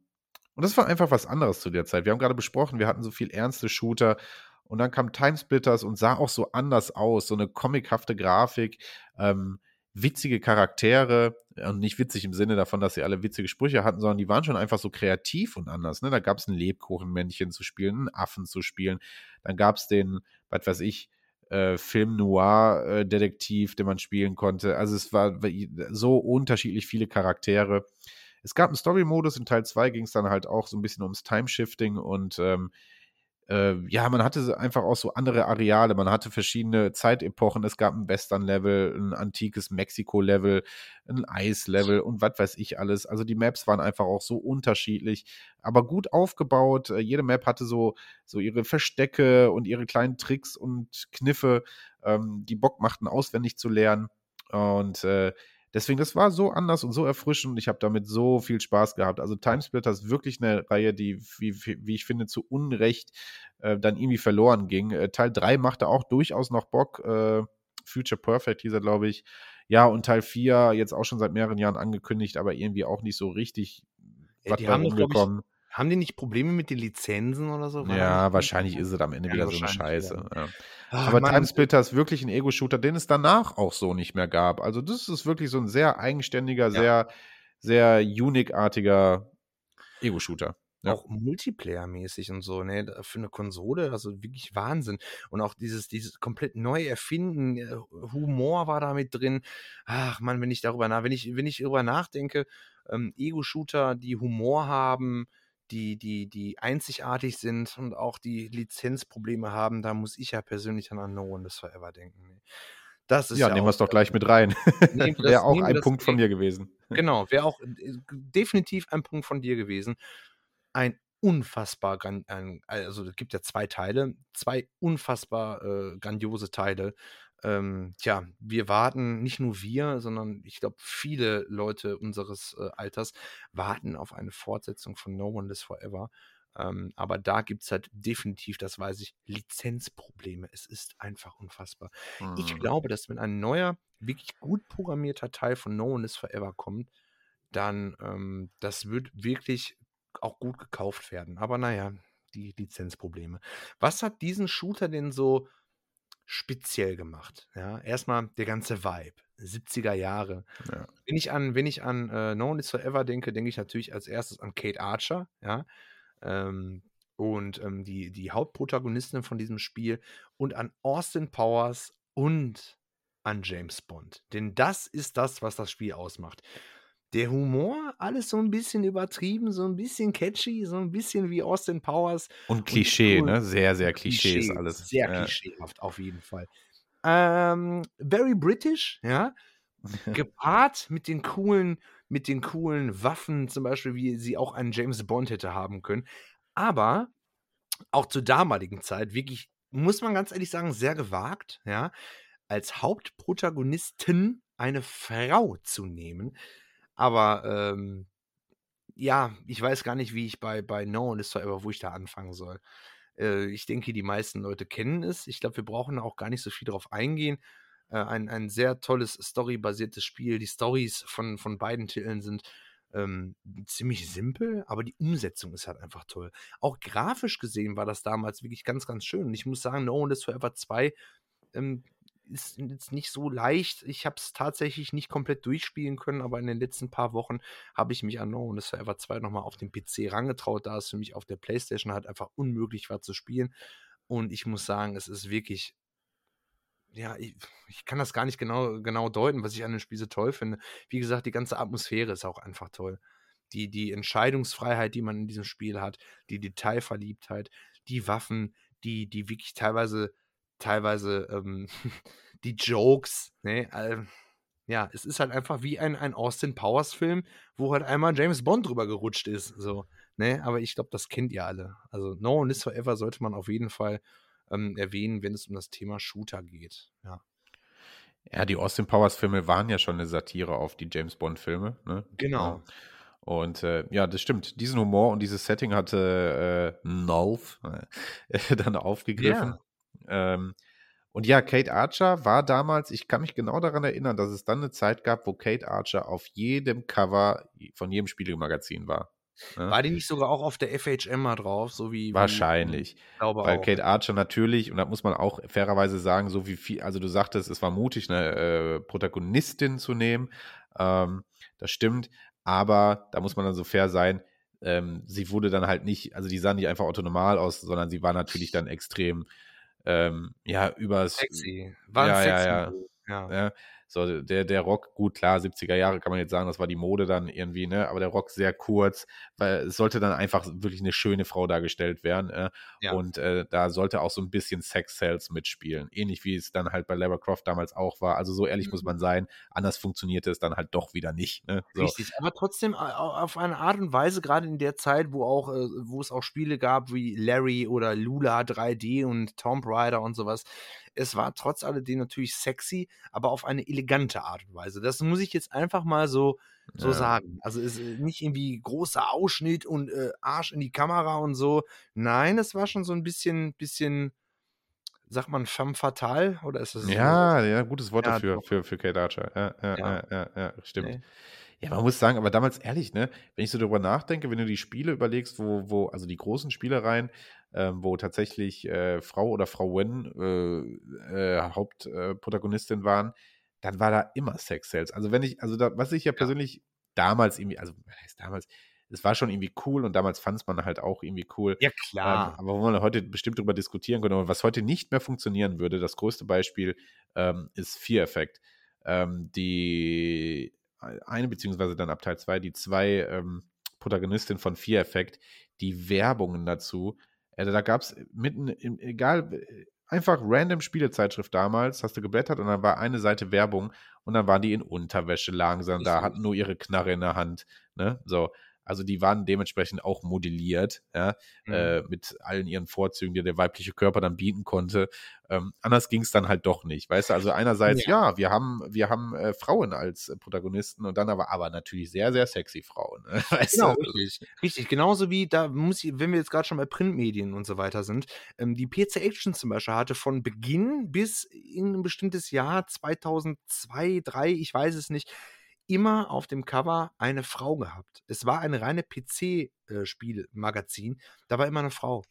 und das war einfach was anderes zu der Zeit. Wir haben gerade besprochen, wir hatten so viel ernste Shooter und dann kam Timesplitters und sah auch so anders aus, so eine comichafte Grafik. Ähm, witzige Charaktere und nicht witzig im Sinne davon, dass sie alle witzige Sprüche hatten, sondern die waren schon einfach so kreativ und anders. Ne? Da gab es ein Lebkuchenmännchen zu spielen, einen Affen zu spielen. Dann gab es den, was weiß ich, äh, Film Noir-Detektiv, äh, den man spielen konnte. Also es war so unterschiedlich viele Charaktere. Es gab einen Story-Modus, in Teil 2 ging es dann halt auch so ein bisschen ums Time-Shifting und ähm, äh, ja, man hatte einfach auch so andere Areale. Man hatte verschiedene Zeitepochen. Es gab ein Western-Level, ein antikes Mexiko-Level, ein Eis-Level und was weiß ich alles. Also die Maps waren einfach auch so unterschiedlich, aber gut aufgebaut. Äh, jede Map hatte so, so ihre Verstecke und ihre kleinen Tricks und Kniffe, ähm, die Bock machten, auswendig zu lernen. Und äh, Deswegen, das war so anders und so erfrischend und ich habe damit so viel Spaß gehabt. Also Timesplitter ist wirklich eine Reihe, die, wie, wie ich finde, zu Unrecht äh, dann irgendwie verloren ging. Äh, Teil 3 machte auch durchaus noch Bock. Äh, Future Perfect hieß er, glaube ich. Ja, und Teil 4 jetzt auch schon seit mehreren Jahren angekündigt, aber irgendwie auch nicht so richtig ja, die haben, ich, Haben die nicht Probleme mit den Lizenzen oder so? Ja, wahrscheinlich ist es am Ende Ja, wieder so eine Scheiße, ja. Ach, Aber Mann. Timesplitter ist wirklich 'n Ego-Shooter, den es danach auch so nicht mehr gab. Also, das ist wirklich so 'n sehr eigenständiger, Ja. sehr sehr unique-artiger Ego-Shooter. Ja. Auch multiplayermäßig und so, ne? Für 'ne Konsole, also wirklich Wahnsinn. Und auch dieses dieses komplett neu erfinden, äh, Humor war da mit drin. Ach Mann, wenn ich darüber nach wenn ich wenn ich darüber nachdenke, ähm, Ego-Shooter, die Humor haben, die die die einzigartig sind und auch die Lizenzprobleme haben, da muss ich ja persönlich an No One Lives Forever denken, ne? Das ist Ja, ja nehmen auch, wir's doch gleich mit rein. Wir Wäre auch wir ein Punkt von mir gewesen. Genau, wäre auch, äh, definitiv ein Punkt von dir gewesen. Ein unfassbar ein also, es gibt ja 2 Teile, 2 unfassbar, äh, grandiose Teile. Ähm, tja, wir warten nicht nur wir, sondern ich glaube, viele Leute unseres, äh, Alters warten auf eine Fortsetzung von No One Lives Forever. Ähm, aber da gibt's halt definitiv, das weiß ich, Lizenzprobleme. Es ist einfach unfassbar. Ich Mhm. glaube, dass wenn ein neuer, wirklich gut programmierter Teil von No One Lives Forever kommt, dann, ähm das wird wirklich auch gut gekauft werden. Aber na ja, die Lizenzprobleme. Was hat diesen Shooter denn so speziell gemacht? Ja, erst mal der ganze Vibe, 70er Jahre. Ja. Wenn ich an wenn ich an, äh, No One Lives Forever denke, denke ich natürlich als Erstes an Kate Archer, ja? Ähm, und, ähm, die die Hauptprotagonistin von diesem Spiel und an Austin Powers und an James Bond. Denn das ist das, was das Spiel ausmacht. Der Humor, alles so 'n bisschen übertrieben, so 'n bisschen catchy, so 'n bisschen wie Austin Powers Und und Klischee, coolen ne? Sehr, sehr Klischee ist Klischee, alles. sehr Ja. klischeehaft auf jeden Fall. Ähm, very British, ja? Gepaart mit den coolen mit den coolen Waffen, zum Beispiel, wie sie auch ein James Bond hätte haben können. Aber auch zur damaligen Zeit wirklich, muss man ganz ehrlich sagen, sehr gewagt, ja, als Hauptprotagonistin eine Frau zu nehmen. Aber, ähm, ja, ich weiß gar nicht, wie ich bei bei No One Lives Forever wo ich da anfangen soll. Äh, ich denke, die meisten Leute kennen es. Ich glaube, wir brauchen auch gar nicht so viel drauf eingehen. Äh, ein ein sehr tolles storybasiertes Spiel. Die Storys von von beiden Titeln sind, ähm, ziemlich simpel, aber die Umsetzung ist halt einfach toll. Auch grafisch gesehen war das damals wirklich ganz, ganz schön. Und ich muss sagen, No One Lives Forever 2, ähm, ist jetzt nicht so leicht. Ich habe es tatsächlich nicht komplett durchspielen können, aber in den letzten paar Wochen habe ich mich an No Lives Forever 2 noch mal auf den PC rangetraut, da es für mich auf der Playstation halt einfach unmöglich war zu spielen. Und ich muss sagen, es ist wirklich ja, ich ich kann das gar nicht genau genau deuten, was ich an dem Spiel so toll finde. Wie gesagt, die ganze Atmosphäre ist auch einfach toll. Die die Entscheidungsfreiheit, die man in diesem Spiel hat, die Detailverliebtheit, die Waffen, die die wirklich teilweise teilweise, ähm, die Jokes, ne? Ähm, ja, es ist halt einfach wie ein ein Austin-Powers-Film, wo halt einmal James Bond drüber gerutscht ist, so, ne? Aber ich glaube, das kennt ihr alle. Also, No One Lives Forever sollte man auf jeden Fall, ähm, erwähnen, wenn es um das Thema Shooter geht, ja. Ja, die Austin-Powers-Filme waren ja schon 'ne Satire auf die James-Bond-Filme, ne? Genau. Ja. Und, äh, ja, das stimmt. Diesen Humor und dieses Setting hatte, äh, Nolf, äh, dann aufgegriffen. Ja. Ähm, und ja, Kate Archer war damals ich kann mich genau daran erinnern, dass es dann 'ne Zeit gab, wo Kate Archer auf jedem Cover von jedem Spielemagazin war, ne? War die nicht sogar auch auf der FHM mal drauf, so wie wie Wahrscheinlich. ich glaube Weil auch, Kate. Archer natürlich und da muss man auch fairerweise sagen, so wie vie also, du sagtest, es war mutig, 'ne, äh, Protagonistin zu nehmen. Ähm, das stimmt, aber da muss man dann so fair sein, ähm, sie wurde dann halt nicht also, die sah nicht einfach orthonormal aus, sondern sie war natürlich dann extrem, ähm, ja, übers Sexy. War ja, ja, sexy ja. Move, ja. Ja, so der der Rock, gut, klar, 70er Jahre kann man jetzt sagen, das war die Mode dann irgendwie, ne? Aber der Rock sehr kurz, weil es sollte dann einfach wirklich 'ne schöne Frau dargestellt werden, äh, Ja. und, äh, da sollte auch so 'n bisschen Sex Sales mitspielen, ähnlich wie es dann halt bei Lara Croft damals auch war. Also, so ehrlich muss Mhm. man sein, anders funktionierte es dann halt doch wieder nicht, ne? So. Richtig, aber trotzdem auf eine Art und Weise, grade in der Zeit, wo auch äh, wo es auch Spiele gab wie Larry oder Lula 3D und Tomb Raider und so was. Es war trotz alledem natürlich sexy, aber auf eine elegante Art und Weise. Das muss ich jetzt einfach mal so so Ja. sagen. Also, es ist nicht irgendwie großer Ausschnitt und, äh, Arsch in die Kamera und so. Nein, es war schon so 'n bisschen bisschen sagt man femme fatale oder ist das Ja, ja, gutes Wort Ja, dafür, doch. für für Kate Archer. Ja, ja, Ja. ja, ja, stimmt. Ne? Ja, man muss sagen, aber damals ehrlich, ne, wenn ich so darüber nachdenke, wenn du die Spiele überlegst, wo, wo, also die großen Spielereien, ähm, wo tatsächlich äh, Frau oder Frau Wen äh, äh, Hauptprotagonistin waren, dann war da immer Sex Sales. Also wenn ich, also da, was ich ja persönlich damals irgendwie, also was heißt damals, es war schon irgendwie cool und damals fand es man halt auch irgendwie cool. Ja, Ähm, klar. aber wo man heute bestimmt darüber diskutieren könnte, und was heute nicht mehr funktionieren würde, das größte Beispiel ähm, ist Fear Effect. Ähm, die eine, beziehungsweise dann ab Teil 2, die zwei ähm, Protagonistinnen von Fear Effect, die Werbungen dazu, äh, da gab es mitten, im, egal, äh, einfach random Spielezeitschrift damals, hast du geblättert und dann war eine Seite Werbung und dann waren die in Unterwäsche langsam da, hatten nur ihre Knarre in der Hand, ne, so. Also die waren dementsprechend auch modelliert, ja, Mhm. äh, mit allen ihren Vorzügen, die der weibliche Körper dann bieten konnte. Ähm, anders ging es dann halt doch nicht, weißt du? Also einerseits, Ja. ja, wir haben, wir haben äh, Frauen als äh, Protagonisten und dann aber, aber natürlich sehr, sehr sexy Frauen. Ne? Weißt Genau, du? richtig. Richtig. Genauso wie da muss ich, wenn wir jetzt gerade schon bei Printmedien und so weiter sind, ähm, die PC Action zum Beispiel hatte von Beginn bis in ein bestimmtes Jahr 2002, 3, ich weiß es nicht, immer auf dem Cover eine Frau gehabt. Es war eine reine PC-Spielmagazin, da war immer eine Frau.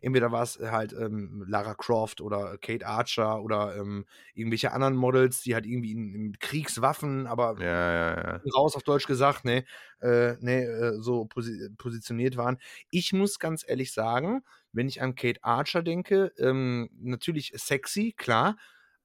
Entweder war es halt ähm, Lara Croft oder Kate Archer oder ähm, irgendwelche anderen Models, die halt irgendwie in, in Kriegswaffen, aber Ja, ja, ja. raus auf Deutsch gesagt, ne, äh, ne, äh, so posi positioniert waren. Ich muss ganz ehrlich sagen, wenn ich an Kate Archer denke, ähm, natürlich sexy, klar,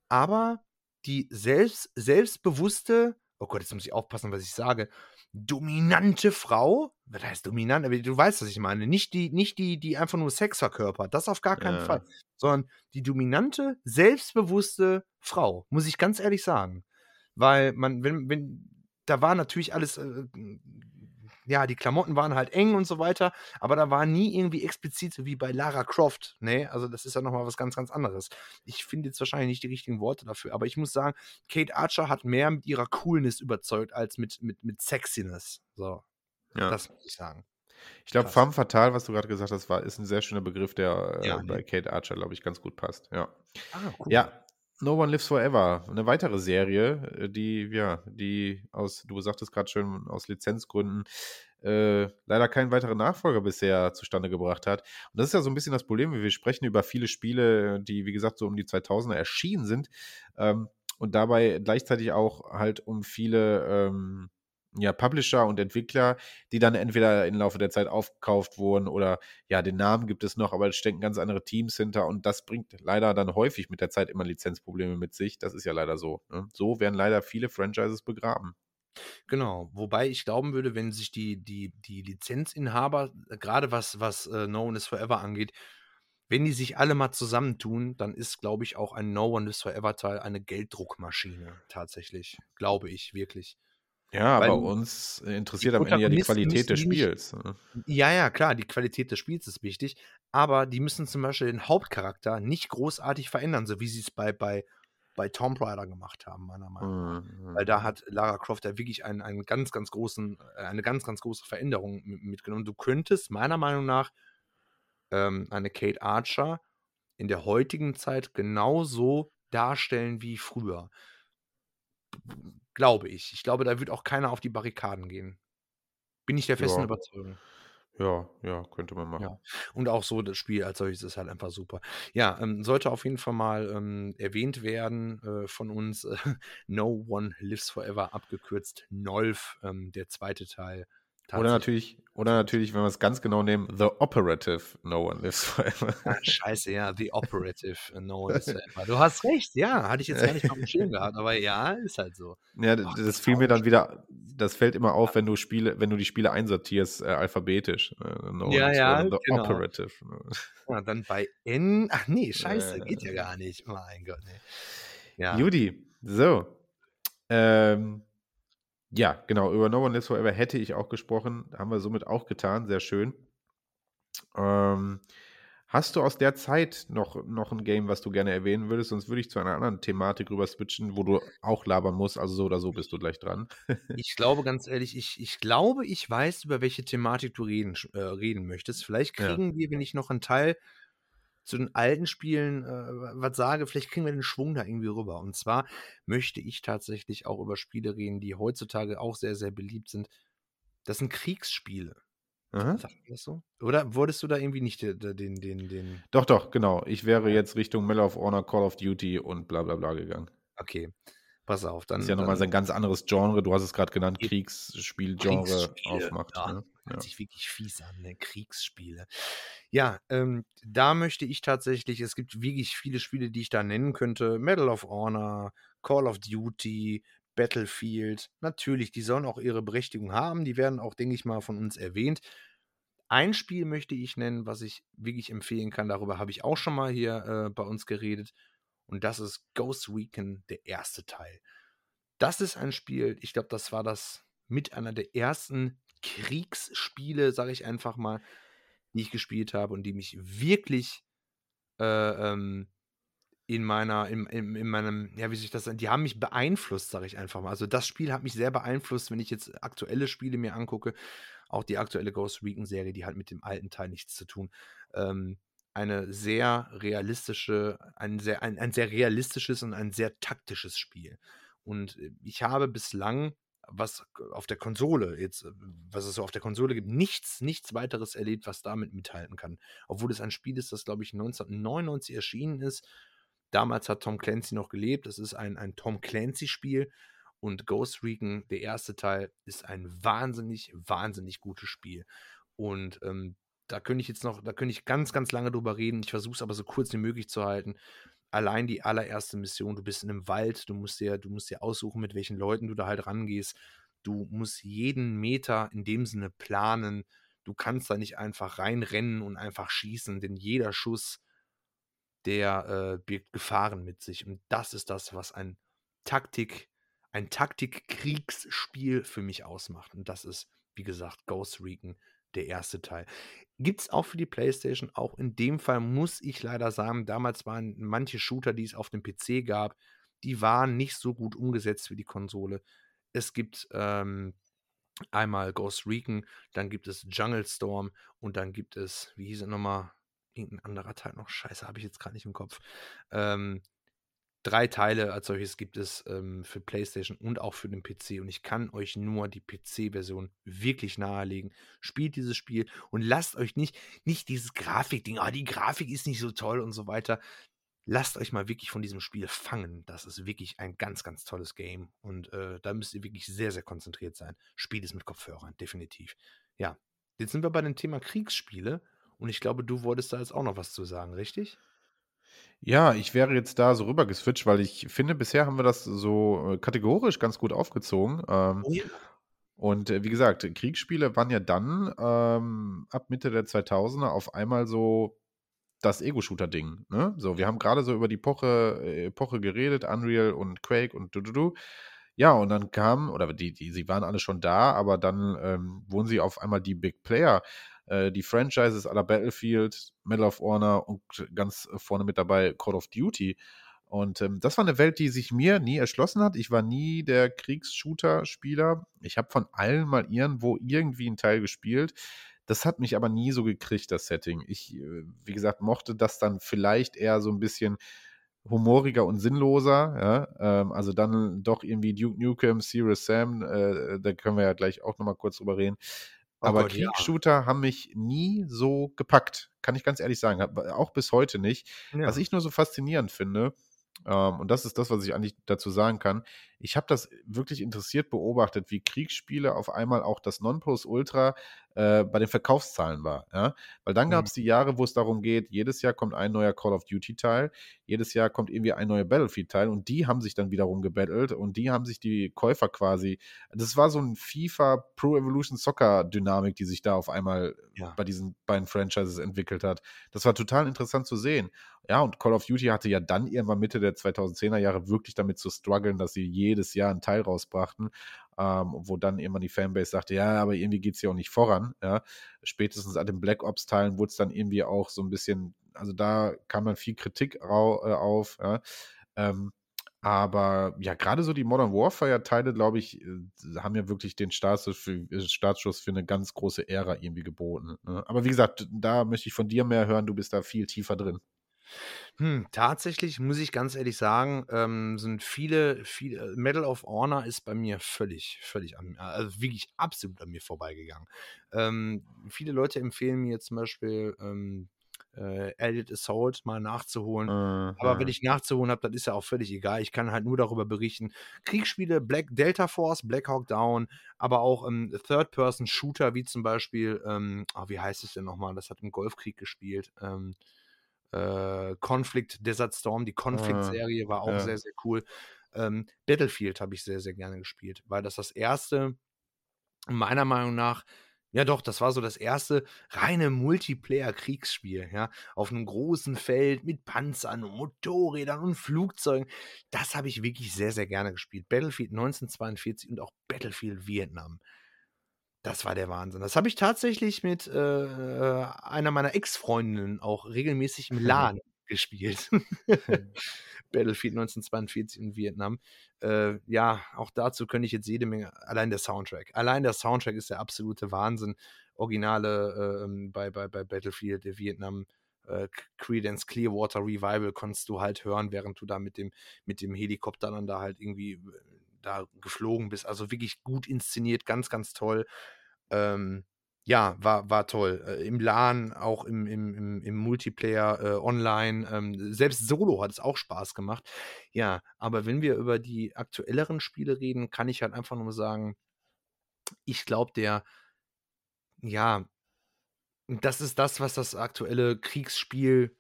aber die selbst, selbstbewusste, oh Gott, jetzt muss ich aufpassen, was ich sage, dominante Frau, was heißt dominant, aber du weißt, was ich meine, nicht die, nicht die, die einfach nur Sex verkörpert, das auf gar keinen Ja. Fall, sondern die dominante, selbstbewusste Frau, muss ich ganz ehrlich sagen. Weil man, wenn, wenn, da war natürlich alles, äh, ja, die Klamotten waren halt eng und so weiter, aber da war nie irgendwie explizit so wie bei Lara Croft, ne? Also das ist ja nochmal was ganz, ganz anderes. Ich finde jetzt wahrscheinlich nicht die richtigen Worte dafür, aber ich muss sagen, Kate Archer hat mehr mit ihrer Coolness überzeugt als mit, mit, mit Sexiness. So, ja. das muss ich sagen. Ich glaube, femme fatale, was du gerade gesagt hast, war, ist ein sehr schöner Begriff, der äh, Ja, ne? bei Kate Archer, glaube ich, ganz gut passt. Ja. Ah, cool. Ja, No One Lives Forever, eine weitere Serie, äh, die, ja, die aus, du sagtest gerade schön, aus Lizenzgründen äh, leider keinen weiteren Nachfolger bisher zustande gebracht hat. Und das ist ja so ein bisschen das Problem, wir sprechen über viele Spiele, die, wie gesagt, so um die 2000er erschienen sind ähm, und dabei gleichzeitig auch halt um viele ähm, ja, Publisher und Entwickler, die dann entweder im Laufe der Zeit aufgekauft wurden oder ja, den Namen gibt es noch, aber es stecken ganz andere Teams hinter und das bringt leider dann häufig mit der Zeit immer Lizenzprobleme mit sich. Das ist ja leider so. Ne? So werden leider viele Franchises begraben. Genau, wobei ich glauben würde, wenn sich die, die, die Lizenzinhaber, äh, gerade was, was äh, No One is Forever angeht, wenn die sich alle mal zusammentun, dann ist, glaube ich, auch ein No One is Forever Teil eine Gelddruckmaschine, tatsächlich. Glaube ich, wirklich. Ja, Weil aber uns interessiert am Ende ja die Qualität des die nicht- Spiels. ne? Ja, ja, klar, die Qualität des Spiels ist wichtig, aber die müssen zum Beispiel den Hauptcharakter nicht großartig verändern, so wie sie es bei, bei, bei Tomb Raider gemacht haben, meiner Meinung nach. Mhm. Weil da hat Lara Croft ja wirklich einen, einen ganz, ganz großen, äh, eine ganz, ganz große Veränderung mi- mitgenommen. Du könntest meiner Meinung nach ähm, eine Kate Archer in der heutigen Zeit genauso darstellen wie früher. Glaube ich. Ich glaube, da wird auch keiner auf die Barrikaden gehen. Bin ich der festen Ja. Überzeugung. Ja, ja, könnte man machen. Ja. Und auch so das Spiel als solches ist halt einfach super. Ja, ähm, sollte auf jeden Fall mal ähm, erwähnt werden äh, von uns. Äh, no One Lives Forever, abgekürzt NOLF, ähm, der zweite Teil. Oder natürlich, oder natürlich, wenn wir es ganz genau nehmen, The Operative No One Lives Forever. Ah, scheiße, ja, The Operative äh, No One Lives Forever. Du hast recht, ja, hatte ich jetzt gar nicht auf dem Schirm gehabt, aber ja, ist halt so. Ja, Ach, das das fiel mir dann wieder, das fällt immer auf, wenn du Spiele, wenn du die Spiele einsortierst, äh, alphabetisch. Äh, no Ja, ja, The genau. Operative. Ja, dann bei N. Ach nee, scheiße, Äh. geht ja gar nicht. Mein Gott, nee. Ja. Judy, so. Ähm, ja, genau, über No One Lives Forever hätte ich auch gesprochen. Haben wir somit auch getan, sehr schön. Ähm, hast du aus der Zeit noch, noch ein Game, was du gerne erwähnen würdest? Sonst würde ich zu einer anderen Thematik rüber switchen, wo du auch labern musst. Also so oder so bist du gleich dran. Ich glaube ganz ehrlich, ich, ich glaube, ich weiß, über welche Thematik du reden, äh, reden möchtest. Vielleicht Ja. kriegen wir, wenn ich noch einen Teil zu den alten Spielen äh, was sage, vielleicht kriegen wir den Schwung da irgendwie rüber. Und zwar möchte ich tatsächlich auch über Spiele reden, die heutzutage auch sehr, sehr beliebt sind. Das sind Kriegsspiele. Das so? Oder wurdest du da irgendwie nicht den, den, den, den Doch, doch, genau. Ich wäre jetzt Richtung Medal of Honor, Call of Duty und bla bla bla gegangen. Okay, pass auf, dann. Das ist ja nochmal sein ganz anderes Genre. Du hast es gerade genannt. Kriegsspielgenre Kriegsspiele, aufmacht. ja. Ne? Ja. Hört sich wirklich fies an, ne? Kriegsspiele. Ja, ähm, da möchte ich tatsächlich, es gibt wirklich viele Spiele, die ich da nennen könnte. Medal of Honor, Call of Duty, Battlefield. Natürlich, die sollen auch ihre Berechtigung haben. Die werden auch, denke ich mal, von uns erwähnt. Ein Spiel möchte ich nennen, was ich wirklich empfehlen kann. Darüber habe ich auch schon mal hier äh, bei uns geredet. Und das ist Ghost Recon, der erste Teil. Das ist ein Spiel, ich glaube, das war das mit einer der ersten Kriegsspiele, sage ich einfach mal, die ich gespielt habe und die mich wirklich äh, ähm, in meiner, in, in, in meinem, ja, wie sich das, die haben mich beeinflusst, sage ich einfach mal. Also das Spiel hat mich sehr beeinflusst, wenn ich jetzt aktuelle Spiele mir angucke. Auch die aktuelle Ghost Recon-Serie, die hat mit dem alten Teil nichts zu tun. Ähm, eine sehr realistische, ein sehr, ein, ein sehr realistisches und ein sehr taktisches Spiel. Und äh, ich habe bislang, was auf der Konsole jetzt, äh, was es so auf der Konsole gibt, nichts, nichts weiteres erlebt, was damit mithalten kann. Obwohl es ein Spiel ist, das, glaube ich, 1999 erschienen ist. Damals hat Tom Clancy noch gelebt. Es ist ein, ein Tom Clancy-Spiel. Und Ghost Recon, der erste Teil, ist ein wahnsinnig, wahnsinnig gutes Spiel. Und ähm, da könnte ich jetzt noch, da könnte ich ganz, ganz lange drüber reden. Ich versuche es aber so kurz wie möglich zu halten. Allein die allererste Mission, du bist in einem Wald, du musst dir, du musst dir aussuchen, mit welchen Leuten du da halt rangehst. Du musst jeden Meter in dem Sinne planen. Du kannst da nicht einfach reinrennen und einfach schießen, denn jeder Schuss, der äh, birgt Gefahren mit sich. Und das ist das, was ein Taktik, ein Taktik-Kriegsspiel für mich ausmacht. Und das ist, wie gesagt, Ghost Recon, der erste Teil. Gibt es auch für die PlayStation. Auch in dem Fall muss ich leider sagen, damals waren manche Shooter, die es auf dem PC gab, die waren nicht so gut umgesetzt für die Konsole. Es gibt ähm, einmal Ghost Recon, dann gibt es Jungle Storm und dann gibt es, wie hieß es nochmal, irgendein anderer Teil noch, scheiße, habe ich jetzt gerade nicht im Kopf. Ähm, drei Teile als solches gibt es ähm, für PlayStation und auch für den PC. Und ich kann euch nur die PC-Version wirklich nahelegen. Spielt dieses Spiel und lasst euch nicht, nicht dieses Grafikding, ah, die Grafik ist nicht so toll und so weiter. Lasst euch mal wirklich von diesem Spiel fangen. Das ist wirklich ein ganz, ganz tolles Game. Und äh, da müsst ihr wirklich sehr, sehr konzentriert sein. Spielt es mit Kopfhörern, definitiv. Ja, jetzt sind wir bei dem Thema Kriegsspiele. Und ich glaube, du wolltest da jetzt auch noch was zu sagen, richtig? Ja, ich wäre jetzt da so rüber geswitcht, weil ich finde, bisher haben wir das so äh, kategorisch ganz gut aufgezogen. Ähm, Oh ja. und äh, wie gesagt, Kriegsspiele waren ja dann ähm, ab Mitte der 2000er auf einmal so das Ego-Shooter-Ding. Ne? So, wir haben gerade so über die Epoche, äh, Epoche geredet, Unreal und Quake und du, du, du. Ja, und dann kam, oder die, die, sie waren alle schon da, aber dann ähm, wurden sie auf einmal die Big Player, äh, die Franchises aller Battlefield, Medal of Honor und ganz vorne mit dabei Call of Duty. Und ähm, das war eine Welt, die sich mir nie erschlossen hat. Ich war nie der Kriegs-Shooter-Spieler. Ich habe von allen mal irgendwo irgendwie einen Teil gespielt. Das hat mich aber nie so gekriegt, das Setting. Ich, äh, wie gesagt, mochte das dann vielleicht eher so ein bisschen humoriger und sinnloser. Ja? Ähm, also dann doch irgendwie Duke Nukem, Serious Sam, äh, da können wir ja gleich auch nochmal kurz drüber reden. Oh Aber Gott, ja. Kriegsshooter haben mich nie so gepackt, kann ich ganz ehrlich sagen. Hab- Auch bis heute nicht. Ja. Was ich nur so faszinierend finde, ähm, und das ist das, was ich eigentlich dazu sagen kann, ich habe das wirklich interessiert beobachtet, wie Kriegsspiele auf einmal auch das Nonplusultra äh, bei den Verkaufszahlen war. Ja? Weil dann Mhm. gab es die Jahre, wo es darum geht, jedes Jahr kommt ein neuer Call of Duty-Teil, jedes Jahr kommt irgendwie ein neuer Battlefield-Teil und die haben sich dann wiederum gebettelt und die haben sich die Käufer quasi, das war so ein FIFA Pro Evolution Soccer Dynamik, die sich da auf einmal Ja. bei diesen beiden Franchises entwickelt hat. Das war total interessant zu sehen. Ja, und Call of Duty hatte ja dann irgendwann Mitte der 2010er Jahre wirklich damit zu strugglen, dass sie jedes Jahr einen Teil rausbrachten, ähm, wo dann irgendwann die Fanbase sagte, ja, aber irgendwie geht es ja auch nicht voran. Ja. Spätestens an den Black Ops-Teilen wurde es dann irgendwie auch so ein bisschen, also da kam dann viel Kritik rau, äh, auf. Ja. Ähm, aber ja, gerade so die Modern Warfare-Teile, glaube ich, äh, haben ja wirklich den Startschuss für, äh, Startschuss für eine ganz große Ära irgendwie geboten. Ne? Aber wie gesagt, da möchte ich von dir mehr hören, du bist da viel tiefer drin. Hm, tatsächlich muss ich ganz ehrlich sagen, ähm, sind viele, viele Medal of Honor ist bei mir völlig, völlig an, also wirklich absolut an mir vorbeigegangen. Ähm, viele Leute empfehlen mir zum Beispiel ähm, äh, Elliot Assault mal nachzuholen. Äh, Aber wenn ich nachzuholen habe, dann ist ja auch völlig egal. Ich kann halt nur darüber berichten. Kriegsspiele, Black Delta Force, Black Hawk Down, aber auch ähm, Third-Person-Shooter, wie zum Beispiel, ähm, oh, wie heißt es denn nochmal? Das hat im Golfkrieg gespielt. Ähm, äh, Conflict Desert Storm, die Conflict-Serie war auch ja. sehr, sehr cool. Ähm, Battlefield habe ich sehr, sehr gerne gespielt, weil das das erste, meiner Meinung nach, ja doch, das war so das erste reine Multiplayer-Kriegsspiel, ja, auf einem großen Feld mit Panzern und Motorrädern und Flugzeugen. Das habe ich wirklich sehr, sehr gerne gespielt. Battlefield 1942 und auch Battlefield Vietnam. Das war der Wahnsinn. Das habe ich tatsächlich mit äh, einer meiner Ex-Freundinnen auch regelmäßig im LAN gespielt. Battlefield 1942 in Vietnam. Äh, ja, auch dazu könnte ich jetzt jede Menge. Allein der Soundtrack. Allein der Soundtrack ist der absolute Wahnsinn. Originale äh, bei, bei, bei Battlefield der Vietnam. Äh, Credence Clearwater Revival konntest du halt hören, während du da mit dem, mit dem Helikopter dann da halt irgendwie äh, da geflogen bist. Also wirklich gut inszeniert, ganz, ganz toll. Ähm, ja, war, war toll. Äh, Im LAN, auch im, im, im, Multiplayer, äh, online. Ähm, selbst Solo hat es auch Spaß gemacht. Ja, aber wenn wir über die aktuelleren Spiele reden, kann ich halt einfach nur sagen, ich glaube, der, ja, das ist das, was das aktuelle Kriegsspiel,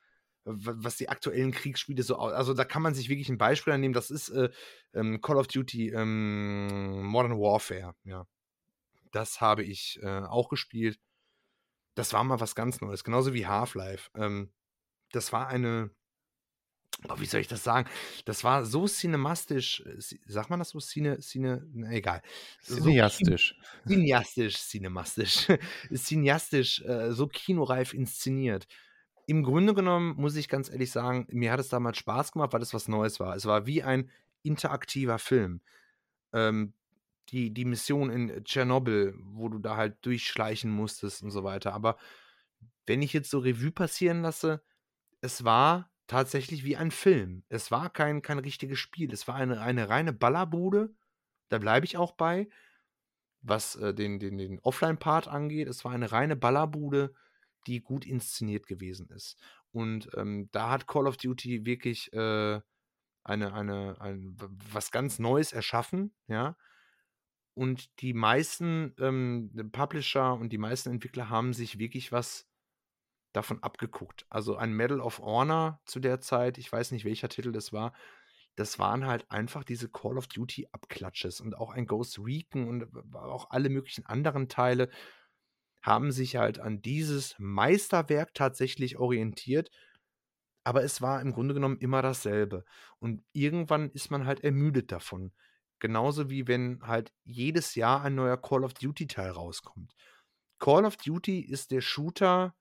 was die aktuellen Kriegsspiele so, also da kann man sich wirklich ein Beispiel annehmen, das ist äh, ähm, Call of Duty ähm, Modern Warfare, ja. Das habe ich äh, auch gespielt. Das war mal was ganz Neues, genauso wie Half-Life. Ähm, das war eine, oh, wie soll ich das sagen? Das war so cinemastisch, äh, sagt man das so? Cine, Cine, na, egal. Cineastisch. So, cineastisch, cinemastisch. cineastisch, äh, so kinoreif inszeniert. Im Grunde genommen muss ich ganz ehrlich sagen, mir hat es damals Spaß gemacht, weil es was Neues war. Es war wie ein interaktiver Film. Ähm, die, die Mission in Tschernobyl, wo du da halt durchschleichen musstest und so weiter. Aber wenn ich jetzt so Revue passieren lasse, es war tatsächlich wie ein Film. Es war kein, kein richtiges Spiel. Es war eine, eine reine Ballerbude. Da bleibe ich auch bei. Was äh, den, den, den Offline-Part angeht, es war eine reine Ballerbude, die gut inszeniert gewesen ist. Und ähm, da hat Call of Duty wirklich äh, eine, eine, ein, was ganz Neues erschaffen, ja. Und die meisten ähm, Publisher und die meisten Entwickler haben sich wirklich was davon abgeguckt. Also ein Medal of Honor zu der Zeit, ich weiß nicht welcher Titel das war, das waren halt einfach diese Call of Duty Abklatsches und auch ein Ghost Recon und auch alle möglichen anderen Teile haben sich halt an dieses Meisterwerk tatsächlich orientiert. Aber es war im Grunde genommen immer dasselbe. Und irgendwann ist man halt ermüdet davon. Genauso wie wenn halt jedes Jahr ein neuer Call of Duty-Teil rauskommt. Call of Duty ist der Shooter,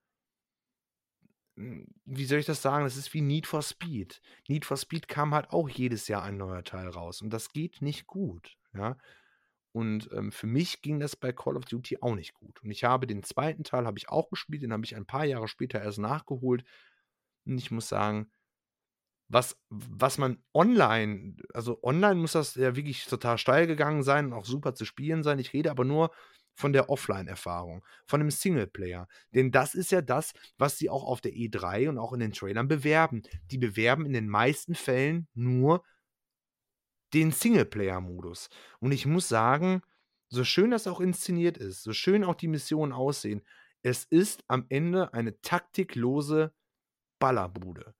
hm, wie soll ich das sagen? Das ist wie Need for Speed. Need for Speed kam halt auch jedes Jahr ein neuer Teil raus. Und das geht nicht gut. Ja. Und ähm, für mich ging das bei Call of Duty auch nicht gut. Und ich habe den zweiten Teil habe ich auch gespielt, den habe ich ein paar Jahre später erst nachgeholt. Und ich muss sagen, was, was man online, also online muss das ja wirklich total steil gegangen sein und auch super zu spielen sein. Ich rede aber nur von der Offline-Erfahrung, von dem Singleplayer. Denn das ist ja das, was sie auch auf der E3 und auch in den Trailern bewerben. Die bewerben in den meisten Fällen nur den Singleplayer-Modus. Und ich muss sagen, so schön das auch inszeniert ist, so schön auch die Missionen aussehen, es ist am Ende eine taktiklose Ballerbude.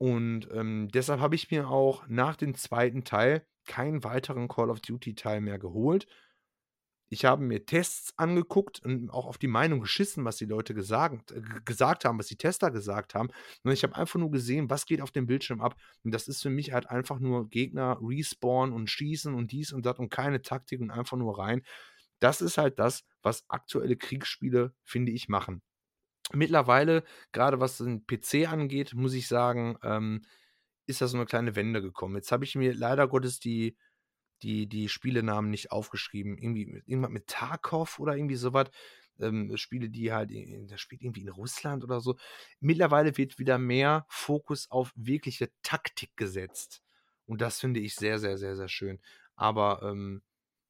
Und ähm, deshalb habe ich mir auch nach dem zweiten Teil keinen weiteren Call of Duty-Teil mehr geholt. Ich habe mir Tests angeguckt und auch auf die Meinung geschissen, was die Leute gesagt, äh, gesagt haben, was die Tester gesagt haben. Und ich habe einfach nur gesehen, was geht auf dem Bildschirm ab. Und das ist für mich halt einfach nur Gegner respawnen und schießen und dies und das und keine Taktik und einfach nur rein. Das ist halt das, was aktuelle Kriegsspiele, finde ich, machen. Mittlerweile, gerade was den PC angeht, muss ich sagen, ähm, ist da so eine kleine Wende gekommen. Jetzt habe ich mir leider Gottes die, die, die Spielenamen nicht aufgeschrieben. Irgendwie irgendwas mit Tarkov oder irgendwie sowas. ähm, Spiele, die halt, das spielt irgendwie in Russland oder so. Mittlerweile wird wieder mehr Fokus auf wirkliche Taktik gesetzt. Und das finde ich sehr, sehr, sehr, sehr schön. Aber ähm,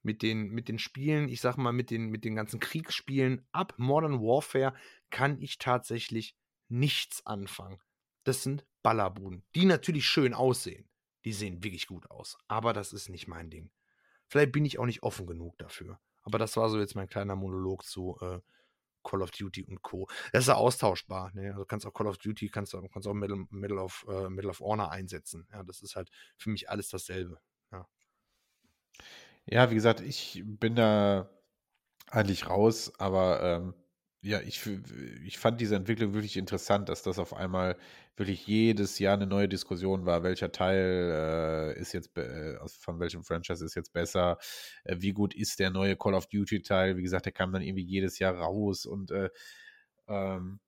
mit, den, mit den Spielen, ich sag mal, mit den, mit den ganzen Kriegsspielen ab Modern Warfare kann ich tatsächlich nichts anfangen. Das sind Ballerbuden, die natürlich schön aussehen. Die sehen wirklich gut aus. Aber das ist nicht mein Ding. Vielleicht bin ich auch nicht offen genug dafür. Aber das war so jetzt mein kleiner Monolog zu äh, Call of Duty und Co. Das ist ja austauschbar. Ne? Also kannst auch Call of Duty, kannst kannst auch Middle, Middle, of, äh, Middle of Honor einsetzen. Ja, das ist halt für mich alles dasselbe. Ja, ja wie gesagt, ich bin da eigentlich raus, aber ähm, ja, ich, ich fand diese Entwicklung wirklich interessant, dass das auf einmal wirklich jedes Jahr eine neue Diskussion war. Welcher Teil äh, ist jetzt, äh, von welchem Franchise ist jetzt besser? Äh, wie gut ist der neue Call of Duty Teil? Wie gesagt, der kam dann irgendwie jedes Jahr raus und äh, ähm,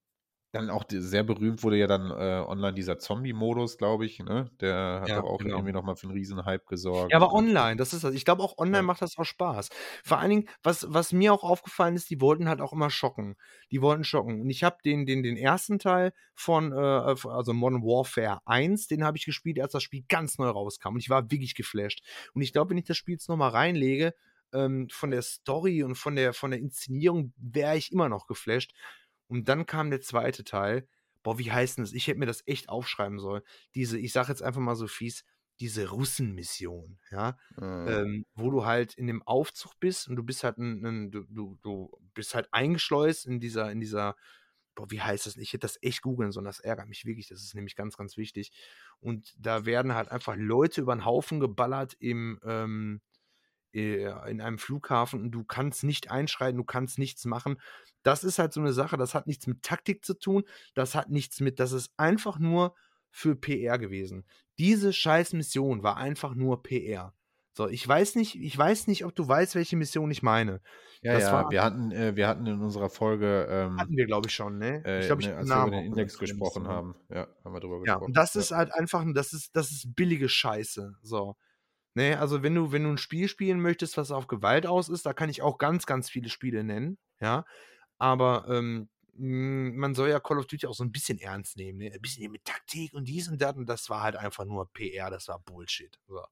dann auch sehr berühmt wurde ja dann äh, online dieser Zombie-Modus, glaube ich, ne? Der hat ja doch auch genau. irgendwie nochmal für einen Riesenhype gesorgt. Ja, aber online, das ist das. Ich glaube auch online Ja. macht das auch Spaß. Vor allen Dingen, was, was mir auch aufgefallen ist, die wollten halt auch immer schocken. Die wollten schocken. Und ich habe den, den, den ersten Teil von, äh, also Modern Warfare 1, den habe ich gespielt, als das Spiel ganz neu rauskam. Und ich war wirklich geflasht. Und ich glaube, wenn ich das Spiel jetzt nochmal reinlege, ähm, von der Story und von der, von der Inszenierung, wäre ich immer noch geflasht. Und dann kam der zweite Teil. Boah, wie heißt denn das? Ich hätte mir das echt aufschreiben sollen. Diese, ich sage jetzt einfach mal so fies, diese Russenmission, ja, Mhm. ähm, wo du halt in dem Aufzug bist und du bist halt ein, ein, du, du, du bist halt eingeschleust in dieser, in dieser, boah, wie heißt das? Ich hätte das echt googeln sollen, das ärgert mich wirklich, das ist nämlich ganz, ganz wichtig. Und da werden halt einfach Leute über den Haufen geballert im, ähm, äh, in einem Flughafen und du kannst nicht einschreiten, du kannst nichts machen. Das ist halt so eine Sache, das hat nichts mit Taktik zu tun, das hat nichts mit, das ist einfach nur für PR gewesen. Diese scheiß Mission war einfach nur PR. So, ich weiß nicht, ich weiß nicht, ob du weißt, welche Mission ich meine. Ja, Das ja, war- wir hatten, äh, wir hatten in unserer Folge, ähm, Hatten wir, glaube ich, schon, ne? äh, ich glaube, ich ne, hab als den wir über Namen den Index gesprochen Mission. haben, ja, haben wir drüber Ja, gesprochen. und das ja. ist halt einfach, das ist, das ist billige Scheiße. So. Ne, also wenn du, wenn du ein Spiel spielen möchtest, was auf Gewalt aus ist, da kann ich auch ganz, ganz viele Spiele nennen, ja. Aber ähm, mh, man soll ja Call of Duty auch so ein bisschen ernst nehmen, ne? Ein bisschen mit Taktik und dies und das und das war halt einfach nur PR, das war Bullshit. So.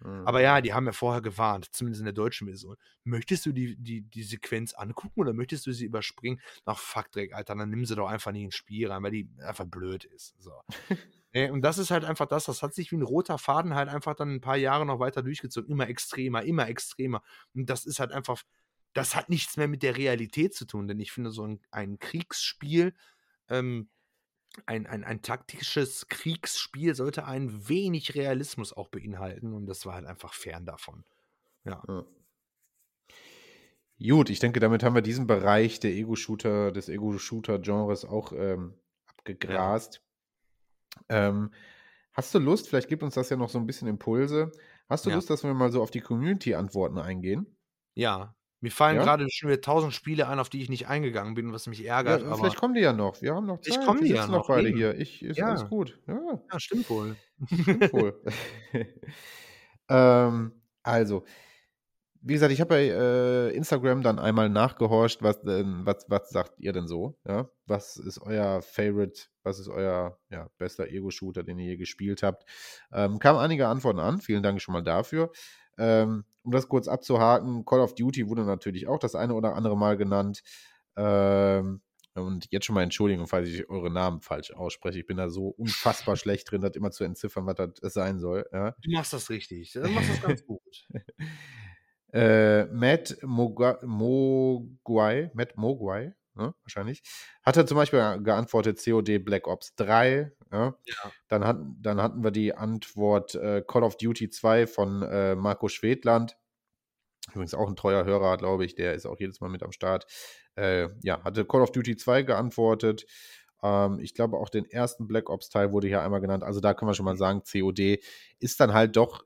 Mhm. Aber ja, die haben ja vorher gewarnt, zumindest in der deutschen Version. Möchtest du die, die, die Sequenz angucken oder möchtest du sie überspringen? Ach, fuck, Dreck, Alter, dann nimm sie doch einfach nicht ins Spiel rein, weil die einfach blöd ist. So. Äh, und das ist halt einfach das, das hat sich wie ein roter Faden halt einfach dann ein paar Jahre noch weiter durchgezogen. Immer extremer, immer extremer. Und das ist halt einfach, das hat nichts mehr mit der Realität zu tun, denn ich finde, so ein, ein Kriegsspiel, ähm, ein, ein, ein taktisches Kriegsspiel sollte ein wenig Realismus auch beinhalten und das war halt einfach fern davon. Ja. Ja. Gut, ich denke, damit haben wir diesen Bereich der Ego-Shooter, des Ego-Shooter-Genres auch ähm, abgegrast. Ähm, hast du Lust, vielleicht gibt uns das ja noch so ein bisschen Impulse, hast du Ja. Lust, dass wir mal so auf die Community-Antworten eingehen? Ja. Mir fallen Ja? gerade schon wieder tausend Spiele ein, auf die ich nicht eingegangen bin, was mich ärgert. Ja, aber vielleicht kommen die ja noch. Wir haben noch Zeit. wir die ja noch, beide eben. hier. Ich, ist Ja. alles gut. Ja, ja, stimmt wohl. stimmt wohl. ähm, also, wie gesagt, ich habe bei äh, Instagram dann einmal nachgehorcht, was, denn, was, was sagt ihr denn so? Ja? Was ist euer Favorite, was ist euer ja, bester Ego-Shooter, den ihr je gespielt habt? Ähm, kamen einige Antworten an, vielen Dank schon mal dafür. Ähm, um das kurz abzuhaken, Call of Duty wurde natürlich auch das eine oder andere Mal genannt. Ähm, und jetzt schon mal Entschuldigung, falls ich eure Namen falsch ausspreche. Ich bin da so unfassbar schlecht drin, das immer zu entziffern, was das sein soll. Ja. Du machst das richtig. Du machst das ganz gut. Äh, Matt Moga- Mogwai, Matt Mogwai, ne, wahrscheinlich, hat er zum Beispiel geantwortet COD Black Ops 3. Ja. Ja. Dann, hat, dann hatten wir die Antwort äh, Call of Duty 2 von äh, Marco Schwedland. Übrigens auch ein treuer Hörer, glaube ich, der ist auch jedes Mal mit am Start. Äh, ja, hatte Call of Duty 2 geantwortet. Ähm, ich glaube, auch den ersten Black Ops-Teil wurde hier einmal genannt. Also da können wir schon mal sagen, COD ist dann halt doch,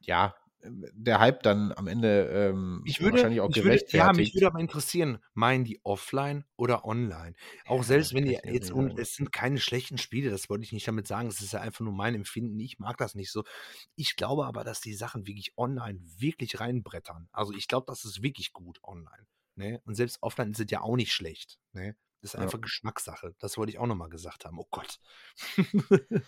ja, der Hype dann am Ende ähm, Ich würde, wahrscheinlich auch ich würde, ja, mich gerechtfertigt. würde aber interessieren, meinen die offline oder online? Auch Ja, selbst wenn die jetzt, und sagen. es sind keine schlechten Spiele, das wollte ich nicht damit sagen, es ist ja einfach nur mein Empfinden, ich mag das nicht so. Ich glaube aber, dass die Sachen wirklich online wirklich reinbrettern. Also ich glaube, das ist wirklich gut online. Ne? Und selbst offline sind ja auch nicht schlecht. Ne? Das ist Ja. einfach Geschmackssache. Das wollte ich auch nochmal gesagt haben. Oh Gott.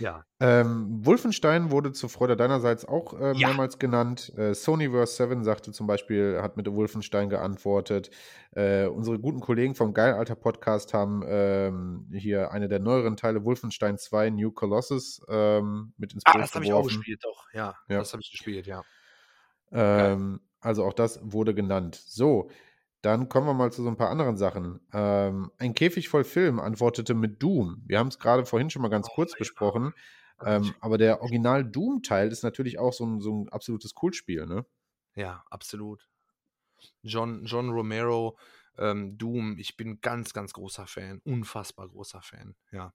ja. Ähm, Wolfenstein wurde zur Freude deinerseits auch äh, Ja. mehrmals genannt. Äh, Sonyverse 7 sagte zum Beispiel, hat mit Wolfenstein geantwortet. Äh, unsere guten Kollegen vom Geilalter Podcast haben ähm, hier eine der neueren Teile Wolfenstein 2 New Colossus ähm, mit ins Ah, Bild das habe ich auch gespielt, doch. Ja, Ja. das habe ich gespielt, ja. Ähm, also auch das wurde genannt. So, dann kommen wir mal zu so ein paar anderen Sachen. Ähm, ein Käfig voll Film antwortete mit Doom. Wir haben es gerade vorhin schon mal ganz Oh, kurz besprochen. Ähm, aber der Original Doom-Teil ist natürlich auch so ein, so ein absolutes Kultspiel, ne? Ja, absolut. John, John Romero, ähm, Doom, ich bin ganz, ganz großer Fan. Unfassbar großer Fan. Ja.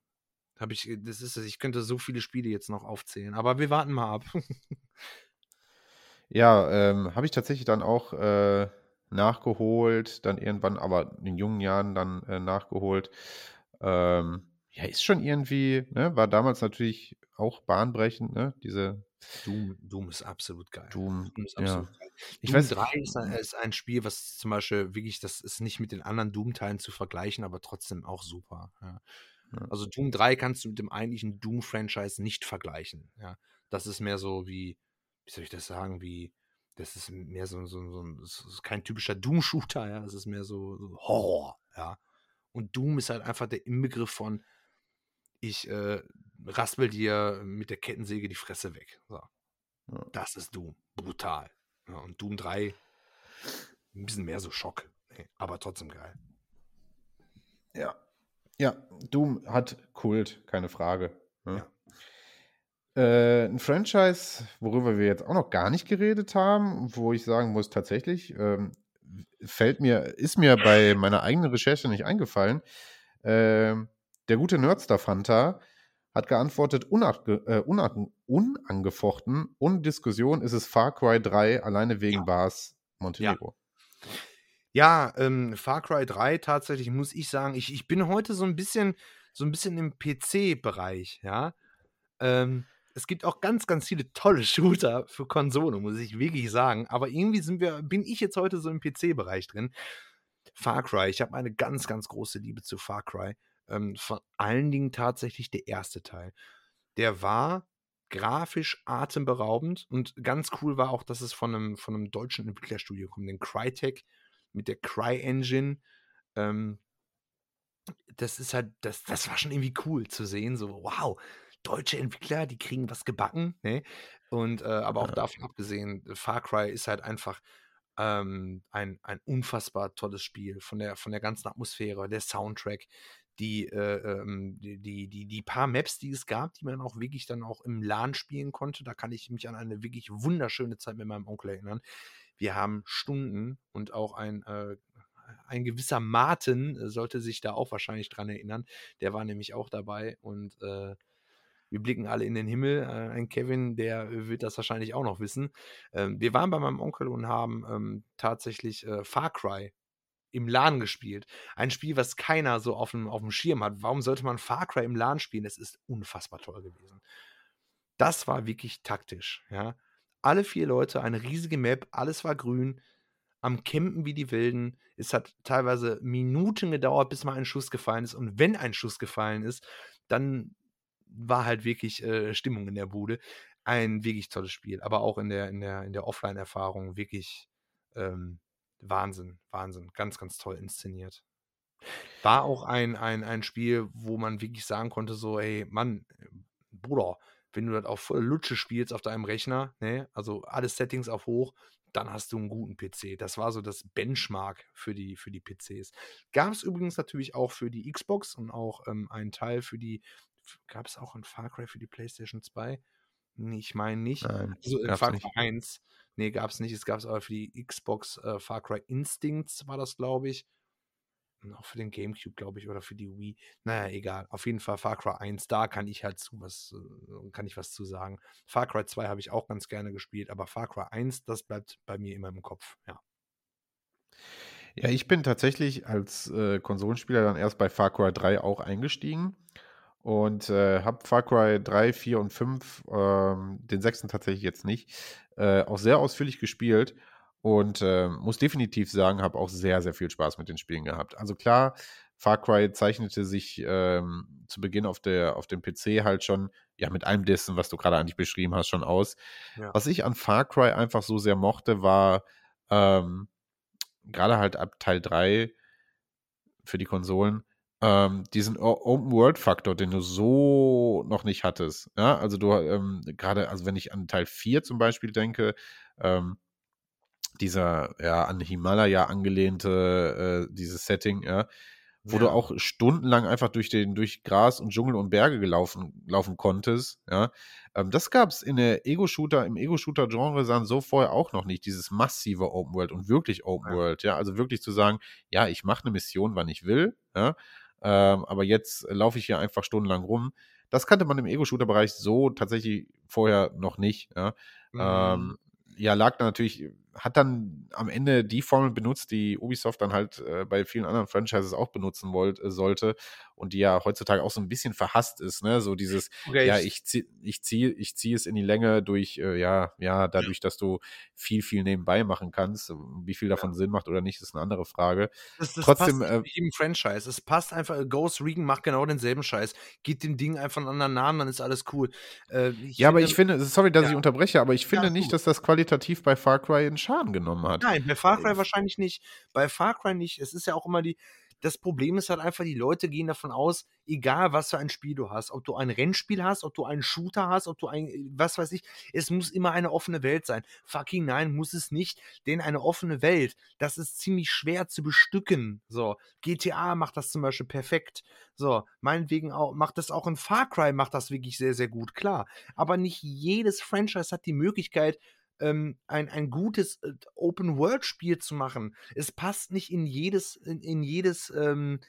Hab ich, das ist es. Ich könnte so viele Spiele jetzt noch aufzählen, aber wir warten mal ab. Ja, ähm, habe ich tatsächlich dann auch äh, nachgeholt, dann irgendwann, aber in jungen Jahren dann äh, nachgeholt. Ähm, ja, ist schon irgendwie, ne, war damals natürlich auch bahnbrechend, ne? Diese Doom, Doom ist absolut geil. Doom, Doom ist ja. absolut geil. Ich Doom weiß- 3 ist ein, ist ein Spiel, was zum Beispiel wirklich, das ist nicht mit den anderen Doom-Teilen zu vergleichen, aber trotzdem auch super. Ja. Ja. Also Doom 3 kannst du mit dem eigentlichen Doom-Franchise nicht vergleichen. Ja. Das ist mehr so wie, wie soll ich das sagen, wie, das ist mehr so, so, so ein, das ist kein typischer Doom-Shooter, ja, das ist mehr so, so Horror, ja. Und Doom ist halt einfach der Inbegriff von, ich äh, raspel dir mit der Kettensäge die Fresse weg. So. Ja. Das ist Doom. Brutal. Ja, und Doom 3 ein bisschen mehr so Schock. Aber trotzdem geil. Ja. Ja, Doom hat Kult, keine Frage. Ne? Äh, ein Franchise, worüber wir jetzt auch noch gar nicht geredet haben, wo ich sagen muss, tatsächlich, ähm, fällt mir, ist mir bei meiner eigenen Recherche nicht eingefallen. Ähm, der gute Nerdstar Fanta hat geantwortet, äh, unang unangefochten, ohne Diskussion ist es Far Cry 3, alleine wegen Bars Montenegro. Ja, ähm, Far Cry 3 tatsächlich muss ich sagen, ich, ich bin heute so ein bisschen, so ein bisschen im PC-Bereich, ja. Ähm, es gibt auch ganz, ganz viele tolle Shooter für Konsole, muss ich wirklich sagen. Aber irgendwie sind wir, bin ich jetzt heute so im PC-Bereich drin. Far Cry, ich habe eine ganz, ganz große Liebe zu Far Cry. Ähm, vor allen Dingen tatsächlich der erste Teil. Der war grafisch atemberaubend und ganz cool war auch, dass es von einem, von einem deutschen Entwicklerstudio kommt, den Crytek mit der Cry-Engine. Ähm, das ist halt, das, das war schon irgendwie cool zu sehen. So, wow, deutsche Entwickler, die kriegen was gebacken. Ne? Und äh, aber auch Ja. davon abgesehen, Far Cry ist halt einfach ähm, ein, ein unfassbar tolles Spiel von der, von der ganzen Atmosphäre, der Soundtrack, die, äh, ähm, die, die, die, die paar Maps, die es gab, die man auch wirklich dann auch im LAN spielen konnte. Da kann ich mich an eine wirklich wunderschöne Zeit mit meinem Onkel erinnern. Wir haben Stunden und auch ein, äh, ein gewisser Martin äh, sollte sich da auch wahrscheinlich dran erinnern. Der war nämlich auch dabei und äh, wir blicken alle in den Himmel. Äh, ein Kevin, der wird das wahrscheinlich auch noch wissen. Ähm, wir waren bei meinem Onkel und haben ähm, tatsächlich äh, Far Cry im LAN gespielt. Ein Spiel, was keiner so auf dem, auf dem Schirm hat. Warum sollte man Far Cry im LAN spielen? Es ist unfassbar toll gewesen. Das war wirklich taktisch, ja. Alle vier Leute, eine riesige Map, alles war grün, am Campen wie die Wilden. Es hat teilweise Minuten gedauert, bis mal ein Schuss gefallen ist. Und wenn ein Schuss gefallen ist, dann war halt wirklich äh, Stimmung in der Bude. Ein wirklich tolles Spiel, aber auch in der, in der, in der Offline-Erfahrung wirklich ähm, Wahnsinn, Wahnsinn. Ganz, ganz toll inszeniert. War auch ein, ein, ein Spiel, wo man wirklich sagen konnte: so, ey, Mann, Bruder, wenn du das auf Lutsche spielst auf deinem Rechner, ne, also alle Settings auf hoch, dann hast du einen guten PC. Das war so das Benchmark für die, für die PCs. Gab es übrigens natürlich auch für die Xbox und auch ähm, einen Teil für die, gab es auch ein Far Cry für die PlayStation 2? Nee, ich meine nicht. Nein, Also in Far nicht. Cry 1, nee, gab es nicht. Es gab es aber für die Xbox äh, Far Cry Instincts, war das, glaube ich. Und auch für den Gamecube, glaube ich, oder für die Wii. Naja, egal. Auf jeden Fall Far Cry 1, da kann ich halt zu was, äh, kann ich was zu sagen. Far Cry 2 habe ich auch ganz gerne gespielt, aber Far Cry 1, das bleibt bei mir immer im Kopf, ja. Ja, ich bin tatsächlich als äh, Konsolenspieler dann erst bei Far Cry 3 auch eingestiegen und äh, habe Far Cry 3, 4 und 5, ähm, den sechsten tatsächlich jetzt nicht, äh, auch sehr ausführlich gespielt. Und äh, muss definitiv sagen, habe auch sehr, sehr viel Spaß mit den Spielen gehabt. Also klar, Far Cry zeichnete sich ähm, zu Beginn auf, der, auf dem PC halt schon, ja, mit allem dessen, was du gerade eigentlich beschrieben hast, schon aus. Ja. Was ich an Far Cry einfach so sehr mochte, war ähm, gerade halt ab Teil 3 für die Konsolen, ähm, diesen Open-World-Faktor, den du so noch nicht hattest. Ja, also du ähm, gerade, also wenn ich an Teil 4 zum Beispiel denke, ähm, dieser ja an Himalaya angelehnte äh, dieses Setting, ja, wo ja. du auch stundenlang einfach durch den durch Gras und Dschungel und Berge gelaufen laufen konntest, ja. Ähm, das gab es in der Ego-Shooter im Ego-Shooter-Genre sahen so vorher auch noch nicht dieses massive Open World und wirklich Open ja. World, ja, also wirklich zu sagen, ja, ich mache eine Mission, wann ich will, ja, ähm, aber jetzt laufe ich hier einfach stundenlang rum. Das kannte man im Ego-Shooter-Bereich so tatsächlich vorher noch nicht, ja. Mhm. Ähm, ja, lag da natürlich, hat dann am Ende die Formel benutzt, die Ubisoft dann halt äh, bei vielen anderen Franchises auch benutzen wollt, äh, sollte und die ja heutzutage auch so ein bisschen verhasst ist, ne? So dieses, okay, ja, ich ziehe ich zieh, ich zieh es in die Länge durch, äh, ja, ja, dadurch, dass du viel, viel nebenbei machen kannst. Wie viel davon ja. Sinn macht oder nicht, ist eine andere Frage. Das, das Trotzdem, passt äh, jedem Franchise. Es passt einfach, Ghost Regan macht genau denselben Scheiß. Geht dem Ding einfach einen anderen Namen, dann ist alles cool. Äh, ja, aber ich finde, sorry, dass ja. ich unterbreche, aber ich finde ja, nicht, dass das qualitativ bei Far Cry einen Schaden genommen hat. Nein, bei Far Cry äh, wahrscheinlich nicht. Bei Far Cry nicht. Es ist ja auch immer die, das Problem ist halt einfach, die Leute gehen davon aus, egal was für ein Spiel du hast, ob du ein Rennspiel hast, ob du einen Shooter hast, ob du ein, was weiß ich, es muss immer eine offene Welt sein. Fucking nein, muss es nicht, denn eine offene Welt, das ist ziemlich schwer zu bestücken. So, GTA macht das zum Beispiel perfekt. So, meinetwegen auch, macht das auch in Far Cry, macht das wirklich sehr, sehr gut, klar. Aber nicht jedes Franchise hat die Möglichkeit, ähm, ein, ein gutes äh, Open-World-Spiel zu machen. Es passt nicht in jedes, in, in jedes, ähm,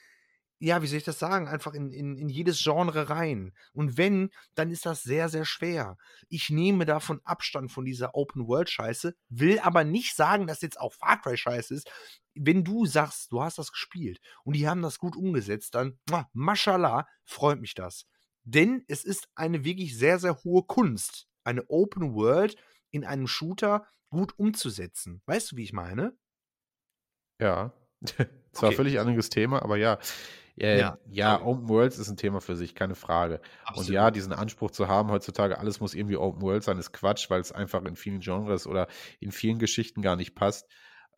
ja, wie soll ich das sagen, einfach in, in, in jedes Genre rein. Und wenn, dann ist das sehr, sehr schwer. Ich nehme davon Abstand von dieser Open-World-Scheiße, will aber nicht sagen, dass jetzt auch Far Cry-Scheiße ist. Wenn du sagst, du hast das gespielt und die haben das gut umgesetzt, dann, mashallah, freut mich das. Denn es ist eine wirklich sehr, sehr hohe Kunst. Eine Open World, in einem Shooter gut umzusetzen. Weißt du, wie ich meine? Ja. Zwar okay. völlig anderes Thema, aber ja. Äh, ja, ja Open Worlds ist ein Thema für sich, keine Frage. Absolut. Und ja, diesen Anspruch zu haben, heutzutage alles muss irgendwie Open World sein, ist Quatsch, weil es einfach in vielen Genres oder in vielen Geschichten gar nicht passt.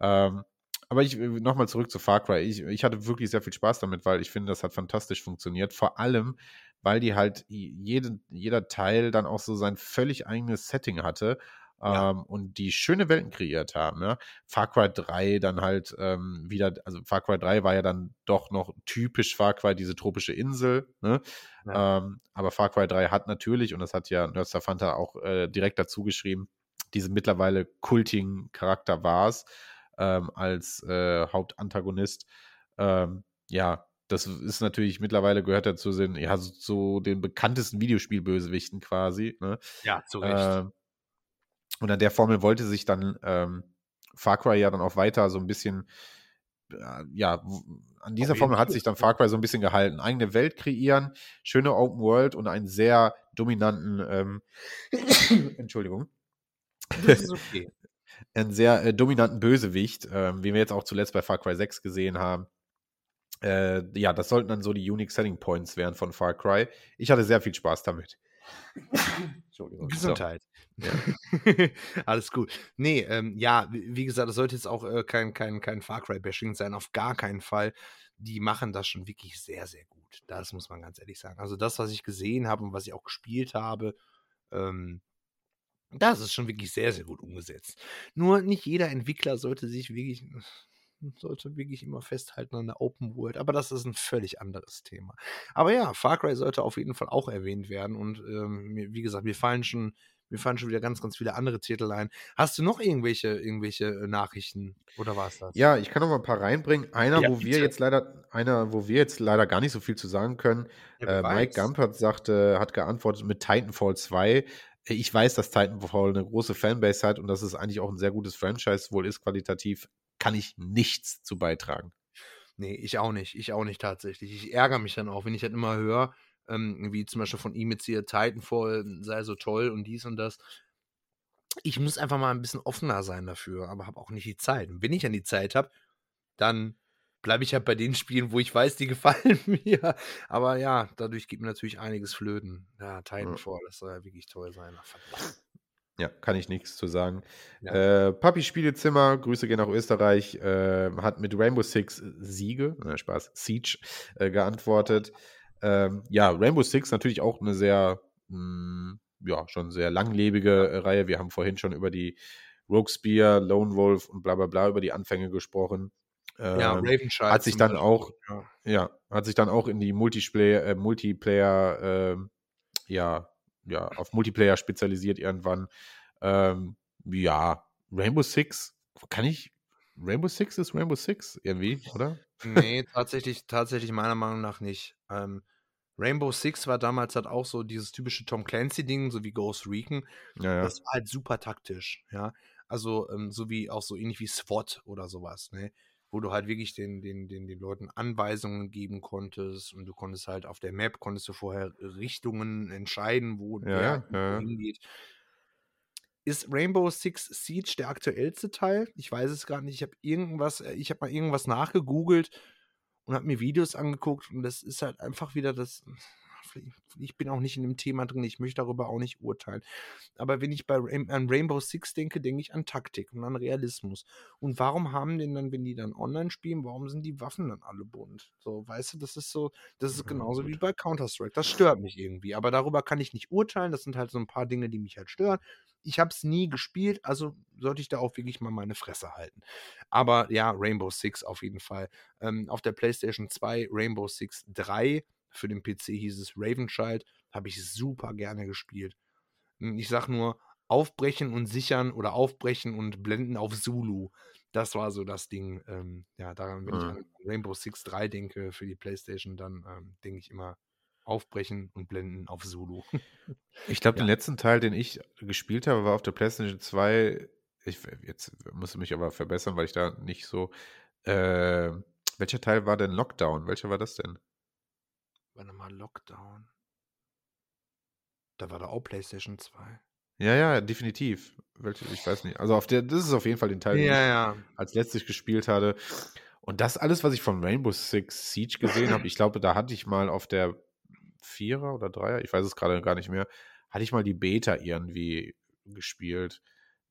Ähm, aber ich äh, nochmal zurück zu Far Cry. Ich, ich hatte wirklich sehr viel Spaß damit, weil ich finde, das hat fantastisch funktioniert. Vor allem, weil die halt jeden, jeder Teil dann auch so sein völlig eigenes Setting hatte ja. ähm, und die schöne Welten kreiert haben. Ja? Far Cry 3 dann halt ähm, wieder, also Far Cry 3 war ja dann doch noch typisch Far Cry, diese tropische Insel. Ne? Ja. Ähm, aber Far Cry 3 hat natürlich, und das hat ja Nerdster Fanta auch äh, direkt dazu geschrieben, diesen mittlerweile kultigen Charakter war es ähm, als äh, Hauptantagonist. Ähm, ja, das ist natürlich mittlerweile gehört zu den, ja, so den bekanntesten Videospielbösewichten quasi. Ne? Ja, zu Recht. Ähm, und an der Formel wollte sich dann ähm, Far Cry ja dann auch weiter so ein bisschen, äh, ja, an dieser Formel hat sich dann Far Cry so ein bisschen gehalten. Eigene Welt kreieren, schöne Open World und einen sehr dominanten, ähm, Entschuldigung. Das ist okay. einen sehr äh, dominanten Bösewicht, äh, wie wir jetzt auch zuletzt bei Far Cry 6 gesehen haben. Äh, ja, das sollten dann so die Unique Selling Points werden von Far Cry. Ich hatte sehr viel Spaß damit. Entschuldigung. Gesundheit. So. Ja. Alles gut. Nee, ähm, ja, wie gesagt, das sollte jetzt auch äh, kein, kein, kein Far Cry-Bashing sein, auf gar keinen Fall. Die machen das schon wirklich sehr, sehr gut. Das muss man ganz ehrlich sagen. Also das, was ich gesehen habe und was ich auch gespielt habe, ähm, das ist schon wirklich sehr, sehr gut umgesetzt. Nur nicht jeder Entwickler sollte sich wirklich sollte wirklich immer festhalten an der Open World. Aber das ist ein völlig anderes Thema. Aber ja, Far Cry sollte auf jeden Fall auch erwähnt werden. Und ähm, wie gesagt, mir fallen schon, mir fallen schon wieder ganz, ganz viele andere Titel ein. Hast du noch irgendwelche, irgendwelche äh, Nachrichten oder war es das? Ja, ich kann noch mal ein paar reinbringen. Einer, ja, wo wir jetzt leider, einer, wo wir jetzt leider gar nicht so viel zu sagen können. Ja, äh, Mike Gumpert sagte, hat geantwortet mit Titanfall 2 ich weiß, dass Titanfall eine große Fanbase hat und dass es eigentlich auch ein sehr gutes Franchise wohl ist, qualitativ kann ich nichts zu beitragen. Nee, ich auch nicht. Ich auch nicht tatsächlich. Ich ärgere mich dann auch, wenn ich halt immer höre, ähm, wie zum Beispiel von ihm jetzt hier Titanfall sei so toll und dies und das. ich muss einfach mal ein bisschen offener sein dafür, aber habe auch nicht die Zeit. Und wenn ich dann die Zeit habe, dann bleibe ich halt bei den Spielen, wo ich weiß, die gefallen mir. Aber ja, dadurch gibt mir natürlich einiges flöten. Ja, Titanfall, das soll ja wirklich toll sein. Ach, verdammt. Ja, kann ich nichts zu sagen. Ja. Äh, Papi Spielezimmer, Grüße gehen nach Österreich, äh, hat mit Rainbow Six Siege, äh, Spaß, Siege, äh, geantwortet. Ähm, ja, Rainbow Six natürlich auch eine sehr, mh, ja, schon sehr langlebige Reihe. Wir haben vorhin schon über die Rogue Spear, Lone Wolf und bla bla bla über die Anfänge gesprochen. Ja, Ähm, Ravenchild hat sich dann auch, ja. ja, hat sich dann auch in die Multiplayer, äh, Multiplayer, ähm, ja, ja, auf Multiplayer spezialisiert irgendwann. Ähm, ja, Rainbow Six, kann ich, Rainbow Six ist Rainbow Six irgendwie, oder? Nee, tatsächlich, tatsächlich meiner Meinung nach nicht. Ähm, Rainbow Six war damals halt auch so dieses typische Tom Clancy-Ding, so wie Ghost Recon. Ja, ja. Das war halt super taktisch, ja. Also, ähm, so wie auch so ähnlich wie SWAT oder sowas, ne? Wo du halt wirklich den, den, den, den Leuten Anweisungen geben konntest und du konntest halt auf der Map, konntest du vorher Richtungen entscheiden, wo Ja, ja, ja, ja. hingeht. Ist Rainbow Six Siege der aktuellste Teil? Ich weiß es gar nicht. Ich habe irgendwas, äh, ich habe mal irgendwas nachgegoogelt und habe mir Videos angeguckt und das ist halt einfach wieder das. Ich bin auch nicht in dem Thema drin, ich möchte darüber auch nicht urteilen. Aber wenn ich bei Rain an Rainbow Six denke, denke ich an Taktik und an Realismus. Und warum haben denn dann, wenn die dann online spielen, warum sind die Waffen dann alle bunt? So, weißt du, das ist so, das ist Ja, genauso wie gut. bei Counter-Strike. Das stört mich irgendwie. Aber darüber kann ich nicht urteilen. Das sind halt so ein paar Dinge, die mich halt stören. Ich habe es nie gespielt, also sollte ich da auch wirklich mal meine Fresse halten. Aber ja, Rainbow Six auf jeden Fall. Ähm, auf der PlayStation 2 Rainbow Six 3, für den PC hieß es Ravenchild, habe ich super gerne gespielt. Hm, Ich sag nur, aufbrechen und sichern oder aufbrechen und blenden auf Zulu. Das war so das Ding. Ähm, ja, daran, wenn ich Mhm. an Rainbow Six 3 denke für die PlayStation, dann ähm, denke ich immer aufbrechen und blenden auf Zulu. Ich glaube, Ja. den letzten Teil, den ich gespielt habe, war auf der PlayStation 2. Ich, jetzt muss ich mich aber verbessern, weil ich da nicht so. Äh, welcher Teil war denn Lockdown? Welcher war das denn? Warte mal, Lockdown. Da war da auch PlayStation 2. Ja, ja, definitiv. Welche, ich weiß nicht. Also auf der, das ist auf jeden Fall den Teil, den ich ja. als letztes gespielt hatte. Und das alles, was ich von Rainbow Six Siege gesehen habe, ich glaube, da hatte ich mal auf der Vierer oder Dreier, ich weiß es gerade gar nicht mehr, hatte ich mal die Beta irgendwie gespielt.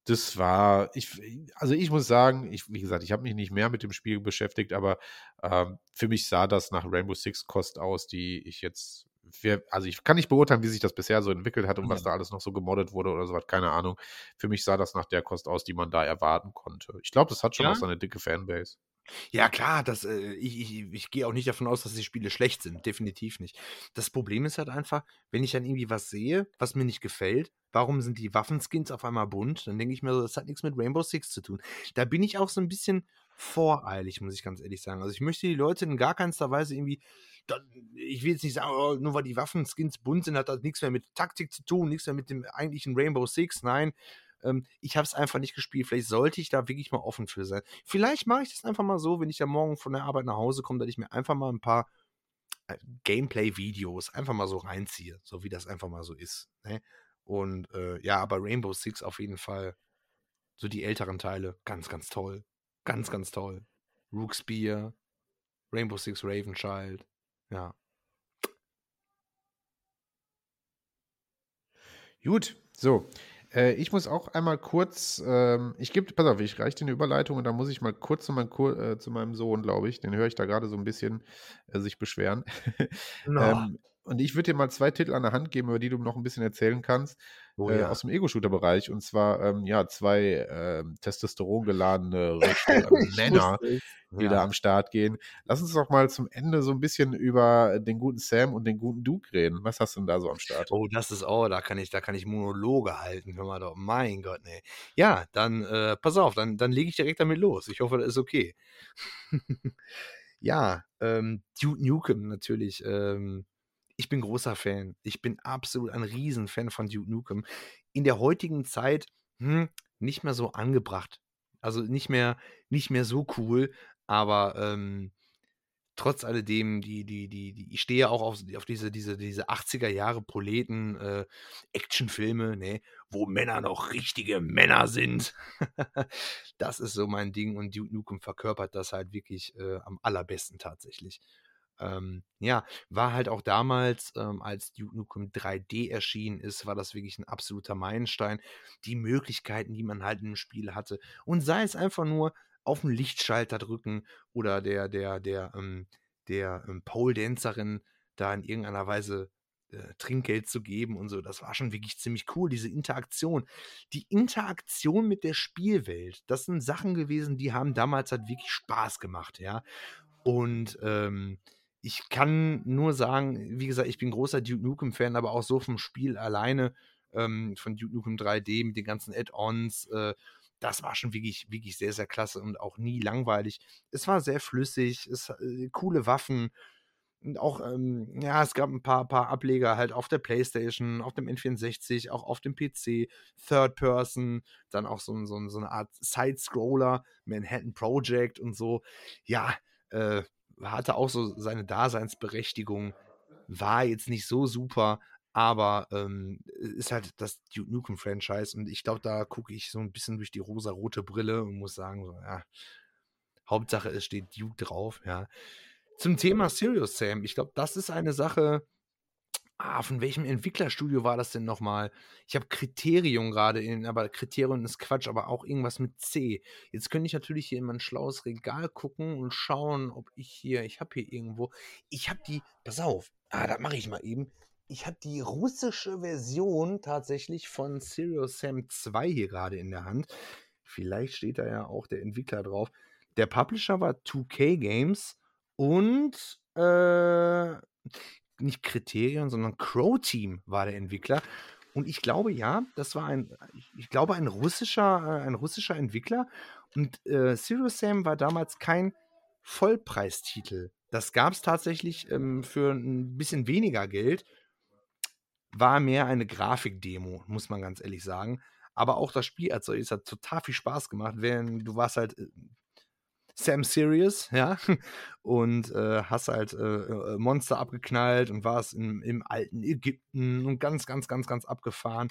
Das war, ich, also ich muss sagen, ich, wie gesagt, ich habe mich nicht mehr mit dem Spiel beschäftigt, aber ähm, für mich sah das nach Rainbow Six Kost aus, die ich jetzt, wer- also ich kann nicht beurteilen, wie sich das bisher so entwickelt hat und was Ja. da alles noch so gemoddet wurde oder so was, keine Ahnung. Für mich sah das nach der Kost aus, die man da erwarten konnte. Ich glaube, das hat schon Ja? auch seine dicke Fanbase. Ja, klar, das, äh, ich, ich, ich gehe auch nicht davon aus, dass die Spiele schlecht sind. Definitiv nicht. Das Problem ist halt einfach, wenn ich dann irgendwie was sehe, was mir nicht gefällt, warum sind die Waffenskins auf einmal bunt? Dann denke ich mir so, das hat nichts mit Rainbow Six zu tun. Da bin ich auch so ein bisschen voreilig, muss ich ganz ehrlich sagen. Also ich möchte die Leute in gar keinster Weise irgendwie. Ich will jetzt nicht sagen, oh, nur weil die Waffenskins bunt sind, hat das nichts mehr mit Taktik zu tun, nichts mehr mit dem eigentlichen Rainbow Six. Nein, ähm, ich habe es einfach nicht gespielt. Vielleicht sollte ich da wirklich mal offen für sein. Vielleicht mache ich das einfach mal so, wenn ich da morgen von der Arbeit nach Hause komme, dass ich mir einfach mal ein paar äh, Gameplay-Videos einfach mal so reinziehe, so wie das einfach mal so ist. Ne? Und äh, ja, aber Rainbow Six auf jeden Fall, so die älteren Teile, ganz, ganz toll. Ganz, ganz toll. Rook Spear, Rainbow Six Ravenchild, ja. Gut, so. Äh, ich muss auch einmal kurz, ähm, ich gebe, pass auf, ich reiche dir eine Überleitung und dann muss ich mal kurz zu, meinem, Kur- äh, zu meinem Sohn, glaube ich. Den höre ich da gerade so ein bisschen äh, sich beschweren. ähm, und ich würde dir mal zwei Titel an der Hand geben, über die du noch ein bisschen erzählen kannst, oh äh, ja. aus dem Ego-Shooter-Bereich. Und zwar, ähm, ja, zwei ähm, testosterongeladene rechte Ich Männer, die Ja. da am Start gehen. Lass uns doch mal zum Ende so ein bisschen über den guten Sam und den guten Duke reden. Was hast du denn da so am Start? Oh, das ist, oh, da kann ich, da kann ich Monologe halten. Hör mal doch, mein Gott, nee. Ja, dann, äh, pass auf, dann, dann lege ich direkt damit los. Ich hoffe, das ist okay. ja, ähm, Duke Nukem natürlich. Ähm, ich bin großer Fan. Ich bin absolut ein Riesenfan von Duke Nukem. In der heutigen Zeit hm, nicht mehr so angebracht. Also nicht mehr, nicht mehr so cool, aber ähm, trotz alledem, die, die, die, die, ich stehe auch auf, auf diese, diese, diese 80er Jahre Proleten, äh, Actionfilme, ne, wo Männer noch richtige Männer sind. das ist so mein Ding und Duke Nukem verkörpert das halt wirklich äh, am allerbesten tatsächlich. Ähm, ja, war halt auch damals, ähm, als Duke Nukem 3D erschienen ist, war das wirklich ein absoluter Meilenstein. Die Möglichkeiten, die man halt im Spiel hatte. Und sei es einfach nur auf den Lichtschalter drücken oder der, der, der, ähm, der ähm, Pole-Dancerin da in irgendeiner Weise äh, Trinkgeld zu geben und so. Das war schon wirklich ziemlich cool, diese Interaktion. Die Interaktion mit der Spielwelt, das sind Sachen gewesen, die haben damals halt wirklich Spaß gemacht, ja. Und ähm, ich kann nur sagen, wie gesagt, ich bin großer Duke Nukem-Fan, aber auch so vom Spiel alleine, ähm, von Duke Nukem 3D mit den ganzen Add-ons, äh, das war schon wirklich, wirklich sehr, sehr klasse und auch nie langweilig. Es war sehr flüssig, es äh, coole Waffen. Und auch, ähm, ja, es gab ein paar, paar Ableger halt auf der Playstation, auf dem N64, auch auf dem PC, Third Person, dann auch so, so, so eine Art Side-Scroller, Manhattan Project und so. Ja, äh, hatte auch so seine Daseinsberechtigung, war jetzt nicht so super, aber ähm, ist halt das Duke Nukem Franchise und ich glaube, da gucke ich so ein bisschen durch die rosa-rote Brille und muss sagen, so, ja, Hauptsache es steht Duke drauf, ja. Zum Thema Serious Sam, ich glaube, das ist eine Sache, Ah, von welchem Entwicklerstudio war das denn nochmal? Ich habe Kriterium gerade in, aber Kriterium ist Quatsch, aber auch irgendwas mit C. Jetzt könnte ich natürlich hier in mein schlaues Regal gucken und schauen, ob ich hier, ich habe hier irgendwo, ich habe die, pass auf, ah, das mache ich mal eben. Ich habe die russische Version tatsächlich von Serious Sam 2 hier gerade in der Hand. Vielleicht steht da ja auch der Entwickler drauf. Der Publisher war 2K Games und äh, nicht Kriterien, sondern Crow Team war der Entwickler. Und ich glaube, ja, das war ein, ich glaube, ein russischer, äh, ein russischer Entwickler. Und äh, Serious Sam war damals kein Vollpreistitel. Das gab es tatsächlich ähm, für ein bisschen weniger Geld. War mehr eine Grafikdemo, muss man ganz ehrlich sagen. Aber auch das Spiel als solches hat total viel Spaß gemacht. Wenn du warst halt äh, Sam Serious, ja, und äh, hast halt äh, äh, Monster abgeknallt und warst im, im alten Ägypten und ganz, ganz, ganz, ganz abgefahren.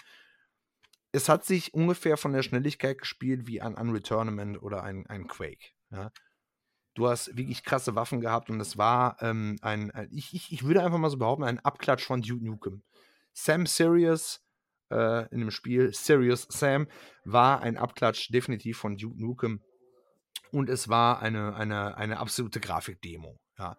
Es hat sich ungefähr von der Schnelligkeit gespielt wie ein Unreturnament oder ein, ein Quake, ja. Du hast wirklich krasse Waffen gehabt und es war ähm, ein, ein ich, ich, ich würde einfach mal so behaupten, ein Abklatsch von Duke Nukem. Sam Serious äh, in dem Spiel, Serious Sam, war ein Abklatsch definitiv von Duke Nukem und es war eine, eine, eine absolute Grafikdemo. Ja.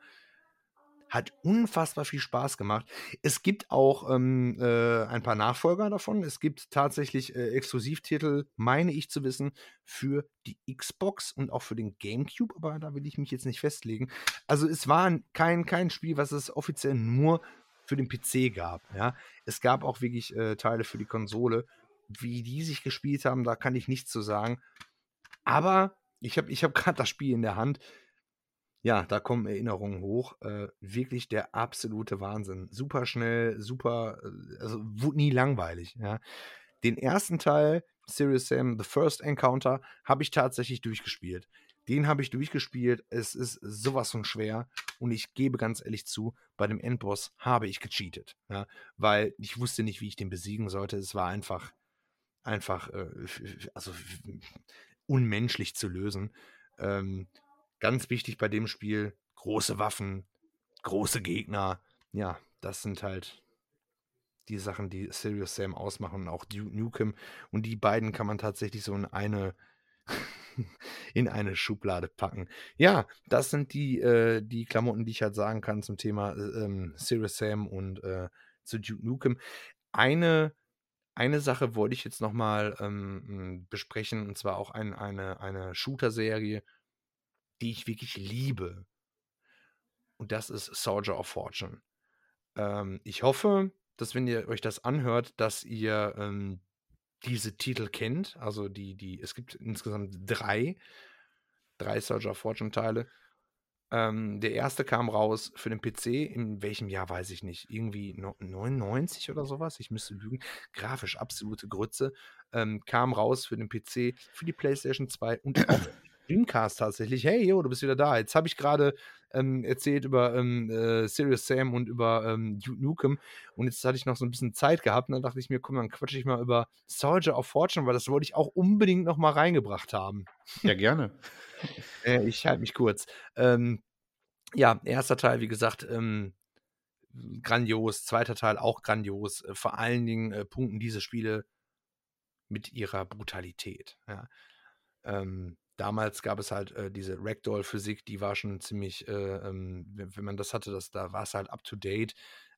Hat unfassbar viel Spaß gemacht. Es gibt auch ähm, äh, ein paar Nachfolger davon. Es gibt tatsächlich äh, Exklusivtitel, meine ich zu wissen, für die Xbox und auch für den GameCube, aber da will ich mich jetzt nicht festlegen. Also es war kein, kein Spiel, was es offiziell nur für den PC gab. Ja. Es gab auch wirklich äh, Teile für die Konsole. Wie die sich gespielt haben, da kann ich nichts zu sagen. Aber ich habe ich hab gerade das Spiel in der Hand. Ja, da kommen Erinnerungen hoch. Äh, wirklich der absolute Wahnsinn. Super schnell, super, äh, also wurde nie langweilig. Ja. Den ersten Teil, Serious Sam, The First Encounter, habe ich tatsächlich durchgespielt. Den habe ich durchgespielt. Es ist sowas von schwer. Und ich gebe ganz ehrlich zu, bei dem Endboss habe ich gecheatet. Ja, weil ich wusste nicht, wie ich den besiegen sollte. Es war einfach, einfach, äh, also unmenschlich zu lösen. Ähm, ganz wichtig bei dem Spiel, große Waffen, große Gegner. Ja, das sind halt die Sachen, die Serious Sam ausmachen und auch Duke Nukem. Und die beiden kann man tatsächlich so in eine in eine Schublade packen. Ja, das sind die, äh, die Klamotten, die ich halt sagen kann zum Thema äh, ähm, Serious Sam und äh, zu Duke Nukem. Eine eine Sache wollte ich jetzt nochmal ähm, hm, besprechen, und zwar auch ein, eine, eine Shooter-Serie, die ich wirklich liebe. Und das ist Soldier of Fortune. Ähm, ich hoffe, dass wenn ihr euch das anhört, dass ihr ähm, diese Titel kennt. Also die, die, es gibt insgesamt drei, drei Soldier of Fortune Teile. Ähm, der erste kam raus für den PC, in welchem Jahr weiß ich nicht, irgendwie 99 oder sowas, ich müsste lügen, grafisch absolute Grütze, ähm, kam raus für den PC, für die PlayStation 2 und auch Dreamcast tatsächlich. Hey, yo, du bist wieder da. Jetzt habe ich gerade ähm, erzählt über ähm, äh, Serious Sam und über ähm, Duke Nukem und jetzt hatte ich noch so ein bisschen Zeit gehabt und dann dachte ich mir, komm, dann quatsche ich mal über Soldier of Fortune, weil das wollte ich auch unbedingt noch mal reingebracht haben. Ja, gerne. äh, ich halte mich kurz. Ähm, ja, erster Teil, wie gesagt, ähm, grandios, zweiter Teil auch grandios. Äh, vor allen Dingen äh, punkten diese Spiele mit ihrer Brutalität. Ja. Ähm, damals gab es halt äh, diese Ragdoll-Physik, die war schon ziemlich, äh, ähm, wenn, man das hatte, das, da war es halt up to date.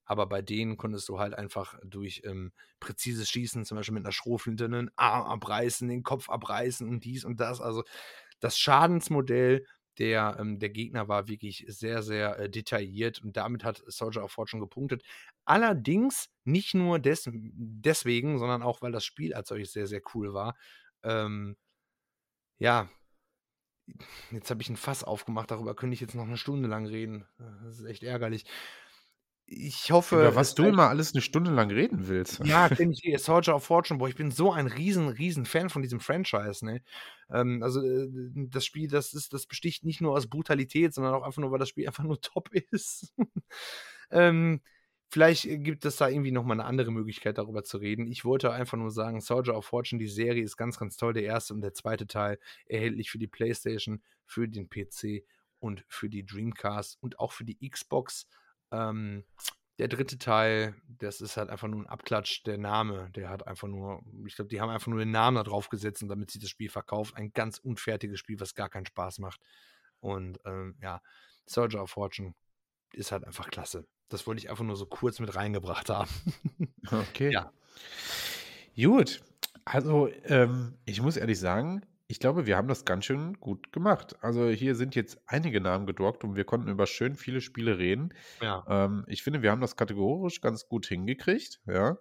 Aber bei denen konntest du halt einfach durch ähm, präzises Schießen, zum Beispiel mit einer Schrotflinte, einen Arm abreißen, den Kopf abreißen und dies und das. Also das Schadensmodell der, ähm, der Gegner war wirklich sehr, sehr äh, detailliert und damit hat Soldier of Fortune gepunktet. Allerdings nicht nur des, deswegen, sondern auch, weil das Spiel als solches sehr, sehr cool war. Ähm, ja, jetzt habe ich ein Fass aufgemacht, darüber könnte ich jetzt noch eine Stunde lang reden. Das ist echt ärgerlich ich hoffe. Über was du immer alles eine Stunde lang reden willst. Ja, kenne ich. Soldier of Fortune, boah, ich bin so ein riesen, riesen Fan von diesem Franchise, ne? Ähm, also, äh, das Spiel, das ist, das besticht nicht nur aus Brutalität, sondern auch einfach nur, weil das Spiel einfach nur top ist. ähm, vielleicht gibt es da irgendwie nochmal eine andere Möglichkeit, darüber zu reden. Ich wollte einfach nur sagen, Soldier of Fortune, die Serie ist ganz, ganz toll. Der erste und der zweite Teil erhältlich für die PlayStation, für den PC und für die Dreamcast und auch für die Xbox. Ähm, der dritte Teil, das ist halt einfach nur ein Abklatsch. Der Name, der hat einfach nur, ich glaube, die haben einfach nur den Namen da drauf gesetzt, damit sie das Spiel verkauft. Ein ganz unfertiges Spiel, was gar keinen Spaß macht. Und ähm, ja, Soldier of Fortune ist halt einfach klasse. Das wollte ich einfach nur so kurz mit reingebracht haben. okay. Ja. Gut. Also, ähm, ich muss ehrlich sagen, ich glaube, wir haben das ganz schön gut gemacht. Also hier sind jetzt einige Namen gedruckt und wir konnten über schön viele Spiele reden. Ja. Ähm, ich finde, wir haben das kategorisch ganz gut hingekriegt. Ja.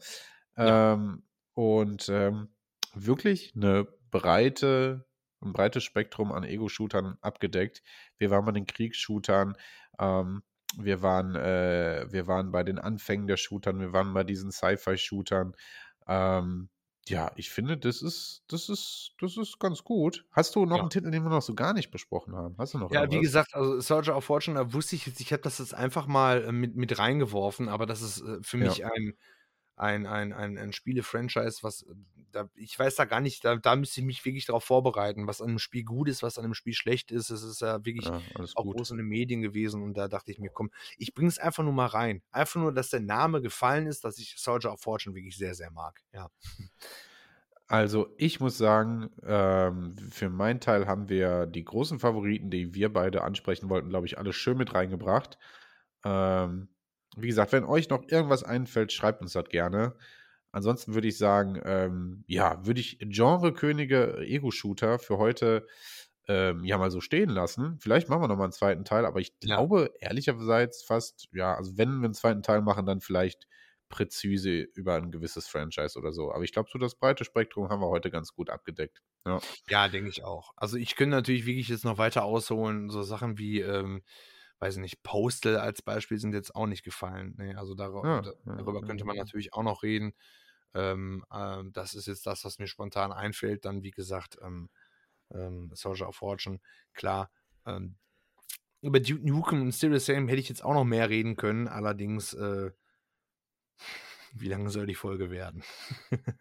ja. Ähm, und ähm, wirklich eine breite, ein breites Spektrum an Ego-Shootern abgedeckt. Wir waren bei den Kriegsshootern, ähm, wir waren, äh, wir waren bei den Anfängen der Shootern, wir waren bei diesen Sci-Fi-Shootern. Ähm, ja, ich finde, das ist, das ist, das ist ganz gut. Hast du noch ja. einen Titel, den wir noch so gar nicht besprochen haben? Hast du noch Ja, irgendwas? wie gesagt, also Soldier of Fortune, da wusste ich jetzt, ich habe das jetzt einfach mal äh, mit, mit reingeworfen, aber das ist äh, für mich ja. ein, ein, ein, ein, ein Spiele-Franchise, was äh, da, ich weiß da gar nicht, da, da müsste ich mich wirklich darauf vorbereiten, was an einem Spiel gut ist, was an einem Spiel schlecht ist. Es ist ja wirklich ja, auch gut. groß in den Medien gewesen und da dachte ich mir, komm, ich bringe es einfach nur mal rein. Einfach nur, dass der Name gefallen ist, dass ich Soldier of Fortune wirklich sehr, sehr mag. Ja. Also ich muss sagen, ähm, für meinen Teil haben wir die großen Favoriten, die wir beide ansprechen wollten, glaube ich, alle schön mit reingebracht. Ähm, wie gesagt, wenn euch noch irgendwas einfällt, schreibt uns das gerne. Ansonsten würde ich sagen, ähm, ja, würde ich Genre-Könige Ego-Shooter für heute ähm, ja mal so stehen lassen. Vielleicht machen wir nochmal einen zweiten Teil, aber ich glaube ja. ehrlicherweise fast, ja, also wenn wir einen zweiten Teil machen, dann vielleicht präzise über ein gewisses Franchise oder so. Aber ich glaube, so das breite Spektrum haben wir heute ganz gut abgedeckt. Ja, ja denke ich auch. Also ich könnte natürlich wirklich jetzt noch weiter ausholen. So Sachen wie, ähm, weiß ich nicht, Postal als Beispiel sind jetzt auch nicht gefallen. Nee, also dar ja, darüber ja, könnte man natürlich auch noch reden. Ähm, ähm, das ist jetzt das, was mir spontan einfällt. Dann, wie gesagt, ähm, ähm, Soldier of Fortune, klar. Ähm, über Duke Nukem und Serious Sam hätte ich jetzt auch noch mehr reden können. Allerdings äh, wie lange soll die Folge werden?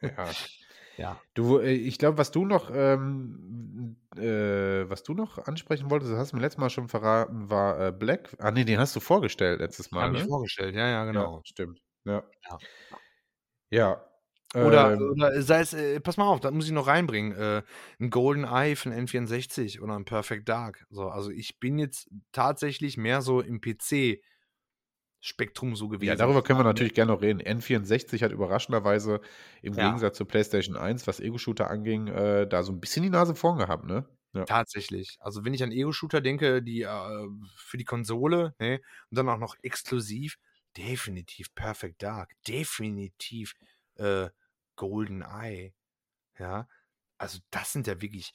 ja. ja. Du, äh, ich glaube, was du noch, ähm, äh, was du noch ansprechen wolltest, das hast du mir letztes Mal schon verraten, war äh, Black. Ah, nee, den hast du vorgestellt letztes Mal. Habe ne? ich vorgestellt, ja, ja, genau. Ja, stimmt. Ja. Ja. ja. Oder, ähm, oder sei es, äh, pass mal auf, da muss ich noch reinbringen. Äh, ein Golden Eye von N64 oder ein Perfect Dark. So, also ich bin jetzt tatsächlich mehr so im PC Spektrum so gewesen. Ja, darüber können wir natürlich gerne noch reden. N64 hat überraschenderweise im ja. Gegensatz zur PlayStation 1, was Ego-Shooter anging, äh, da so ein bisschen die Nase vorn gehabt, ne? Ja. Tatsächlich. Also wenn ich an Ego-Shooter denke, die äh, für die Konsole, ne, und dann auch noch exklusiv, definitiv Perfect Dark, definitiv äh, Golden Eye. Ja, also das sind ja wirklich,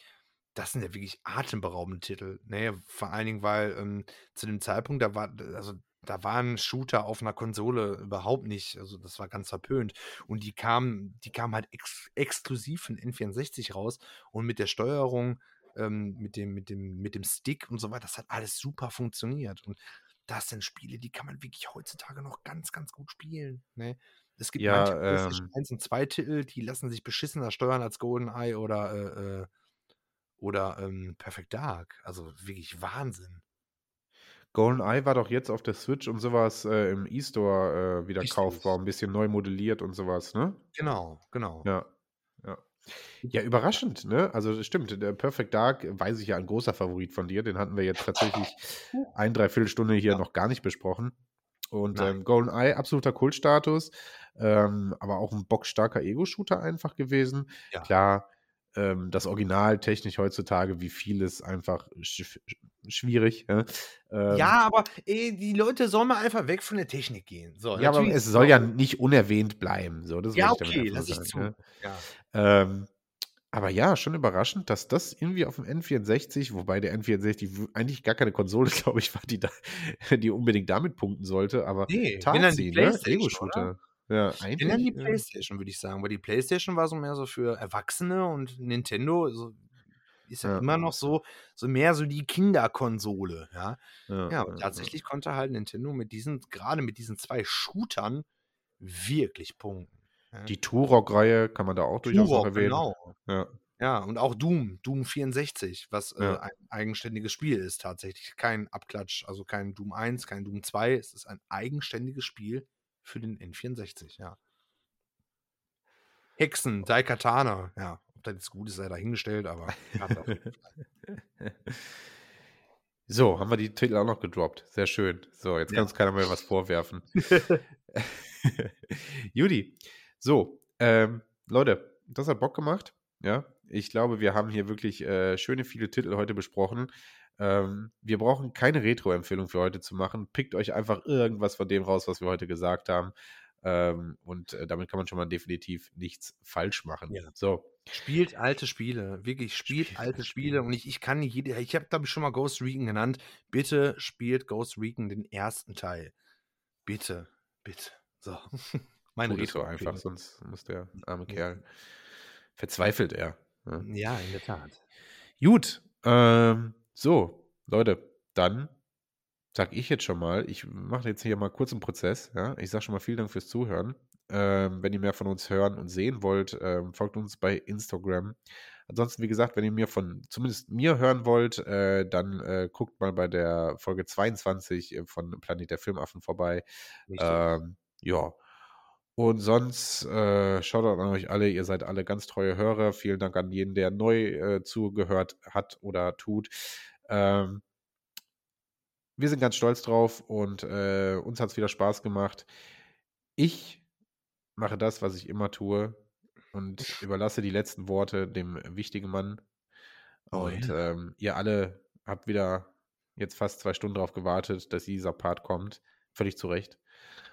das sind ja wirklich atemberaubende Titel. Ne? Vor allen Dingen, weil ähm, zu dem Zeitpunkt, da war, also da waren Shooter auf einer Konsole überhaupt nicht, also das war ganz verpönt. Und die kamen, die kamen halt ex exklusiv von N64 raus und mit der Steuerung ähm, mit, dem, mit, dem, mit dem Stick und so weiter. Das hat alles super funktioniert. Und das sind Spiele, die kann man wirklich heutzutage noch ganz, ganz gut spielen. Ne? Es gibt Ja, manche PlayStation ähm 1 und 2 Titel, die lassen sich beschissener steuern als GoldenEye oder, äh, äh, oder ähm, Perfect Dark. Also wirklich Wahnsinn. GoldenEye war doch jetzt auf der Switch und sowas äh, im E-Store äh, wieder Richtig. kaufbar, ein bisschen neu modelliert und sowas, ne? Genau, genau. Ja, ja. Ja, überraschend, ne? Also stimmt, der Perfect Dark, weiß ich ja, ein großer Favorit von dir. Den hatten wir jetzt tatsächlich ein, dreiviertel Stunde hier Ja. noch gar nicht besprochen. Und ähm, GoldenEye, absoluter Kultstatus, ähm, aber auch ein bockstarker Ego-Shooter einfach gewesen. Ja. Klar, ähm, das Original technisch heutzutage, wie vieles einfach sch schwierig. Ja, ähm, Ja, aber ey, die Leute sollen mal einfach weg von der Technik gehen. So, ja aber es ist soll ja nicht unerwähnt bleiben. So, das Ja, okay, lass ich zu. Ja. ne? Ähm, aber ja, schon überraschend, dass das irgendwie auf dem N64, wobei der N64 w- eigentlich gar keine Konsole, glaube ich, war, die, da, die unbedingt damit punkten sollte, aber Nee, tat wenn dann sie, die ne? Ego-Shooter. Ja, Wenn dann die eigentlich. äh, Playstation, würde ich sagen, weil die Playstation war so mehr so für Erwachsene und Nintendo so, ist ja, Ja. immer noch so, so mehr so die Kinderkonsole, ja. ja, Ja, und ja, tatsächlich konnte halt Nintendo mit diesen, gerade mit diesen zwei Shootern wirklich punkten. Die Turok-Reihe kann man da auch durchaus Turok, erwähnen. genau. Ja. Ja, und auch Doom, Doom 64, was äh, Ja. ein eigenständiges Spiel ist tatsächlich. Kein Abklatsch, also kein Doom 1, kein Doom 2. Es ist ein eigenständiges Spiel für den N64, ja. Hexen, Daikatana, ja. Ob das jetzt gut ist, sei dahingestellt, aber. So, haben wir die Titel auch noch gedroppt. Sehr schön. So, jetzt kann Ja. uns keiner mehr was vorwerfen. Judy, so, ähm, Leute, das hat Bock gemacht. Ja, ich glaube, wir haben hier wirklich äh, schöne viele Titel heute besprochen. Ähm, wir brauchen keine Retro-Empfehlung für heute zu machen. Pickt euch einfach irgendwas von dem raus, was wir heute gesagt haben. Ähm, und äh, damit kann man schon mal definitiv nichts falsch machen. Ja. So, Spielt alte Spiele, wirklich spielt, Spielt alte Spiele. Spiele. Und ich, ich kann nicht jede, ich habe glaube ich schon mal Ghost Recon genannt. Bitte spielt Ghost Recon den ersten Teil. Bitte, bitte. So. Meine tut es so einfach, sonst muss der arme Ja. Kerl verzweifelt er. Ja. Ja, in der Tat. Gut, ähm, so, Leute, dann sag ich jetzt schon mal, ich mache jetzt hier mal kurz einen Prozess, ja. Ich sage schon mal vielen Dank fürs Zuhören. Ähm, wenn ihr mehr von uns hören und sehen wollt, ähm, folgt uns bei Instagram. Ansonsten, wie gesagt, wenn ihr mir von, zumindest mir hören wollt, äh, dann äh, guckt mal bei der Folge 22 äh, von Planet der Filmaffen vorbei. Ähm, ja. Und sonst, äh, schaut an euch alle, ihr seid alle ganz treue Hörer. Vielen Dank an jeden, der neu äh, zugehört hat oder tut. Ähm, wir sind ganz stolz drauf und äh, uns hat es wieder Spaß gemacht. Ich mache das, was ich immer tue und überlasse die letzten Worte dem wichtigen Mann. Oh Und ja. ähm, ihr alle habt wieder jetzt fast zwei Stunden darauf gewartet, dass dieser Part kommt. Völlig zu Recht.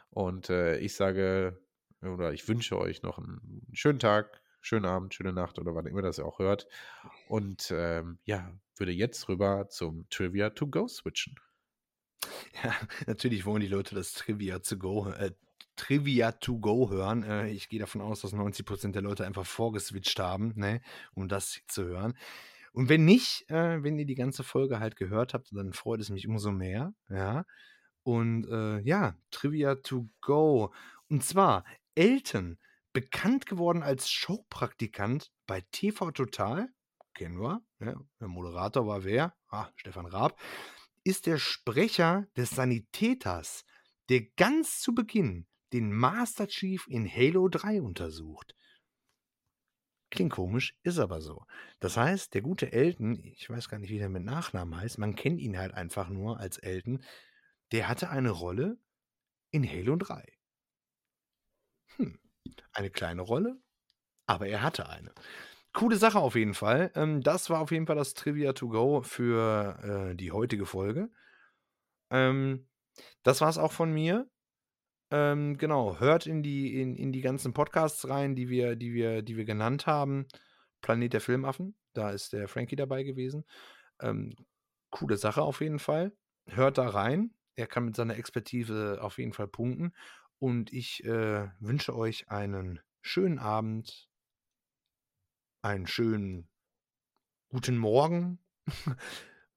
Und äh, ich sage, oder ich wünsche euch noch einen schönen Tag, schönen Abend, schöne Nacht oder wann immer das ihr auch hört. Und ähm, ja, würde jetzt rüber zum Trivia to Go switchen. Ja, natürlich wollen die Leute das Trivia to go, äh, Trivia to go hören. Äh, ich gehe davon aus, dass 90% der Leute einfach vorgeswitcht haben, ne, um das zu hören. Und wenn nicht, äh, wenn ihr die ganze Folge halt gehört habt, dann freut es mich umso mehr, ja. Und äh, ja, Trivia to go. Und zwar Elton, bekannt geworden als Showpraktikant bei TV Total, kennen wir, ja, der Moderator war wer? Ah, Stefan Raab ist der Sprecher des Sanitäters, der ganz zu Beginn den Master Chief in Halo 3 untersucht. Klingt komisch, ist aber so. Das heißt, der gute Elton, ich weiß gar nicht, wie der mit Nachnamen heißt, man kennt ihn halt einfach nur als Elton, der hatte eine Rolle in Halo 3. Hm, eine kleine Rolle, aber er hatte eine. Coole Sache auf jeden Fall. Ähm, das war auf jeden Fall das Trivia to go für äh, die heutige Folge. Ähm, das war es auch von mir. Ähm, genau, hört in die, in, in die ganzen Podcasts rein, die wir, die, wir, die wir genannt haben. Planet der Filmaffen, da ist der Frankie dabei gewesen. Ähm, coole Sache auf jeden Fall. Hört da rein. Er kann mit seiner Expertise auf jeden Fall punkten. Und ich äh, wünsche euch einen schönen Abend, einen schönen guten Morgen,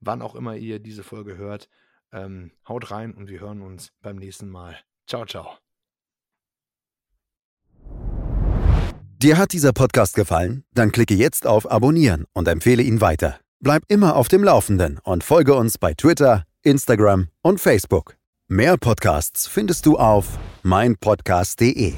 wann auch immer ihr diese Folge hört. Ähm, haut rein und wir hören uns beim nächsten Mal. Ciao, ciao. Dir hat dieser Podcast gefallen? Dann klicke jetzt auf Abonnieren und empfehle ihn weiter. Bleib immer auf dem Laufenden und folge uns bei Twitter, Instagram und Facebook. Mehr Podcasts findest du auf meinpodcast.de.